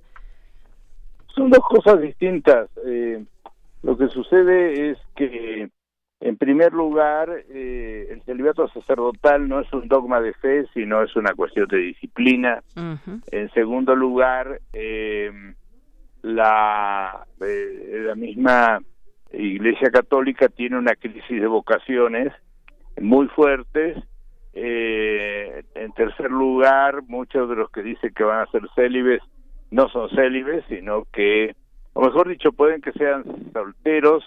Son dos cosas distintas. Eh, lo que sucede es que, en primer lugar, eh, el celibato sacerdotal no es un dogma de fe, sino es una cuestión de disciplina. En segundo lugar, eh, la, la misma Iglesia Católica tiene una crisis de vocaciones muy fuertes eh, en tercer lugar, muchos de los que dicen que van a ser célibes no son célibes, sino que, o mejor dicho, pueden que sean solteros,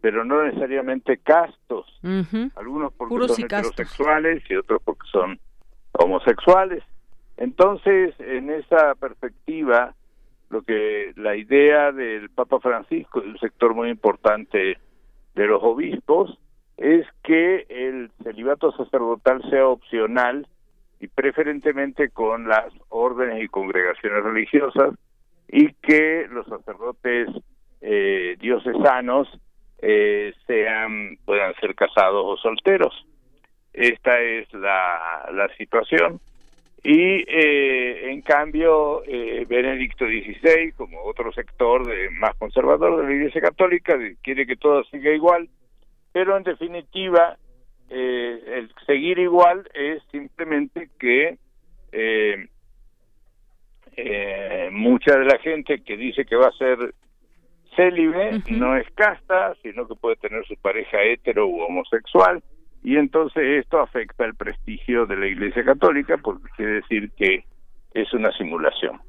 pero no necesariamente castos. Algunos porque son heterosexuales y otros porque son homosexuales. Entonces, en esa perspectiva, lo que la idea del Papa Francisco y un sector muy importante de los obispos es que el celibato sacerdotal sea opcional y preferentemente con las órdenes y congregaciones religiosas y que los sacerdotes eh, diocesanos eh, sean puedan ser casados o solteros. Esta es la, la situación. Y eh, en cambio, eh, Benedicto XVI, como otro sector de, más conservador de la Iglesia Católica, quiere que todo siga igual, pero en definitiva, eh, el seguir igual es simplemente que eh, eh, mucha de la gente que dice que va a ser célibe no es casta, sino que puede tener su pareja hetero u homosexual, y entonces esto afecta el prestigio de la Iglesia Católica porque quiere decir que es una simulación.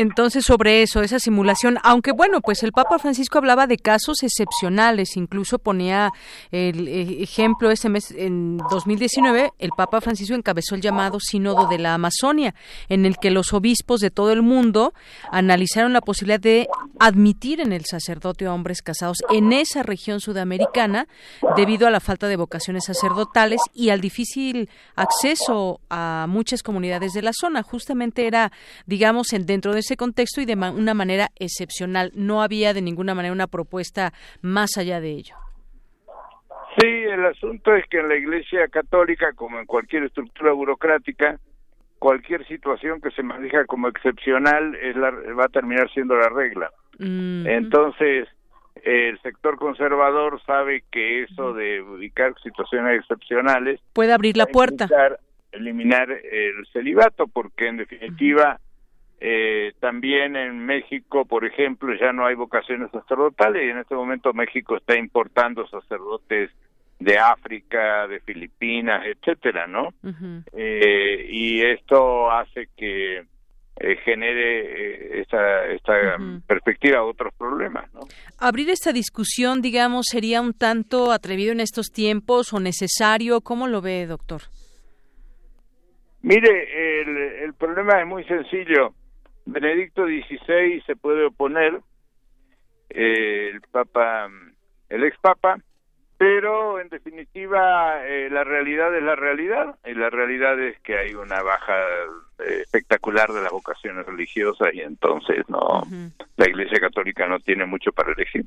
Entonces, sobre eso, esa simulación, aunque bueno, pues el Papa Francisco hablaba de casos excepcionales, incluso ponía el eh, ejemplo ese mes, en 2019, el Papa Francisco encabezó el llamado Sínodo de la Amazonia, en el que los obispos de todo el mundo analizaron la posibilidad de admitir en el sacerdote a hombres casados en esa región sudamericana debido a la falta de vocaciones sacerdotales y al difícil acceso a muchas comunidades de la zona. Justamente era, digamos, en, dentro de ese contexto y de una manera excepcional. No había de ninguna manera una propuesta más allá de ello. Sí, el asunto es que en la Iglesia Católica, como en cualquier estructura burocrática, cualquier situación que se maneja como excepcional es la, va a terminar siendo la regla. Entonces, el sector conservador sabe que eso de ubicar situaciones excepcionales puede abrir la puerta. eliminar el celibato, porque en definitiva eh, también en México, por ejemplo, ya no hay vocaciones sacerdotales y en este momento México está importando sacerdotes de África, de Filipinas, etcétera, ¿no? eh, y esto hace que eh, genere eh, esta, esta perspectiva otros problemas, ¿no? Abrir esta discusión, digamos, sería un tanto atrevido en estos tiempos o necesario. ¿Cómo lo ve, doctor? Mire, el, el problema es muy sencillo. Benedicto XVI se puede oponer, eh, el Papa, el ex Papa, pero en definitiva eh, la realidad es la realidad y la realidad es que hay una baja eh, espectacular de las vocaciones religiosas y entonces no la Iglesia Católica no tiene mucho para elegir.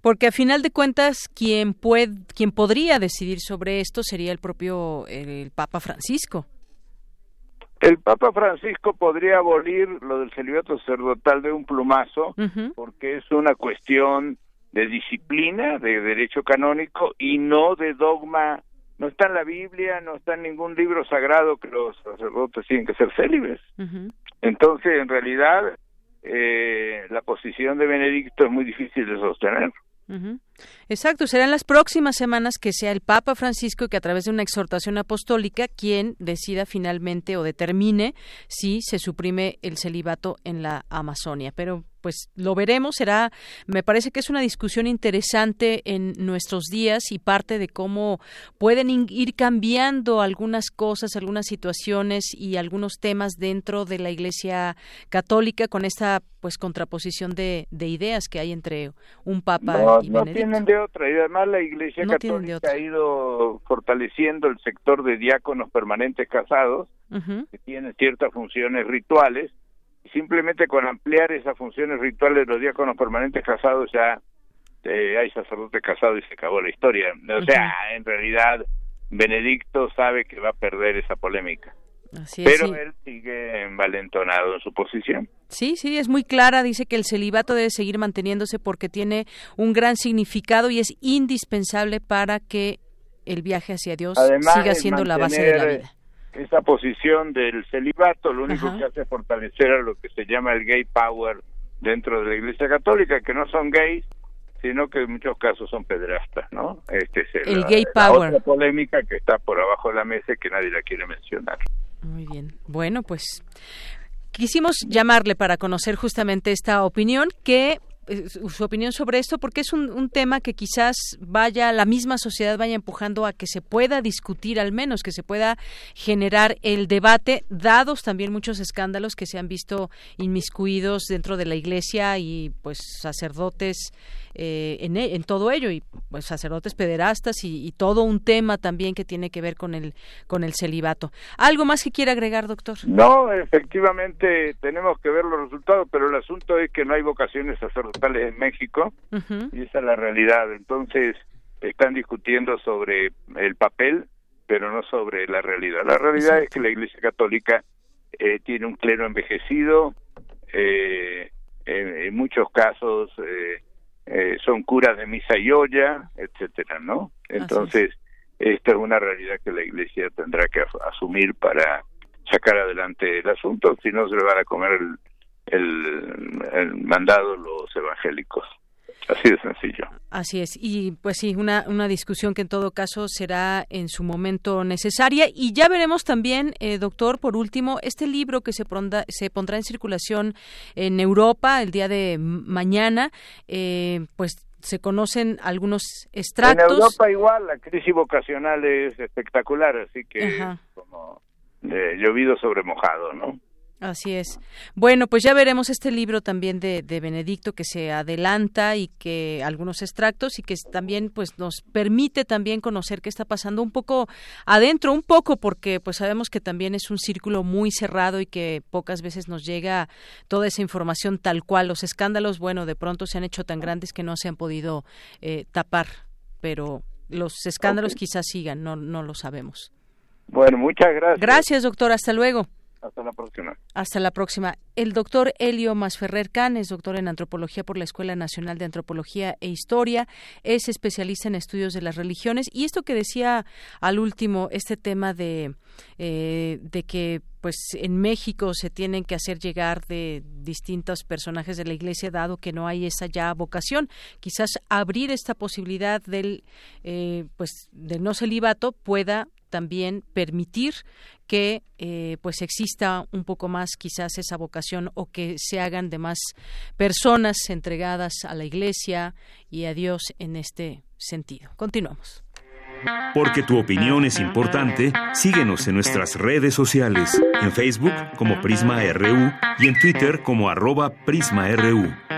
Porque a final de cuentas quien puede quien podría decidir sobre esto sería el propio el Papa Francisco. El Papa Francisco podría abolir lo del celibato sacerdotal de un plumazo porque es una cuestión de disciplina, de derecho canónico y no de dogma. No está en la Biblia, no está en ningún libro sagrado que los sacerdotes tienen que ser célibes. Entonces, en realidad, eh, la posición de Benedicto es muy difícil de sostener. Exacto, serán las próximas semanas que sea el Papa Francisco que a través de una exhortación apostólica quien decida finalmente o determine si se suprime el celibato en la Amazonia. Pero pues lo veremos, será, me parece que es una discusión interesante en nuestros días y parte de cómo pueden ir cambiando algunas cosas, algunas situaciones y algunos temas dentro de la Iglesia Católica con esta pues contraposición de, de ideas que hay entre un papa y no tienen de otra y además la Iglesia Católica ha ido fortaleciendo el sector de diáconos permanentes casados que tienen ciertas funciones rituales simplemente con ampliar esas funciones rituales de los diáconos permanentes casados ya eh, hay sacerdote casado y se acabó la historia. O sea, en realidad Benedicto sabe que va a perder esa polémica. Pero él sigue envalentonado en su posición. Sí, sí, es muy clara. Dice que el celibato debe seguir manteniéndose porque tiene un gran significado y es indispensable para que el viaje hacia Dios siga siendo la base de la vida esa posición del celibato lo único que hace es fortalecer a lo que se llama el gay power dentro de la Iglesia Católica, que no son gays, sino que en muchos casos son pedrastas, ¿no? Este es el, gay power. otra polémica que está por abajo de la mesa y que nadie la quiere mencionar. Muy bien. Bueno, pues quisimos llamarle para conocer justamente esta opinión que eh, su opinión sobre esto, porque es un, tema que quizás vaya, la misma sociedad vaya empujando a que se pueda discutir al menos, que se pueda generar el debate, dados también muchos escándalos que se han visto inmiscuidos dentro de la iglesia y pues sacerdotes eh, en, en, todo ello y pues sacerdotes pederastas y, y, todo un tema también que tiene que ver con el con el celibato. ¿Algo más que quiera agregar, doctor? No, efectivamente tenemos que ver los resultados, pero el asunto es que no hay vocaciones sacerdotales en México y esa es la realidad. Entonces están discutiendo sobre el papel, pero no sobre la realidad. La realidad es que la Iglesia Católica eh, tiene un clero envejecido, eh, en, muchos casos eh, eh, son curas de misa y olla, etcétera, ¿no? Entonces, esta es una realidad que la Iglesia tendrá que asumir para sacar adelante el asunto, si no se le van a comer el, el, el mandado los evangélicos. Así de sencillo. Así es. Y pues sí, una, una discusión que en todo caso será en su momento necesaria. Y ya veremos también, eh, doctor, por último, este libro que se, se pondrá en circulación en Europa el día de mañana, eh, pues se conocen algunos extractos. En Europa igual, la crisis vocacional es espectacular, así que como eh, llovido sobre mojado, ¿no? Así es. Bueno, pues ya veremos este libro también de, de, Benedicto que se adelanta y que algunos extractos y que también pues nos permite también conocer qué está pasando un poco adentro, un poco porque pues sabemos que también es un círculo muy cerrado y que pocas veces nos llega toda esa información tal cual. Los escándalos, bueno, de pronto se han hecho tan grandes que no se han podido eh, tapar, pero los escándalos okay. quizás sigan, no, no lo sabemos. Bueno, muchas gracias. Gracias, doctor. Hasta luego. Hasta la próxima. Hasta la próxima. El doctor Helio Masferrer Can es doctor en antropología por la Escuela Nacional de Antropología e Historia, es especialista en estudios de las religiones y esto que decía al último, este tema de, eh, de que pues en México se tienen que hacer llegar de distintos personajes de la Iglesia dado que no hay esa ya vocación, quizás abrir esta posibilidad del eh, pues del no celibato pueda también permitir que eh, pues exista un poco más quizás esa vocación o que se hagan de más personas entregadas a la Iglesia y a Dios en este sentido. Continuamos. Porque tu opinión es importante, síguenos en nuestras redes sociales, en Facebook como Prisma RU y en Twitter como arroba PrismaRU.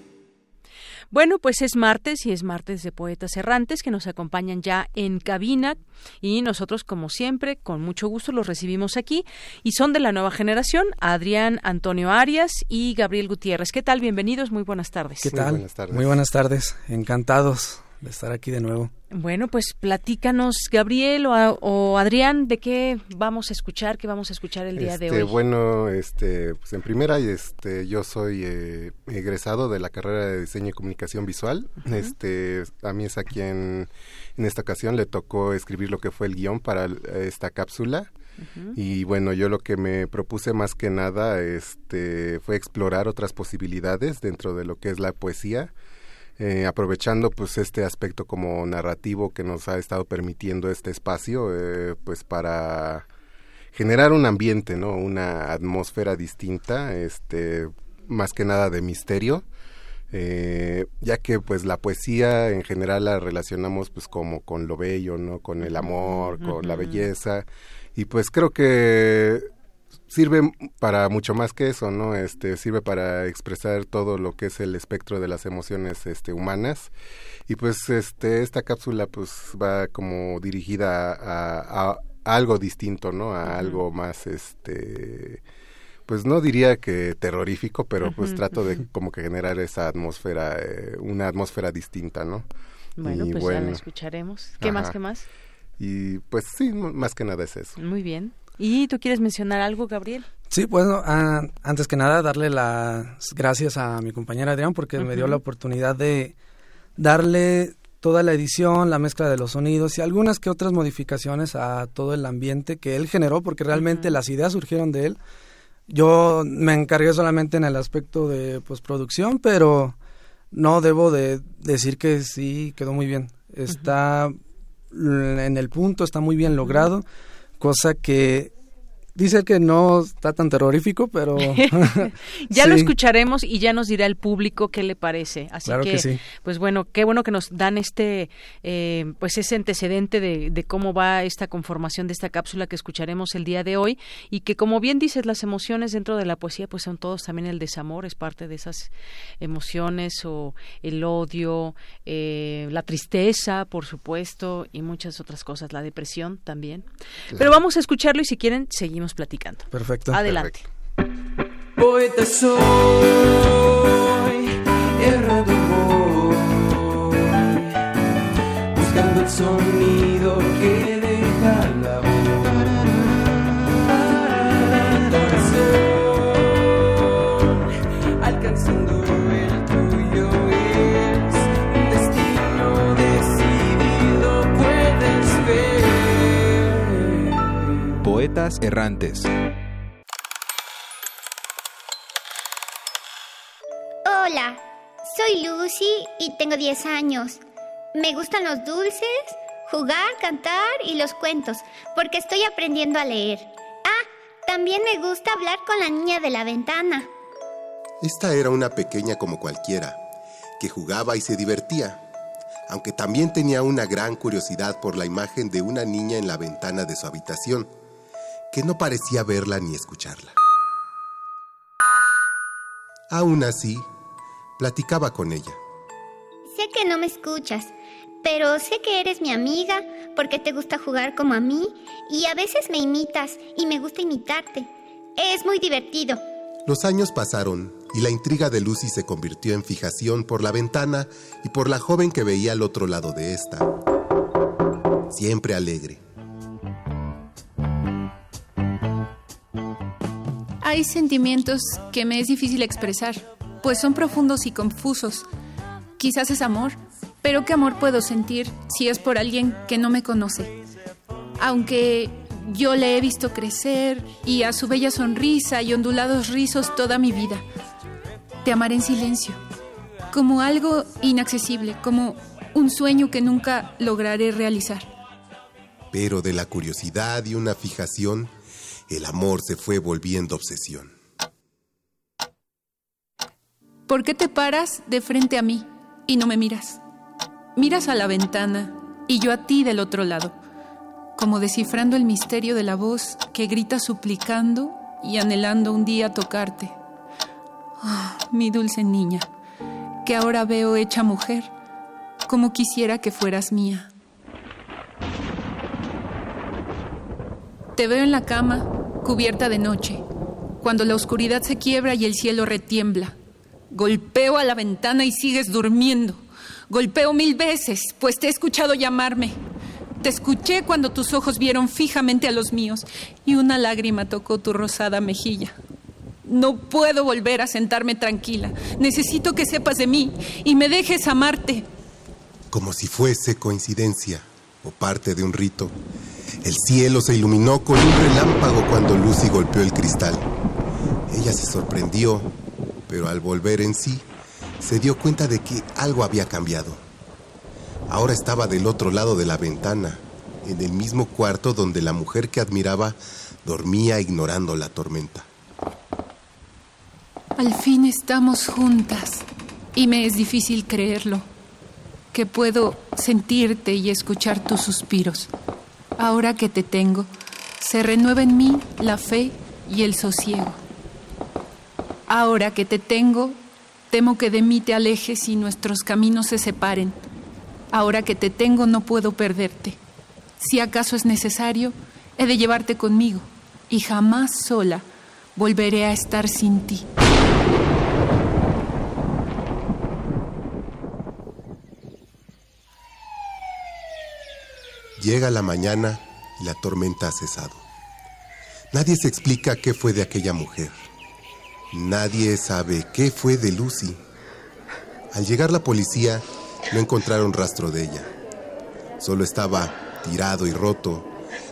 Bueno, pues es martes y es martes de Poetas Errantes que nos acompañan ya en cabina y nosotros, como siempre, con mucho gusto los recibimos aquí y son de la nueva generación, Adrián Antonio Arias y Gabriel Gutiérrez. ¿Qué tal? Bienvenidos, muy buenas tardes. ¿Qué tal? Muy buenas tardes. Muy buenas tardes. Encantados de estar aquí de nuevo. Bueno, pues platícanos, Gabriel o, o, Adrián, de qué vamos a escuchar, qué vamos a escuchar el día este, de hoy. Bueno, este, pues en primera, este, yo soy eh, egresado de la carrera de diseño y comunicación visual. Uh -huh. Este, a mí es a quien en esta ocasión le tocó escribir lo que fue el guion para esta cápsula. Uh -huh. Y bueno, yo lo que me propuse más que nada este, fue explorar otras posibilidades dentro de lo que es la poesía eh, aprovechando pues este aspecto como narrativo que nos ha estado permitiendo este espacio eh, pues para generar un ambiente no una atmósfera distinta este más que nada de misterio eh, ya que pues la poesía en general la relacionamos pues como con lo bello no con el amor con uh -huh. la belleza. Y pues creo que sirve para mucho más que eso, ¿no? Este sirve para expresar todo lo que es el espectro de las emociones este humanas y pues este esta cápsula pues va como dirigida a, a, a algo distinto, ¿no? A uh -huh. algo más este pues no diría que terrorífico, pero pues uh -huh, trato de como que generar esa atmósfera, eh, una atmósfera distinta, ¿no? Bueno, y pues bueno, ya la escucharemos. ¿Qué ajá. más, qué más? Y pues sí, más que nada es eso. Muy bien. ¿Y tú quieres mencionar algo, Gabriel? Sí, bueno, uh, antes que nada darle las gracias a mi compañera Adrián porque uh -huh. me dio la oportunidad de darle toda la edición, la mezcla de los sonidos y algunas que otras modificaciones a todo el ambiente que él generó porque realmente uh -huh. las ideas surgieron de él. Yo me encargué solamente en el aspecto de postproducción, pero no debo de decir que sí quedó muy bien. Está en el punto, está muy bien logrado cosa que dice que no está tan terrorífico, pero... ya lo escucharemos y ya nos dirá el público qué le parece. Así que, sí. pues bueno, qué bueno que nos dan este, eh, pues ese antecedente de, de, cómo va esta conformación de esta cápsula que escucharemos el día de hoy y que como bien dices, las emociones dentro de la poesía pues son todos también el desamor, es parte de esas emociones o el odio, eh, la tristeza, por supuesto, y muchas otras cosas, la depresión también. Pero vamos a escucharlo y si quieren seguimos platicando. Perfecto. Adelante. Poeta soy, Poetas errantes. Hola, soy Lucy y tengo 10 años. Me gustan los dulces, jugar, cantar y los cuentos, porque estoy aprendiendo a leer. Ah, también me gusta hablar con la niña de la ventana. Esta era una pequeña como cualquiera, que jugaba y se divertía, aunque también tenía una gran curiosidad por la imagen de una niña en la ventana de su habitación, que no parecía verla ni escucharla. Aún así, platicaba con ella. Sé que no me escuchas, pero sé que eres mi amiga porque te gusta jugar como a mí y a veces me imitas y me gusta imitarte. Es muy divertido. Los años pasaron y la intriga de Lucy se convirtió en fijación por la ventana y por la joven que veía al otro lado de esta. Siempre alegre. Hay sentimientos que me es difícil expresar, pues son profundos y confusos. Quizás es amor, pero ¿qué amor puedo sentir si es por alguien que no me conoce? Aunque yo le he visto crecer y a su bella sonrisa y ondulados rizos toda mi vida. Te amaré en silencio, como algo inaccesible, como un sueño que nunca lograré realizar. Pero de la curiosidad y una fijación, el amor se fue volviendo obsesión. ¿Por qué te paras de frente a mí y no me miras? Miras a la ventana y yo a ti del otro lado, como descifrando el misterio de la voz que grita suplicando y anhelando un día tocarte. Oh, mi dulce niña, que ahora veo hecha mujer, como quisiera que fueras mía. Te veo en la cama, cubierta de noche, cuando la oscuridad se quiebra y el cielo retiembla. Golpeo a la ventana y sigues durmiendo. Golpeo mil veces, pues te he escuchado llamarme. Te escuché cuando tus ojos vieron fijamente a los míos y una lágrima tocó tu rosada mejilla. No puedo volver a sentarme tranquila. Necesito que sepas de mí y me dejes amarte. Como si fuese coincidencia o parte de un rito, el cielo se iluminó con un relámpago cuando Lucy golpeó el cristal. Ella se sorprendió, pero al volver en sí, se dio cuenta de que algo había cambiado. Ahora estaba del otro lado de la ventana, en el mismo cuarto donde la mujer que admiraba dormía ignorando la tormenta. Al fin estamos juntas y me es difícil creerlo, que puedo sentirte y escuchar tus suspiros. Ahora que te tengo, se renueva en mí la fe y el sosiego. Ahora que te tengo, temo que de mí te alejes y nuestros caminos se separen. Ahora que te tengo, no puedo perderte. Si acaso es necesario, he de llevarte conmigo y jamás sola volveré a estar sin ti. Llega la mañana y la tormenta ha cesado. Nadie se explica qué fue de aquella mujer. Nadie sabe qué fue de Lucy. Al llegar la policía, no encontraron rastro de ella. Solo estaba tirado y roto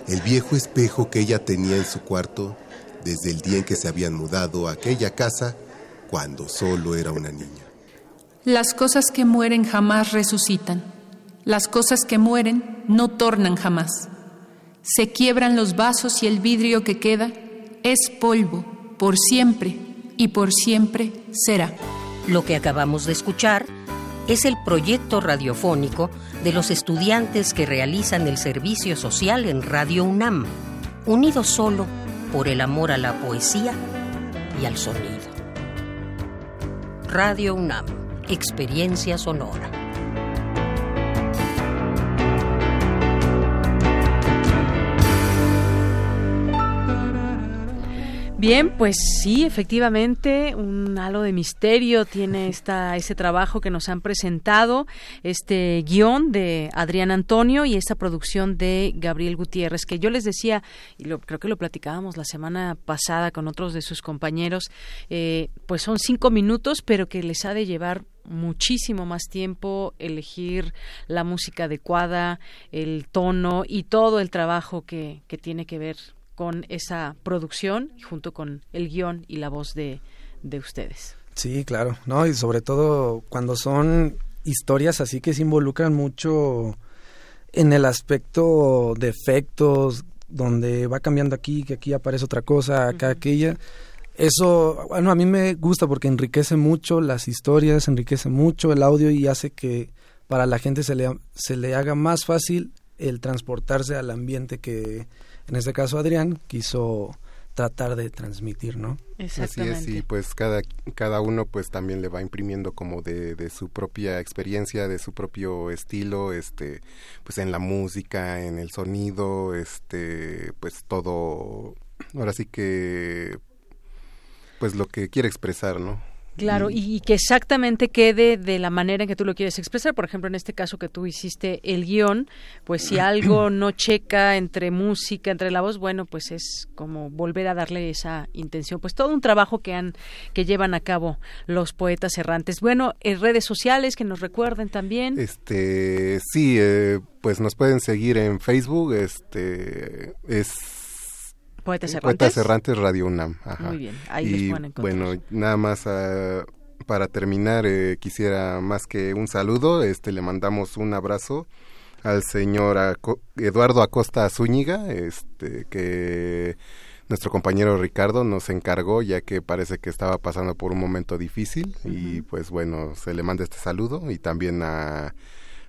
el viejo espejo que ella tenía en su cuarto desde el día en que se habían mudado a aquella casa cuando solo era una niña. Las cosas que mueren jamás resucitan. Las cosas que mueren no tornan jamás. Se quiebran los vasos y el vidrio que queda es polvo, por siempre y por siempre será. Lo que acabamos de escuchar es el proyecto radiofónico de los estudiantes que realizan el servicio social en Radio UNAM, unidos solo por el amor a la poesía y al sonido. Radio UNAM, experiencia sonora. Bien, pues sí, efectivamente, un halo de misterio tiene esta, ese trabajo que nos han presentado, este guion de Adrián Antonio y esta producción de Gabriel Gutiérrez, que yo les decía, y lo, creo que lo platicábamos la semana pasada con otros de sus compañeros, eh, pues son cinco minutos, pero que les ha de llevar muchísimo más tiempo elegir la música adecuada, el tono y todo el trabajo que, que tiene que ver con esa producción junto con el guion y la voz de, de ustedes. Sí, claro, no y sobre todo cuando son historias así que se involucran mucho en el aspecto de efectos, donde va cambiando aquí, que aquí aparece otra cosa, acá aquella. Eso, bueno, a mí me gusta porque enriquece mucho las historias, enriquece mucho el audio y hace que para la gente se le, se le haga más fácil el transportarse al ambiente que, en este caso Adrián quiso tratar de transmitir, ¿no? Así es, y pues cada, cada uno pues también le va imprimiendo como de, de su propia experiencia, de su propio estilo, este, pues en la música, en el sonido, este, pues todo, ahora sí que, pues lo que quiere expresar, ¿no? Claro, y, que exactamente quede de la manera en que tú lo quieres expresar. Por ejemplo, en este caso que tú hiciste el guion, pues si algo no checa entre música, entre la voz, bueno, pues es como volver a darle esa intención. Pues todo un trabajo que han, que llevan a cabo los poetas errantes. Bueno, en redes sociales que nos recuerden también. Este, sí, eh, pues nos pueden seguir en Facebook, este, es Poetas Errantes. Errantes Radio UNAM. Muy bien, ahí y, los Bueno, nada más uh, para terminar, eh, quisiera más que un saludo, este le mandamos un abrazo al señor Eduardo Acosta Zúñiga, este que nuestro compañero Ricardo nos encargó ya que parece que estaba pasando por un momento difícil y pues bueno, se le manda este saludo y también a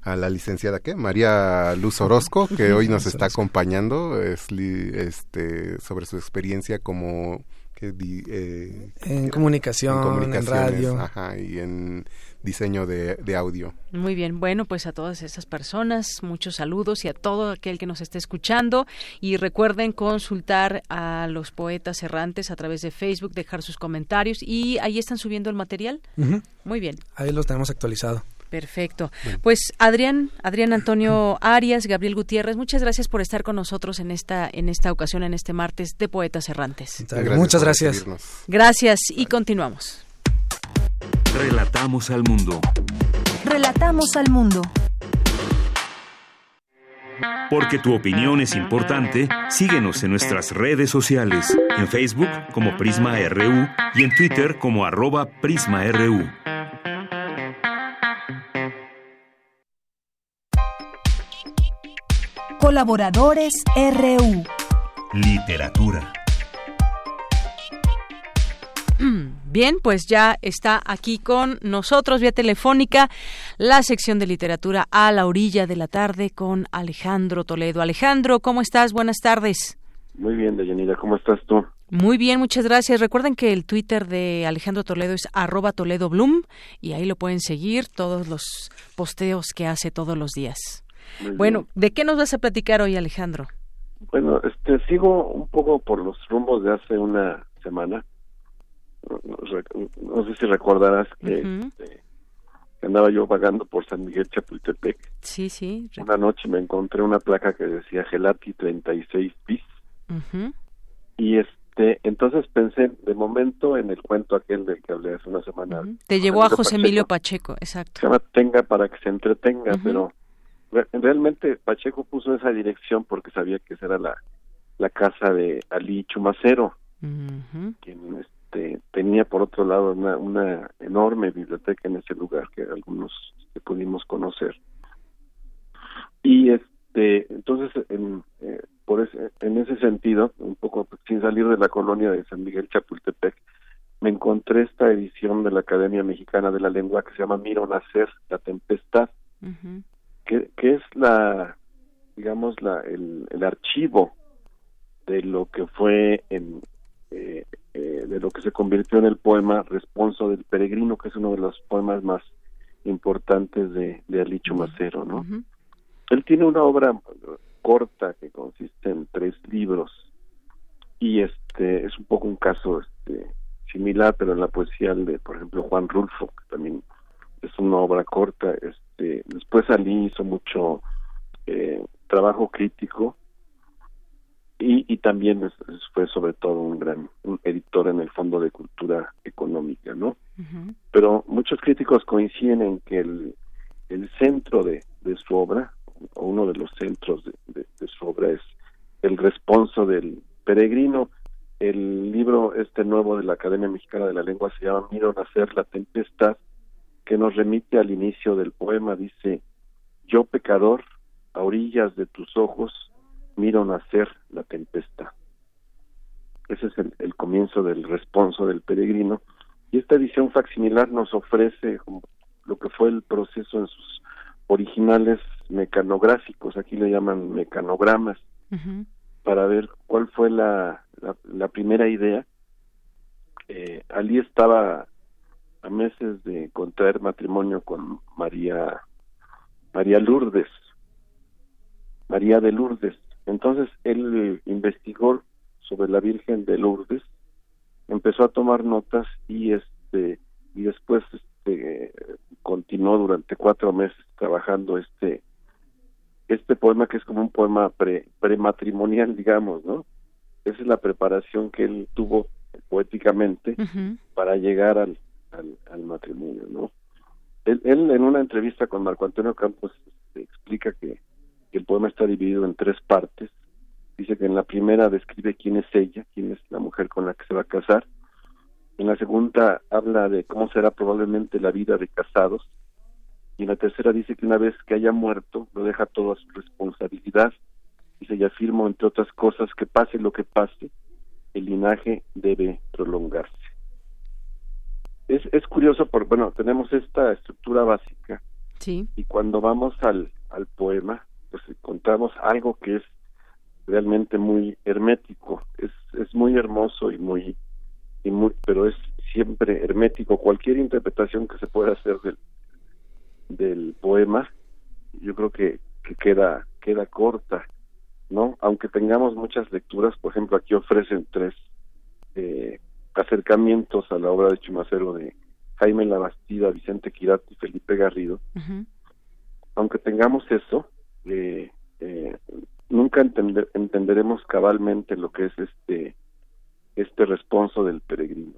a la licenciada ¿qué? María Luz Orozco, que hoy nos está acompañando es, este, sobre su experiencia como eh, en, comunicación, en, radio. Ajá, y en diseño de, de, audio. Muy bien, bueno, pues a todas esas personas, muchos saludos y a todo aquel que nos esté escuchando. Y recuerden consultar a los poetas errantes a través de Facebook, dejar sus comentarios y ahí están subiendo el material. Muy bien. Ahí los tenemos actualizado. Perfecto. Pues Adrián, Adrián Antonio Arias, Gabriel Gutiérrez, muchas gracias por estar con nosotros en esta en esta ocasión, en este martes de Poetas Errantes. Muchas gracias. Gracias y continuamos. Relatamos al mundo. Relatamos al mundo. Porque tu opinión es importante, síguenos en nuestras redes sociales, en Facebook como Prisma RU y en Twitter como arroba PrismaRU. Colaboradores RU. Literatura. Bien, pues ya está aquí con nosotros vía telefónica la sección de literatura a la orilla de la tarde con Alejandro Toledo. Alejandro, ¿cómo estás? Buenas tardes. Muy bien, Deyanira, ¿cómo estás tú? Muy bien, muchas gracias. Recuerden que el Twitter de Alejandro Toledo es arroba Toledo Bloom y ahí lo pueden seguir todos los posteos que hace todos los días bueno, ¿de qué nos vas a platicar hoy, Alejandro? Bueno, este, sigo un poco por los rumbos de hace una semana. No, sé si recordarás este, que andaba yo vagando por San Miguel Chapultepec. Sí, sí. Una noche me encontré una placa que decía Gelati 36 bis. Y este, entonces pensé de momento en el cuento aquel del que hablé hace una semana. Te llevó a José Emilio Pacheco, exacto. Se llama Tenga para que se entretenga, pero realmente Pacheco puso esa dirección porque sabía que esa era la, la casa de Ali Chumacero, quien este, tenía por otro lado una, una enorme biblioteca en ese lugar que algunos que pudimos conocer. Y este entonces en, eh, por ese, en ese sentido, un poco sin salir de la colonia de San Miguel Chapultepec, me encontré esta edición de la Academia Mexicana de la Lengua que se llama Miro Nacer, la Tempestad, que, que es la, digamos, la, el, el archivo de lo que fue en, eh, eh, de lo que se convirtió en el poema Responso del Peregrino, que es uno de los poemas más importantes de, de Alicho Macero, ¿no? Él tiene una obra corta que consiste en tres libros y este es un poco un caso este similar pero en la poesía de por ejemplo Juan Rulfo que también es una obra corta este después Ali hizo mucho eh, trabajo crítico y, y también fue sobre todo un gran editor en el Fondo de Cultura Económica, ¿no? Pero muchos críticos coinciden en que el, el centro de, de su obra, o uno de los centros de, su obra es el responso del peregrino. El libro este nuevo de la Academia Mexicana de la Lengua se llama Miro nacer la tempestad, que nos remite al inicio del poema, dice, yo pecador, a orillas de tus ojos, miro nacer la tempestad. Ese es el, comienzo del responso del peregrino. Y esta edición facsimilar nos ofrece lo que fue el proceso en sus originales mecanográficos, aquí le llaman mecanogramas, para ver cuál fue la, la, primera idea. Eh, Ali estaba a meses de contraer matrimonio con María María Lourdes, María de Lourdes, entonces él investigó sobre la Virgen de Lourdes, empezó a tomar notas y este y después este continuó durante cuatro meses trabajando este este poema que es como un poema pre prematrimonial digamos no esa es la preparación que él tuvo poéticamente para llegar al, al, matrimonio no él, él, en una entrevista con Marco Antonio Campos este, explica que el poema está dividido en tres partes. Dice que en la primera describe quién es ella, quién es la mujer con la que se va a casar. En la segunda habla de cómo será probablemente la vida de casados. Y en la tercera dice que una vez que haya muerto, lo deja todo a su responsabilidad. Dice, y afirmo, entre otras cosas, que pase lo que pase, el linaje debe prolongarse. Es, es curioso porque, bueno, tenemos esta estructura básica. Sí. Y cuando vamos al, al poema, pues encontramos algo que es realmente muy hermético, es, es muy hermoso y muy, y muy, pero es siempre hermético. Cualquier interpretación que se pueda hacer del, del poema, yo creo que, que queda, queda corta, ¿no? Aunque tengamos muchas lecturas, por ejemplo, aquí ofrecen tres eh, acercamientos a la obra de Chumacero de Jaime Labastida, Vicente Quirat y Felipe Garrido. Aunque tengamos eso, eh, eh, nunca entenderemos cabalmente lo que es este este responso del peregrino.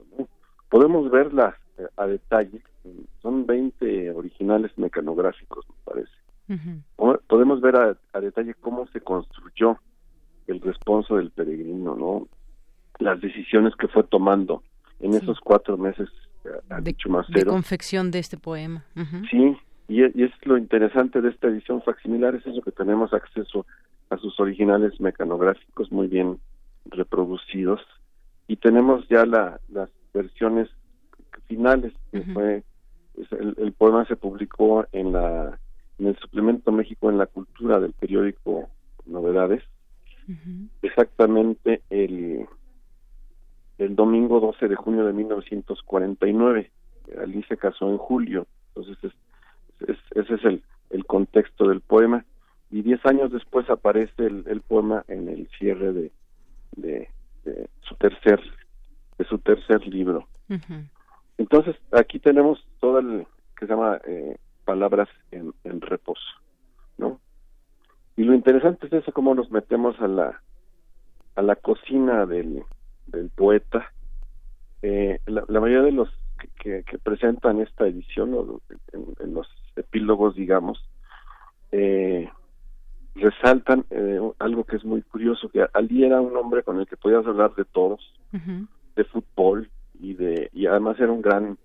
Podemos verlas eh, a detalle, son 20 originales mecanográficos, me parece. Podemos ver a, detalle cómo se construyó el responso del peregrino, ¿no? Las decisiones que fue tomando en esos cuatro meses a de, de confección de este poema. Sí, y, es lo interesante de esta edición facsimilar, es eso que tenemos acceso a sus originales mecanográficos muy bien reproducidos y tenemos ya la, las versiones finales que fue el, poema se publicó en la en el suplemento México en la cultura del periódico Novedades. Exactamente el el domingo 12 de junio de 1949 Ali se casó en julio entonces ese es el, el contexto del poema y diez años después aparece el, poema en el cierre de, de, su tercer de su tercer libro. Entonces aquí tenemos todo el que se llama eh, palabras en, en reposo no y lo interesante es eso cómo nos metemos a la a la cocina del, del poeta eh, la, mayoría de los que, que, presentan esta edición o en, los epílogos, digamos, eh, resaltan eh, algo que es muy curioso, que Ali era un hombre con el que podías hablar de todos, de fútbol, y de y además era un gran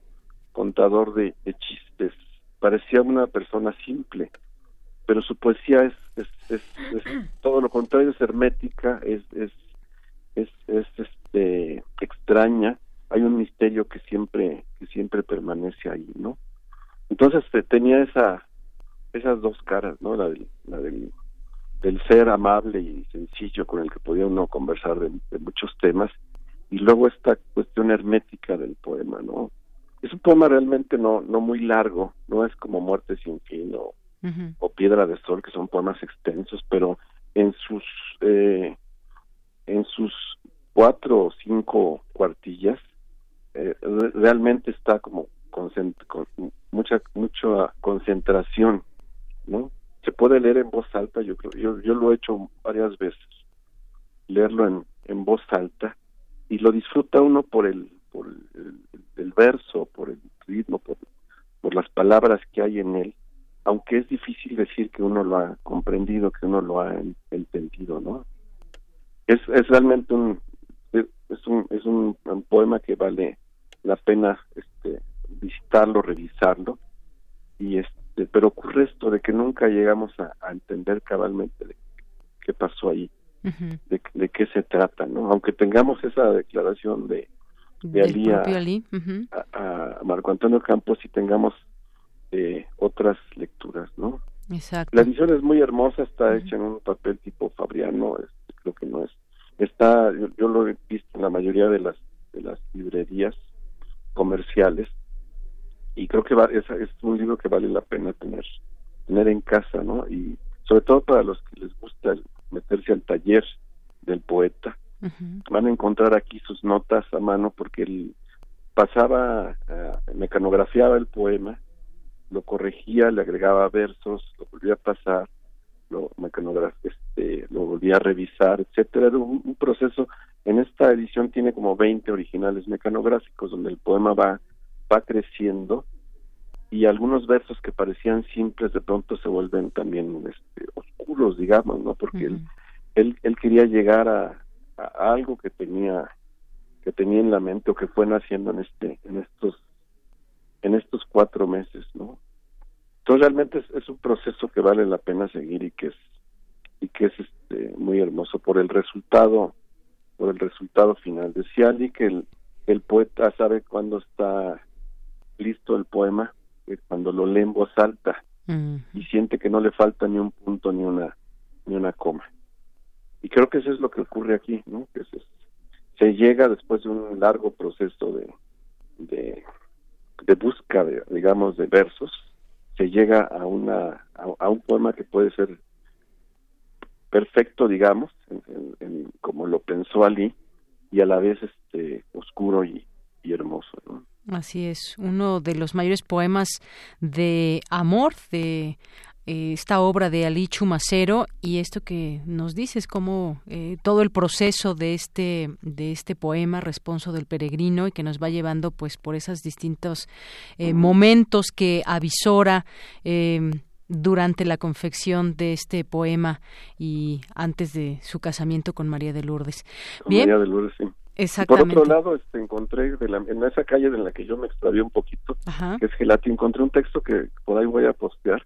contador de, chistes. Parecía una persona simple, pero su poesía es, es, todo lo contrario, es hermética, es, es, es, es este extraña, hay un misterio que siempre que siempre permanece ahí, ¿no? Entonces tenía esa esas dos caras, ¿no? La del, la del, del ser amable y sencillo con el que podía uno conversar de, muchos temas y luego esta cuestión hermética del poema, ¿no? Es un poema realmente no no muy largo, no es como Muerte sin fin o, o Piedra de Sol, que son poemas extensos, pero en sus eh, en sus cuatro o cinco cuartillas eh, realmente está como con mucha mucha concentración no se puede leer en voz alta yo creo yo yo lo he hecho varias veces leerlo en, en voz alta y lo disfruta uno por el por el, verso por el ritmo por, por las palabras que hay en él aunque es difícil decir que uno lo ha comprendido que uno lo ha entendido no es, es realmente un es un es un, poema que vale la pena este visitarlo revisarlo. Y este pero ocurre esto de que nunca llegamos a, entender cabalmente de qué pasó ahí de, de, qué se trata no aunque tengamos esa declaración de de Ali, a, Marco Antonio Campos y tengamos eh, otras lecturas no Exacto. la edición es muy hermosa está hecha en un papel tipo fabriano este, creo que no es. Está yo, lo he visto en la mayoría de las de las librerías comerciales y creo que es, es, un libro que vale la pena tener tener en casa no y sobre todo para los que les gusta meterse al taller del poeta. Van a encontrar aquí sus notas a mano porque él pasaba uh, mecanografiaba el poema lo corregía le agregaba versos lo volvía a pasar lo este, lo volví a revisar, etcétera. Era un, proceso. En esta edición tiene como 20 originales mecanográficos donde el poema va va creciendo y algunos versos que parecían simples de pronto se vuelven también este, oscuros, digamos, ¿no? Porque él, él, quería llegar a, a, algo que tenía que tenía en la mente o que fue naciendo en este en estos en estos cuatro meses, ¿no? Entonces realmente es, un proceso que vale la pena seguir y que es y que es este, muy hermoso por el resultado por el resultado final. Decía Ali que el, el poeta sabe cuándo está listo el poema, cuando lo lee en voz alta y siente que no le falta ni un punto ni una ni una coma. Y creo que eso es lo que ocurre aquí, ¿no? Que se, se llega después de un largo proceso de de, de busca, de, digamos, de versos, se llega a una a, un poema que puede ser perfecto digamos en, como lo pensó Ali y a la vez este oscuro y, hermoso Así es, uno de los mayores poemas de amor de eh, esta obra de Ali Chumacero y esto que nos dices como eh, todo el proceso de este de este poema responso del peregrino y que nos va llevando pues por esos distintos eh, momentos que avisora durante la confección de este poema y antes de su casamiento con María de Lourdes. Bien. María de Lourdes, sí. Exactamente. Por otro lado, este, encontré en esa calle en la que yo me extravié un poquito, que es Gelati, encontré un texto que por ahí voy a postear,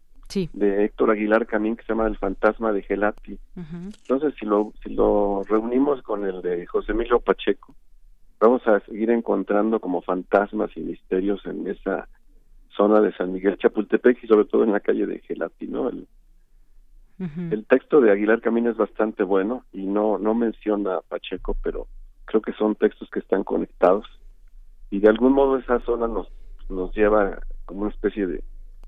de Héctor Aguilar Camín que se llama El fantasma de Gelati. Entonces, si lo, si lo reunimos con el de José Emilio Pacheco, vamos a seguir encontrando como fantasmas y misterios en esa zona de San Miguel Chapultepec y sobre todo en la calle de Gelati, ¿no? El, el texto de Aguilar Camín es bastante bueno y no, no menciona a Pacheco, pero creo que son textos que están conectados y de algún modo esa zona nos, nos lleva como una especie de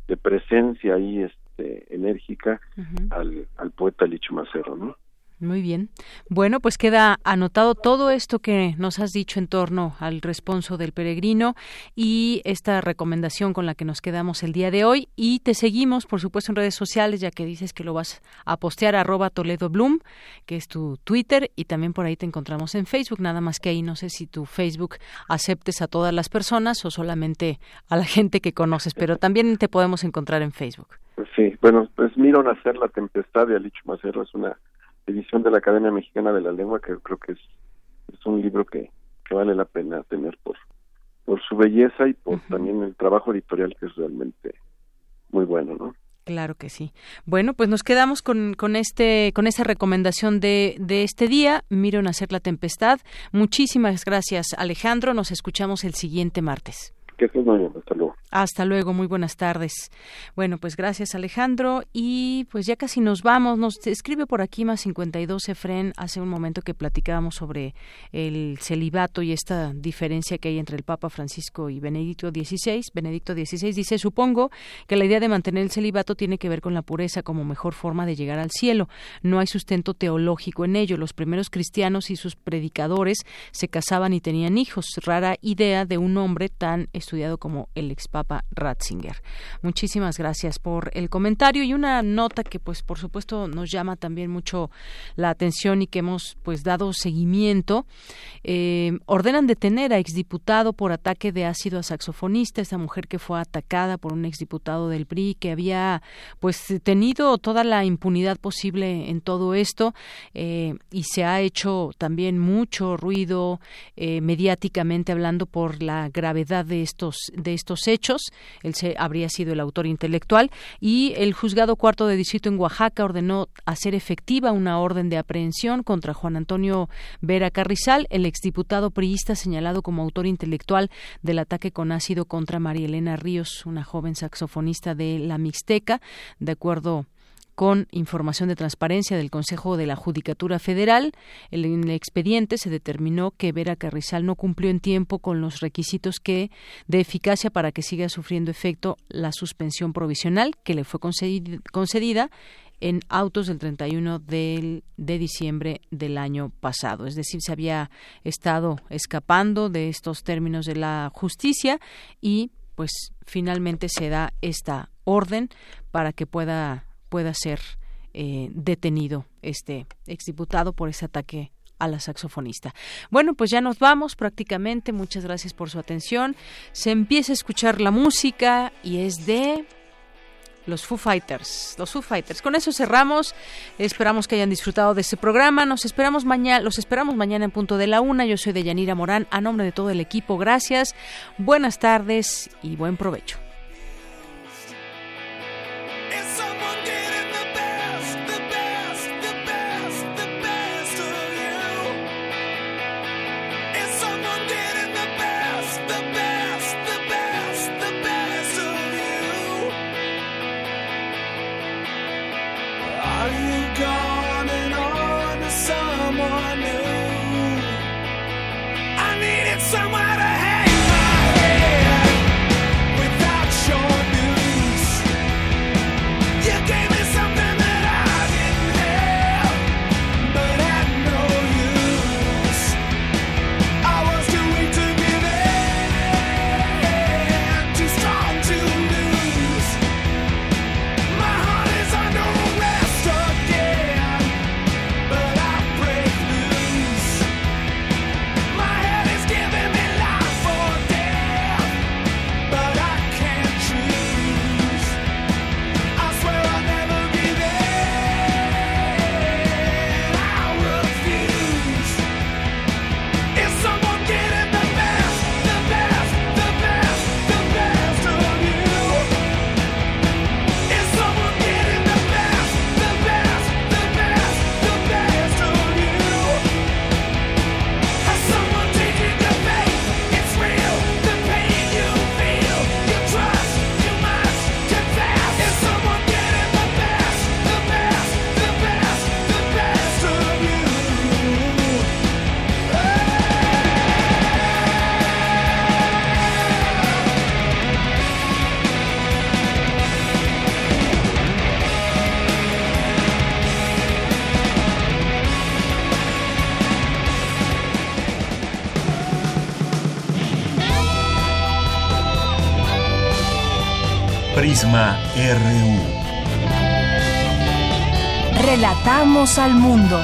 de presencia ahí este, enérgica al, al poeta Licho Macero, ¿no? Muy bien. Bueno, pues queda anotado todo esto que nos has dicho en torno al responso del peregrino y esta recomendación con la que nos quedamos el día de hoy. Y te seguimos, por supuesto, en redes sociales, ya que dices que lo vas a postear arroba Toledo Bloom, que es tu Twitter, y también por ahí te encontramos en Facebook. Nada más que ahí no sé si tu Facebook aceptes a todas las personas o solamente a la gente que conoces, pero también te podemos encontrar en Facebook. Sí, bueno, pues miro nacer la tempestad de Alicho Macero, es una edición de la Academia Mexicana de la Lengua, que creo que es, es un libro que, que vale la pena tener por, por su belleza y por también el trabajo editorial que es realmente muy bueno, ¿no? Claro que sí. Bueno, pues nos quedamos con, con este con esta recomendación de, de este día. Miren hacer la tempestad. Muchísimas gracias, Alejandro. Nos escuchamos el siguiente martes. Que. Hasta luego. Hasta luego, muy buenas tardes. Bueno, pues gracias Alejandro y pues ya casi nos vamos. Nos escribe por aquí más 52 Efren hace un momento que platicábamos sobre el celibato y esta diferencia que hay entre el Papa Francisco y Benedicto XVI. Benedicto XVI dice, supongo que la idea de mantener el celibato tiene que ver con la pureza como mejor forma de llegar al cielo. No hay sustento teológico en ello. Los primeros cristianos y sus predicadores se casaban y tenían hijos. Rara idea de un hombre tan estudiado como el ex Ratzinger. Muchísimas gracias por el comentario y una nota que pues por supuesto nos llama también mucho la atención y que hemos pues dado seguimiento. Eh, ordenan detener a exdiputado por ataque de ácido a saxofonista, esta mujer que fue atacada por un exdiputado del PRI que había pues tenido toda la impunidad posible en todo esto eh, y se ha hecho también mucho ruido eh, mediáticamente hablando por la gravedad de de estos hechos. Él se, habría sido el autor intelectual. Y el juzgado cuarto de distrito en Oaxaca ordenó hacer efectiva una orden de aprehensión contra Juan Antonio Vera Carrizal, el exdiputado priista señalado como autor intelectual del ataque con ácido contra María Elena Ríos, una joven saxofonista de la Mixteca, de acuerdo con información de transparencia del Consejo de la Judicatura Federal. En el expediente se determinó que Vera Carrizal no cumplió en tiempo con los requisitos que de eficacia para que siga sufriendo efecto la suspensión provisional que le fue concedida en autos del 31 de diciembre del año pasado. Es decir, se había estado escapando de estos términos de la justicia y pues finalmente se da esta orden para que pueda pueda ser eh, detenido este exdiputado por ese ataque a la saxofonista. Bueno, pues ya nos vamos prácticamente. Muchas gracias por su atención. Se empieza a escuchar la música y es de los Foo Fighters. Los Foo Fighters. Con eso cerramos. Esperamos que hayan disfrutado de este programa. Nos esperamos mañana, los esperamos mañana en punto de la una. Yo soy de Yanira Morán. A nombre de todo el equipo, gracias. Buenas tardes y buen provecho. RU. Relatamos al mundo.